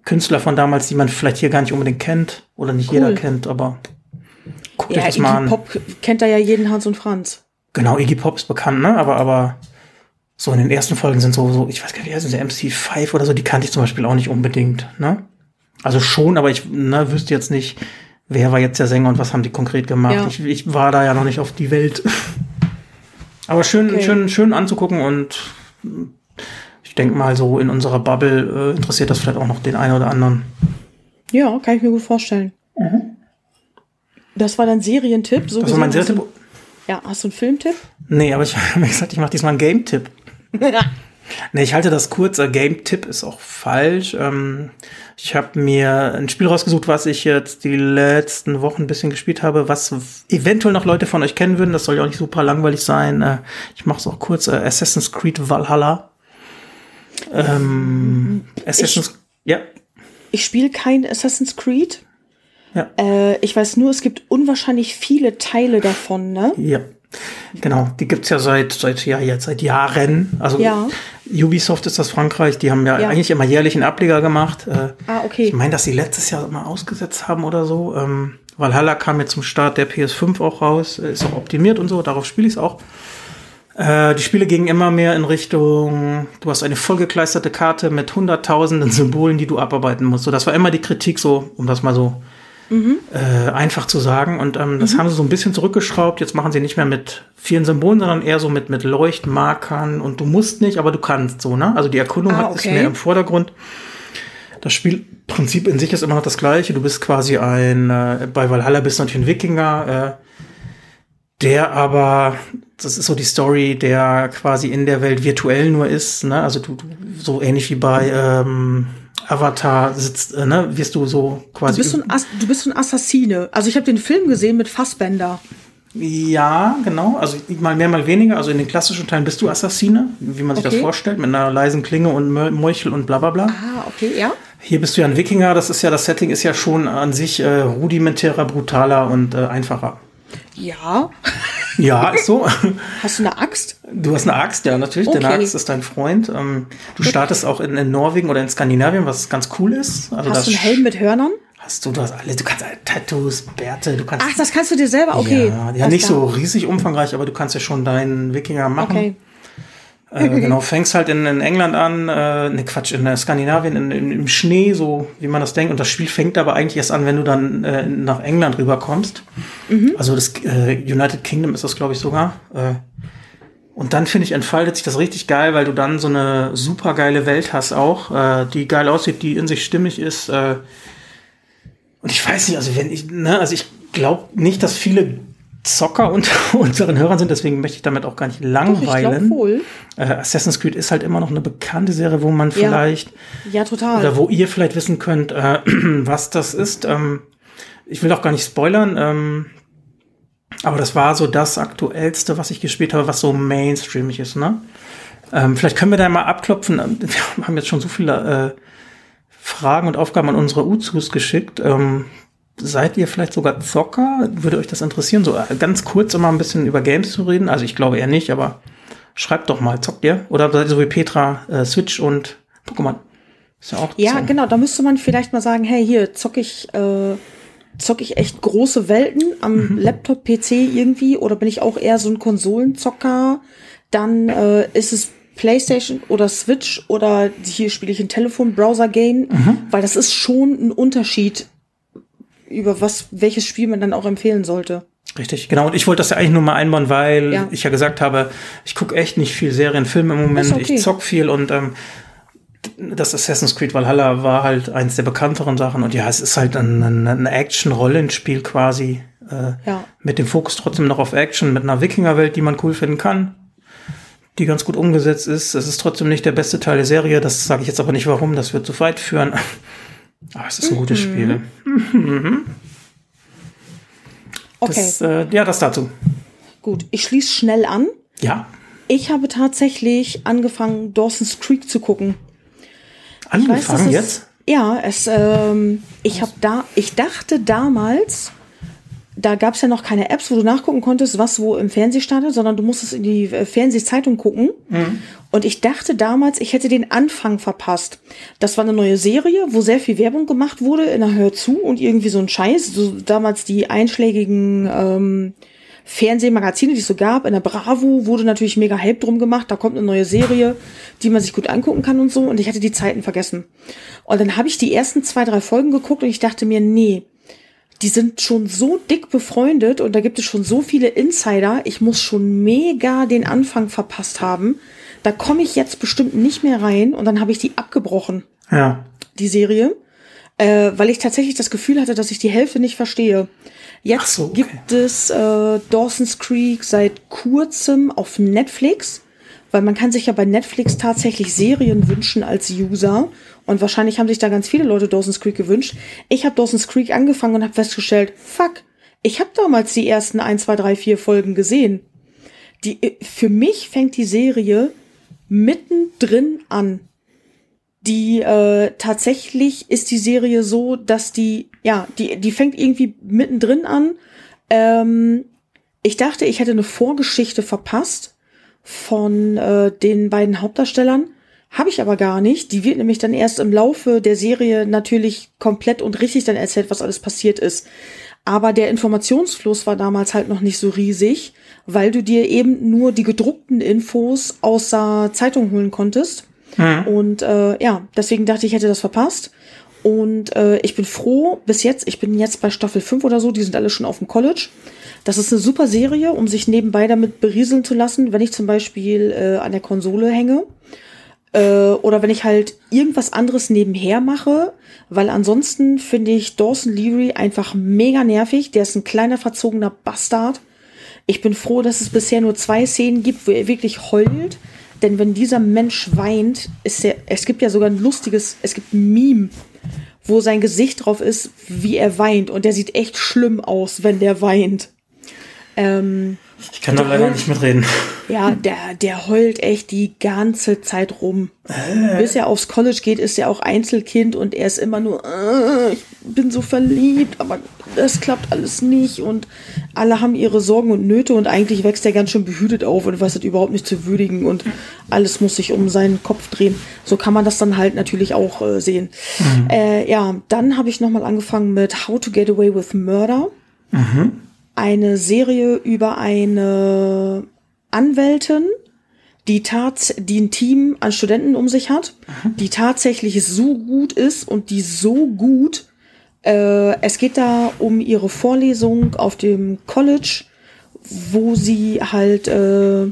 Künstler von damals, die man vielleicht hier gar nicht unbedingt kennt oder nicht cool. jeder kennt, aber guckt ja, euch das Iggy mal an. Pop kennt da ja jeden Hans und Franz. Genau, Iggy Pop ist bekannt, ne? Aber, aber so in den ersten Folgen sind so, so ich weiß gar nicht, wie heißt der MC5 oder so, die kannte ich zum Beispiel auch nicht unbedingt, ne? Also schon, aber ich ne, wüsste jetzt nicht, wer war jetzt der Sänger und was haben die konkret gemacht. Ja. Ich, ich war da ja noch nicht auf die Welt. Aber schön, okay. schön, schön anzugucken und ich denke mal so in unserer Bubble äh, interessiert das vielleicht auch noch den einen oder anderen. Ja, kann ich mir gut vorstellen. Mhm. Das war dein Serientipp. So das war mein Serientipp. Ja, hast du einen Filmtipp? Nee, aber ich habe mir gesagt, ich mache diesmal einen Game-Tipp. Nee, ich halte das kurz. Game-Tipp ist auch falsch. Ähm, ich habe mir ein Spiel rausgesucht, was ich jetzt die letzten Wochen ein bisschen gespielt habe, was eventuell noch Leute von euch kennen würden. Das soll ja auch nicht super langweilig sein. Äh, ich mache es auch kurz. Äh, Assassin's Creed Valhalla. Ähm, Assassin's, ich, ja. Ich spiele kein Assassin's Creed. Ja. Äh, ich weiß nur, es gibt unwahrscheinlich viele Teile davon, ne? Ja. Genau, die gibt's ja seit, seit, ja, jetzt seit Jahren. Also ja. Ubisoft ist das Frankreich, die haben ja, ja, eigentlich immer jährlich einen Ableger gemacht. Äh, ah, okay. Ich meine, dass sie letztes Jahr mal ausgesetzt haben oder so. Ähm, Valhalla kam jetzt zum Start der PS5 auch raus, ist auch optimiert und so, darauf spiele ich es auch. Äh, die Spiele gingen immer mehr in Richtung, du hast eine vollgekleisterte Karte mit hunderttausenden Symbolen, die du abarbeiten musst. So, das war immer die Kritik, so, um das mal so mhm. äh, einfach zu sagen. Und ähm, das mhm. haben sie so ein bisschen zurückgeschraubt. Jetzt machen sie nicht mehr mit vielen Symbolen, sondern eher so mit, mit Leuchtmarkern. Und du musst nicht, aber du kannst so, ne? Also die Erkundung ah, okay. ist mehr im Vordergrund. Das Spielprinzip in sich ist immer noch das gleiche. Du bist quasi ein, äh, bei Valhalla bist du natürlich ein Wikinger, äh, der aber, das ist so die Story, der quasi in der Welt virtuell nur ist, ne? Also du, du so ähnlich wie bei ähm, Avatar sitzt, äh, ne, wirst du so quasi. Du bist so ein, As du bist so ein Assassine. Also ich habe den Film gesehen mit Fassbender. Ja, genau. Also mal mehr, mal weniger. Also in den klassischen Teilen bist du Assassine, wie man sich okay. das vorstellt, mit einer leisen Klinge und Meuchel und bla bla bla. Ah, okay, ja. Hier bist du ja ein Wikinger. Das ist ja, das Setting ist ja schon an sich äh, rudimentärer, brutaler und äh, einfacher. Ja. Ja, ist so. Hast du eine Axt? Du hast eine Axt, ja, natürlich. Okay. Deine Axt ist dein Freund. Ähm, du startest auch in, in, Norwegen oder in Skandinavien, was ganz cool ist. Also hast du einen Helm mit Hörnern? Hast du, du hast alle, du kannst Tattoos, Bärte, du kannst. Ach, das kannst du dir selber, okay. Ja, ja nicht so riesig umfangreich, aber du kannst ja schon deinen Wikinger machen. Okay. Äh, genau, fängst halt in, in England an, äh, ne Quatsch, in Skandinavien, in, in, im Schnee, so wie man das denkt. Und das Spiel fängt aber eigentlich erst an, wenn du dann äh, nach England rüberkommst. Mhm. Also das äh, United Kingdom ist das, glaube ich, sogar. Äh, Und dann finde ich, entfaltet sich das richtig geil, weil du dann so eine super geile Welt hast auch, äh, die geil aussieht, die in sich stimmig ist. Äh, und ich weiß nicht, also wenn ich, ne, also ich glaube nicht, dass viele Zocker unter unseren Hörern sind, deswegen möchte ich damit auch gar nicht langweilen. Äh, Assassin's Creed ist halt immer noch eine bekannte Serie, wo man vielleicht ja, total. oder wo ihr vielleicht wissen könnt, äh, was das ist. Ähm, ich will auch gar nicht spoilern. Ähm, aber das war so das aktuellste, was ich gespielt habe, was so mainstreamig ist, ne? Ähm, vielleicht können wir da mal abklopfen. Ähm, wir haben jetzt schon so viele äh, Fragen und Aufgaben an unsere Uzus geschickt. Ähm, seid ihr vielleicht sogar Zocker? Würde euch das interessieren, so äh, ganz kurz immer ein bisschen über Games zu reden? Also ich glaube eher nicht, aber schreibt doch mal, zockt ihr? Oder seid ihr so wie Petra, äh, Switch und Pokémon? Ist ja auch Ja, so. genau, da müsste man vielleicht mal sagen, hey, hier zock ich äh, zocke ich echt große Welten am mhm. Laptop, PC irgendwie oder bin ich auch eher so ein Konsolenzocker? Dann äh, ist es PlayStation oder Switch oder hier spiele ich ein Telefon-Browser-Game, mhm. weil das ist schon ein Unterschied, über was, welches Spiel man dann auch empfehlen sollte. Richtig, genau. Und ich wollte das ja eigentlich nur mal einbauen, weil ja. ich ja gesagt habe, ich gucke echt nicht viel Serien, Filme im Moment, okay. ich zock viel und ähm, das Assassin's Creed Valhalla war halt eins der bekannteren Sachen und ja, es ist halt ein, ein, ein Action-Rollenspiel quasi. Äh, ja. Mit dem Fokus trotzdem noch auf Action, mit einer Wikingerwelt, die man cool finden kann, die ganz gut umgesetzt ist. Es ist trotzdem nicht der beste Teil der Serie, das sage ich jetzt aber nicht warum, das wird zu weit führen. Aber es ist ein mhm. gutes Spiel. Mhm. Okay. Das, äh, ja, das dazu. Gut, ich schließe schnell an. Ja. Ich habe tatsächlich angefangen, Dawson's Creek zu gucken. Angefangen weiß, jetzt? ja, es, ähm, ich habe da, ich dachte damals, da gab es ja noch keine Apps, wo du nachgucken konntest, was wo im Fernsehen startet, sondern du musstest in die äh, Fernsehzeitung gucken. Mhm. Und ich dachte damals, ich hätte den Anfang verpasst. Das war eine neue Serie, wo sehr viel Werbung gemacht wurde in der Hör zu und irgendwie so ein Scheiß. So damals die einschlägigen ähm, Fernsehmagazine, die es so gab. In der Bravo wurde natürlich mega Hype drum gemacht. Da kommt eine neue Serie, die man sich gut angucken kann und so. Und ich hatte die Zeiten vergessen. Und dann habe ich die ersten zwei, drei Folgen geguckt und ich dachte mir, nee, die sind schon so dick befreundet und da gibt es schon so viele Insider. Ich muss schon mega den Anfang verpasst haben. Da komme ich jetzt bestimmt nicht mehr rein und dann habe ich die abgebrochen. Ja. Die Serie. Äh, weil ich tatsächlich das Gefühl hatte, dass ich die Hälfte nicht verstehe. Jetzt so, okay. gibt es äh, Dawson's Creek seit kurzem auf Netflix, weil man kann sich ja bei Netflix tatsächlich Serien wünschen als User und wahrscheinlich haben sich da ganz viele Leute Dawson's Creek gewünscht. Ich habe Dawson's Creek angefangen und habe festgestellt, fuck, ich habe damals die ersten 1, 2, 3, 4 Folgen gesehen. Die, äh, für mich fängt die Serie mittendrin an die äh, tatsächlich ist die Serie so, dass die, ja, die, die fängt irgendwie mittendrin an. Ähm, ich dachte, ich hätte eine Vorgeschichte verpasst von äh, den beiden Hauptdarstellern. Habe ich aber gar nicht. Die wird nämlich dann erst im Laufe der Serie natürlich komplett und richtig dann erzählt, was alles passiert ist. Aber der Informationsfluss war damals halt noch nicht so riesig, weil du dir eben nur die gedruckten Infos aus der Zeitung holen konntest. Mhm. Und äh, ja, deswegen dachte ich, hätte das verpasst. Und äh, ich bin froh, bis jetzt, ich bin jetzt bei Staffel 5 oder so, die sind alle schon auf dem College. Das ist eine super Serie, um sich nebenbei damit berieseln zu lassen, wenn ich zum Beispiel äh, an der Konsole hänge. Äh, oder wenn ich halt irgendwas anderes nebenher mache, weil ansonsten finde ich Dawson Leary einfach mega nervig. Der ist ein kleiner verzogener Bastard. Ich bin froh, dass es bisher nur zwei Szenen gibt, wo er wirklich heult. Denn wenn dieser Mensch weint, ist er, es gibt ja sogar ein lustiges, es gibt ein Meme, wo sein Gesicht drauf ist, wie er weint. Und der sieht echt schlimm aus, wenn der weint. Ähm, ich kann da leider nicht mitreden. Ja, der, der heult echt die ganze Zeit rum. Äh. Bis er aufs College geht, ist er auch Einzelkind und er ist immer nur, äh, ich bin so verliebt, aber das klappt alles nicht und alle haben ihre Sorgen und Nöte und eigentlich wächst er ganz schön behütet auf und weiß es überhaupt nicht zu würdigen und alles muss sich um seinen Kopf drehen. So kann man das dann halt natürlich auch äh, sehen. Mhm. Äh, ja, dann habe ich nochmal angefangen mit How to Get Away with Murder. Mhm eine Serie über eine Anwältin, die tat, die ein Team an Studenten um sich hat, mhm. die tatsächlich so gut ist und die so gut. Äh, es geht da um ihre Vorlesung auf dem College, wo sie halt äh,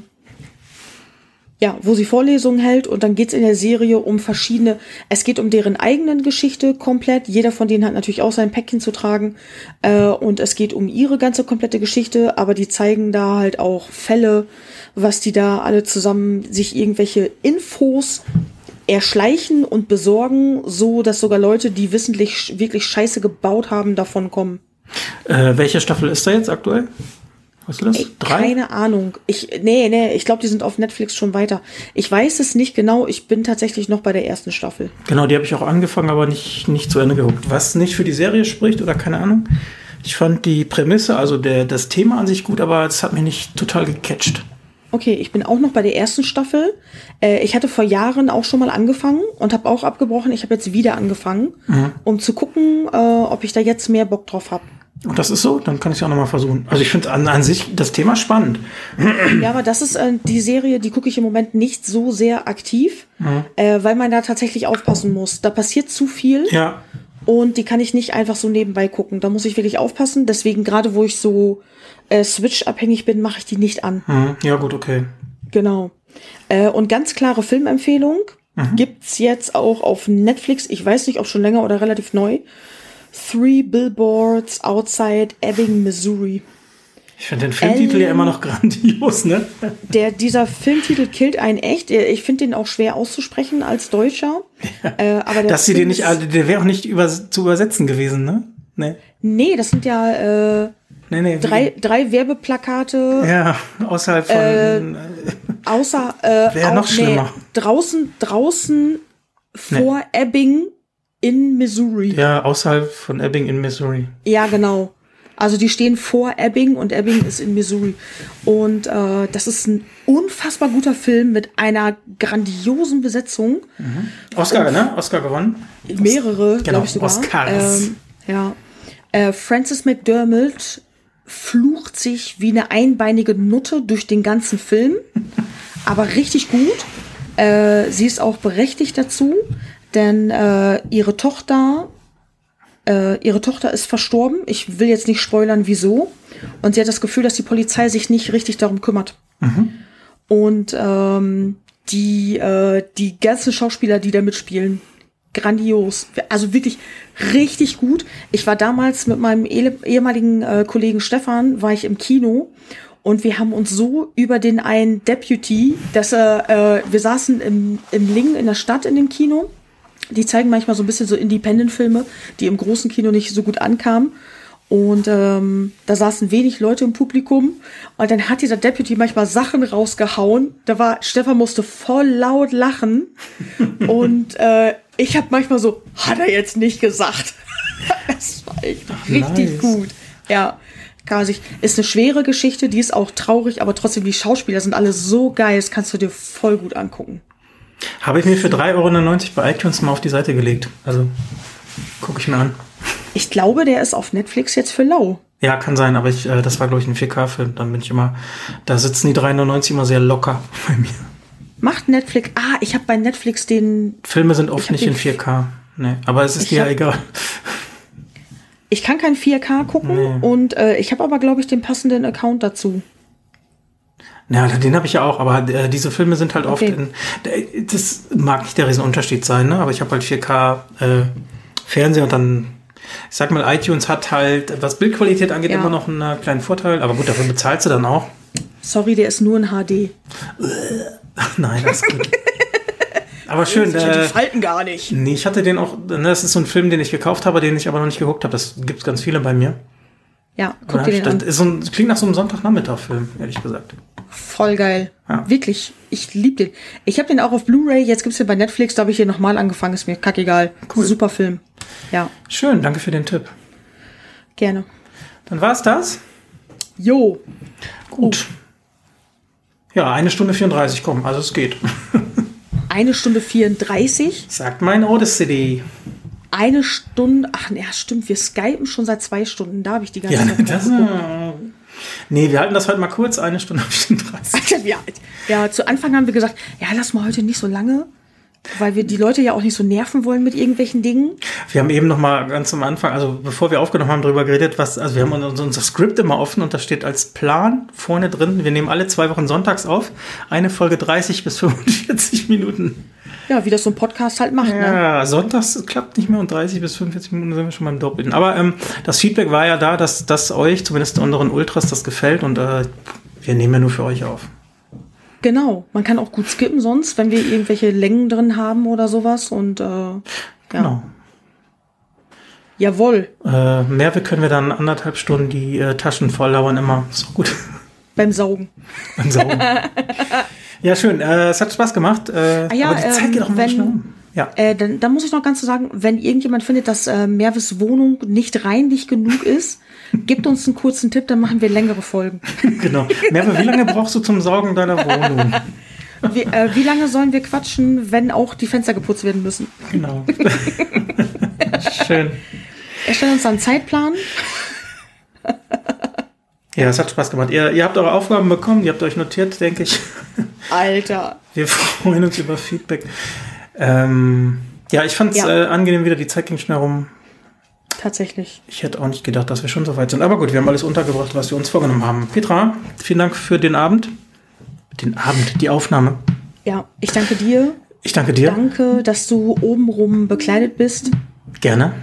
ja, wo sie Vorlesungen hält und dann geht's in der Serie um verschiedene, es geht um deren eigenen Geschichte komplett, jeder von denen hat natürlich auch sein Päckchen zu tragen äh, und es geht um ihre ganze komplette Geschichte, aber die zeigen da halt auch Fälle, was die da alle zusammen sich irgendwelche Infos erschleichen und besorgen, so dass sogar Leute, die wissentlich wirklich Scheiße gebaut haben, davon kommen. Äh, welche Staffel ist da jetzt aktuell? Weißt du das? Ey, Keine Ahnung. Ich, nee, nee, ich glaube, die sind auf Netflix schon weiter. Ich weiß es nicht genau. Ich bin tatsächlich noch bei der ersten Staffel. Genau, die habe ich auch angefangen, aber nicht, nicht zu Ende geguckt. Was nicht für die Serie spricht oder keine Ahnung. Ich fand die Prämisse, also der, das Thema an sich gut, aber es hat mich nicht total gecatcht. Okay, ich bin auch noch bei der ersten Staffel. Äh, ich hatte vor Jahren auch schon mal angefangen und habe auch abgebrochen. Ich habe jetzt wieder angefangen, Mhm. um zu gucken, äh, ob ich da jetzt mehr Bock drauf habe. Und das ist so, dann kann ich es ja auch nochmal versuchen. Also ich finde an, an sich das Thema spannend. Ja, aber das ist äh, die Serie, die gucke ich im Moment nicht so sehr aktiv, äh, weil man da tatsächlich aufpassen muss. Da passiert zu viel Ja, und die kann ich nicht einfach so nebenbei gucken. Da muss ich wirklich aufpassen. Deswegen gerade, wo ich so äh, Switch-abhängig bin, mache ich die nicht an. mhm. ja gut, okay. Genau. Äh, und ganz klare Filmempfehlung gibt's jetzt auch auf Netflix. Ich weiß nicht, ob schon länger oder relativ neu. Three Billboards Outside Ebbing, Missouri. Ich finde den Filmtitel ja immer noch grandios, ne? Der, dieser Filmtitel killt einen echt. Ich finde den auch schwer auszusprechen als Deutscher. Äh, aber der Dass sie den nicht, also der wäre auch nicht über, zu übersetzen gewesen, ne? Nee. Nee, das sind ja äh, Nee, nee. drei, drei Werbeplakate Ja, außerhalb von. Äh, außer äh, Wär auch- noch schlimmer. draußen, draußen vor Ebbing in Missouri. ja, außerhalb von Ebbing in Missouri. Ja, genau. Also die stehen vor Ebbing und Ebbing ist in Missouri. Und äh, das ist ein unfassbar guter Film mit einer grandiosen Besetzung. Oscar, ne? Oscar gewonnen. Mehrere, Genau, glaube ich sogar. Oscars. Ähm, ja. Äh, Frances McDermott flucht sich wie eine einbeinige Nutte durch den ganzen Film. aber richtig gut. Äh, sie ist auch berechtigt dazu, denn äh, ihre Tochter, äh, ihre Tochter ist verstorben. Ich will jetzt nicht spoilern, wieso. Und sie hat das Gefühl, dass die Polizei sich nicht richtig darum kümmert. Und ähm, die, äh, die ganzen Schauspieler, die da mitspielen, grandios. Also wirklich richtig gut. Ich war damals mit meinem ehemaligen äh, Kollegen Stefan, war ich im Kino und wir haben uns so über den einen Deputy, dass er, äh, wir saßen im, im Lingen in der Stadt in dem Kino. Die zeigen manchmal so ein bisschen so Independent-Filme, die im großen Kino nicht so gut ankamen. Und ähm, da saßen wenig Leute im Publikum. Und dann hat dieser Deputy manchmal Sachen rausgehauen. Da war, Stefan musste voll laut lachen. Und äh, ich habe manchmal so, hat er jetzt nicht gesagt. das war echt richtig nice. gut. Ja, sich, ist eine schwere Geschichte, die ist auch traurig, aber trotzdem, die Schauspieler sind alle so geil, das kannst du dir voll gut angucken. Habe ich mir für 3,99 Euro bei iTunes mal auf die Seite gelegt. Also gucke ich mir an. Ich glaube, der ist auf Netflix jetzt für lau. Ja, kann sein, aber ich, äh, das war, glaube ich, ein 4K-Film. Dann bin ich immer, da sitzen die 3,99 immer sehr locker bei mir. Macht Netflix, ah, ich habe bei Netflix den, Filme sind oft nicht in den 4K. Nee, aber es ist dir ja egal. ich kann kein 4K gucken Nee. und äh, ich habe aber, glaube ich, den passenden Account dazu. Ja, den habe ich ja auch, aber äh, diese Filme sind halt oft Okay. in. äh, Das mag nicht der Riesenunterschied sein, ne? Aber ich habe halt 4K äh, Fernseher und dann, ich sag mal, iTunes hat halt, was Bildqualität angeht, Ja. immer noch einen äh, kleinen Vorteil. Aber gut, dafür bezahlst du dann auch. Sorry, der ist nur in HD. Nein, das ist gut. aber schön. Ich hätte Äh, die Falten gar nicht. nee, ich hatte den auch, ne, das ist so ein Film, den ich gekauft habe, den ich aber noch nicht geguckt habe. Das gibt's ganz viele bei mir. Ja, guck dir den das an. ist so ein, klingt nach so einem Sonntagnachmittag-Film, ehrlich gesagt. Voll geil. Ja. Wirklich. Ich lieb den. Ich habe den auch auf Blu-ray. Jetzt gibt's den bei Netflix. Da habe ich hier nochmal angefangen. Ist mir kackegal. Cool. Super Film. Ja, Schön, danke für den Tipp. gerne. Dann war's das. Jo. Gut. Ja, eine Stunde 34, komm, also es geht. Eine Stunde 34. Sagt mein Odyssey. Eine Stunde. Ach, ja, stimmt. Wir skypen schon seit zwei Stunden. Da habe ich die ganze Ja, Zeit. das, äh, nee, wir halten das heute mal kurz, eine Stunde 34. ja, ja, zu Anfang haben wir gesagt, ja, lass mal heute nicht so lange. weil wir die Leute ja auch nicht so nerven wollen mit irgendwelchen Dingen. Wir haben eben noch mal ganz am Anfang, also bevor wir aufgenommen haben, darüber geredet, was, also wir haben unser, unser Skript immer offen und da steht als Plan vorne drin, wir nehmen alle zwei Wochen sonntags auf, eine Folge 30 bis 45 Minuten. Ja, wie das so ein Podcast halt macht. Ne? Ja, sonntags klappt nicht mehr und 30 bis 45 Minuten sind wir schon beim Doppelten. Aber ähm, das Feedback war ja da, dass, dass euch, zumindest unseren Ultras, das gefällt und äh, wir nehmen ja nur für euch auf. Genau, man kann auch gut skippen sonst, wenn wir irgendwelche Längen drin haben oder sowas und äh, ja. Genau. Jawohl, Äh, mehr können wir dann anderthalb Stunden die äh, Taschen voll lauern immer. Ist doch gut. beim Saugen. Beim Saugen. ja, schön. Äh, es hat Spaß gemacht. Äh, Ah ja, aber die Zeit ähm, geht auch mal wenn- schnell um. Ja. Äh, dann, dann muss ich noch ganz so sagen, wenn irgendjemand findet, dass äh, Mervis Wohnung nicht reinlich genug ist, gebt uns einen kurzen Tipp, dann machen wir längere Folgen. Genau. Merve, wie lange brauchst du zum Saugen deiner Wohnung? Wie, äh, wie lange sollen wir quatschen, wenn auch die Fenster geputzt werden müssen? Genau. Schön. Erstellen uns dann einen Zeitplan. Ja, es hat Spaß gemacht. Ihr, ihr habt eure Aufgaben bekommen, ihr habt euch notiert, denke ich. Alter. Wir freuen uns über Feedback. Ähm, ja, ich fand es Ja. äh, angenehm wieder, die Zeit ging schnell rum. Tatsächlich. Ich hätte auch nicht gedacht, dass wir schon so weit sind. Aber gut, wir haben alles untergebracht, was wir uns vorgenommen haben. Petra, vielen Dank für den Abend. Den Abend, die Aufnahme. Ja, ich danke dir. Ich danke dir. Danke, dass du obenrum bekleidet bist. Gerne.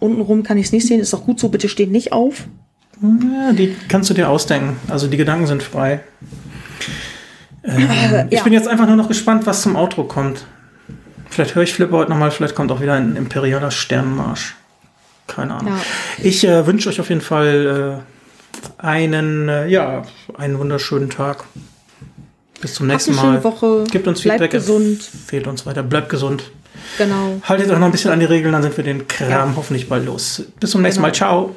Untenrum kann ich es nicht sehen. Ist auch gut so. Bitte steh nicht auf. Ja, die kannst du dir ausdenken. Also die Gedanken sind frei. Ähm, Ich ja. bin jetzt einfach nur noch gespannt, was zum Outro kommt. Vielleicht höre ich Flipper heute nochmal, vielleicht kommt auch wieder ein imperialer Sternenmarsch. Keine Ahnung. Ja. Ich äh, wünsche euch auf jeden Fall äh, einen, äh, ja, einen wunderschönen Tag. Bis zum nächsten Mal. Woche. Gebt uns Bleibt Feedback. gesund. Fehlt uns weiter. Bleibt gesund. Genau. Haltet euch noch ein bisschen an die Regeln, dann sind wir den Kram hoffentlich bald los. Bis zum nächsten Genau. Mal. Ciao.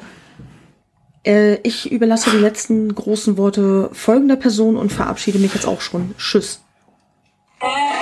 Äh, ich überlasse die letzten großen Worte folgender Person und verabschiede mich jetzt auch schon. Tschüss. Äh,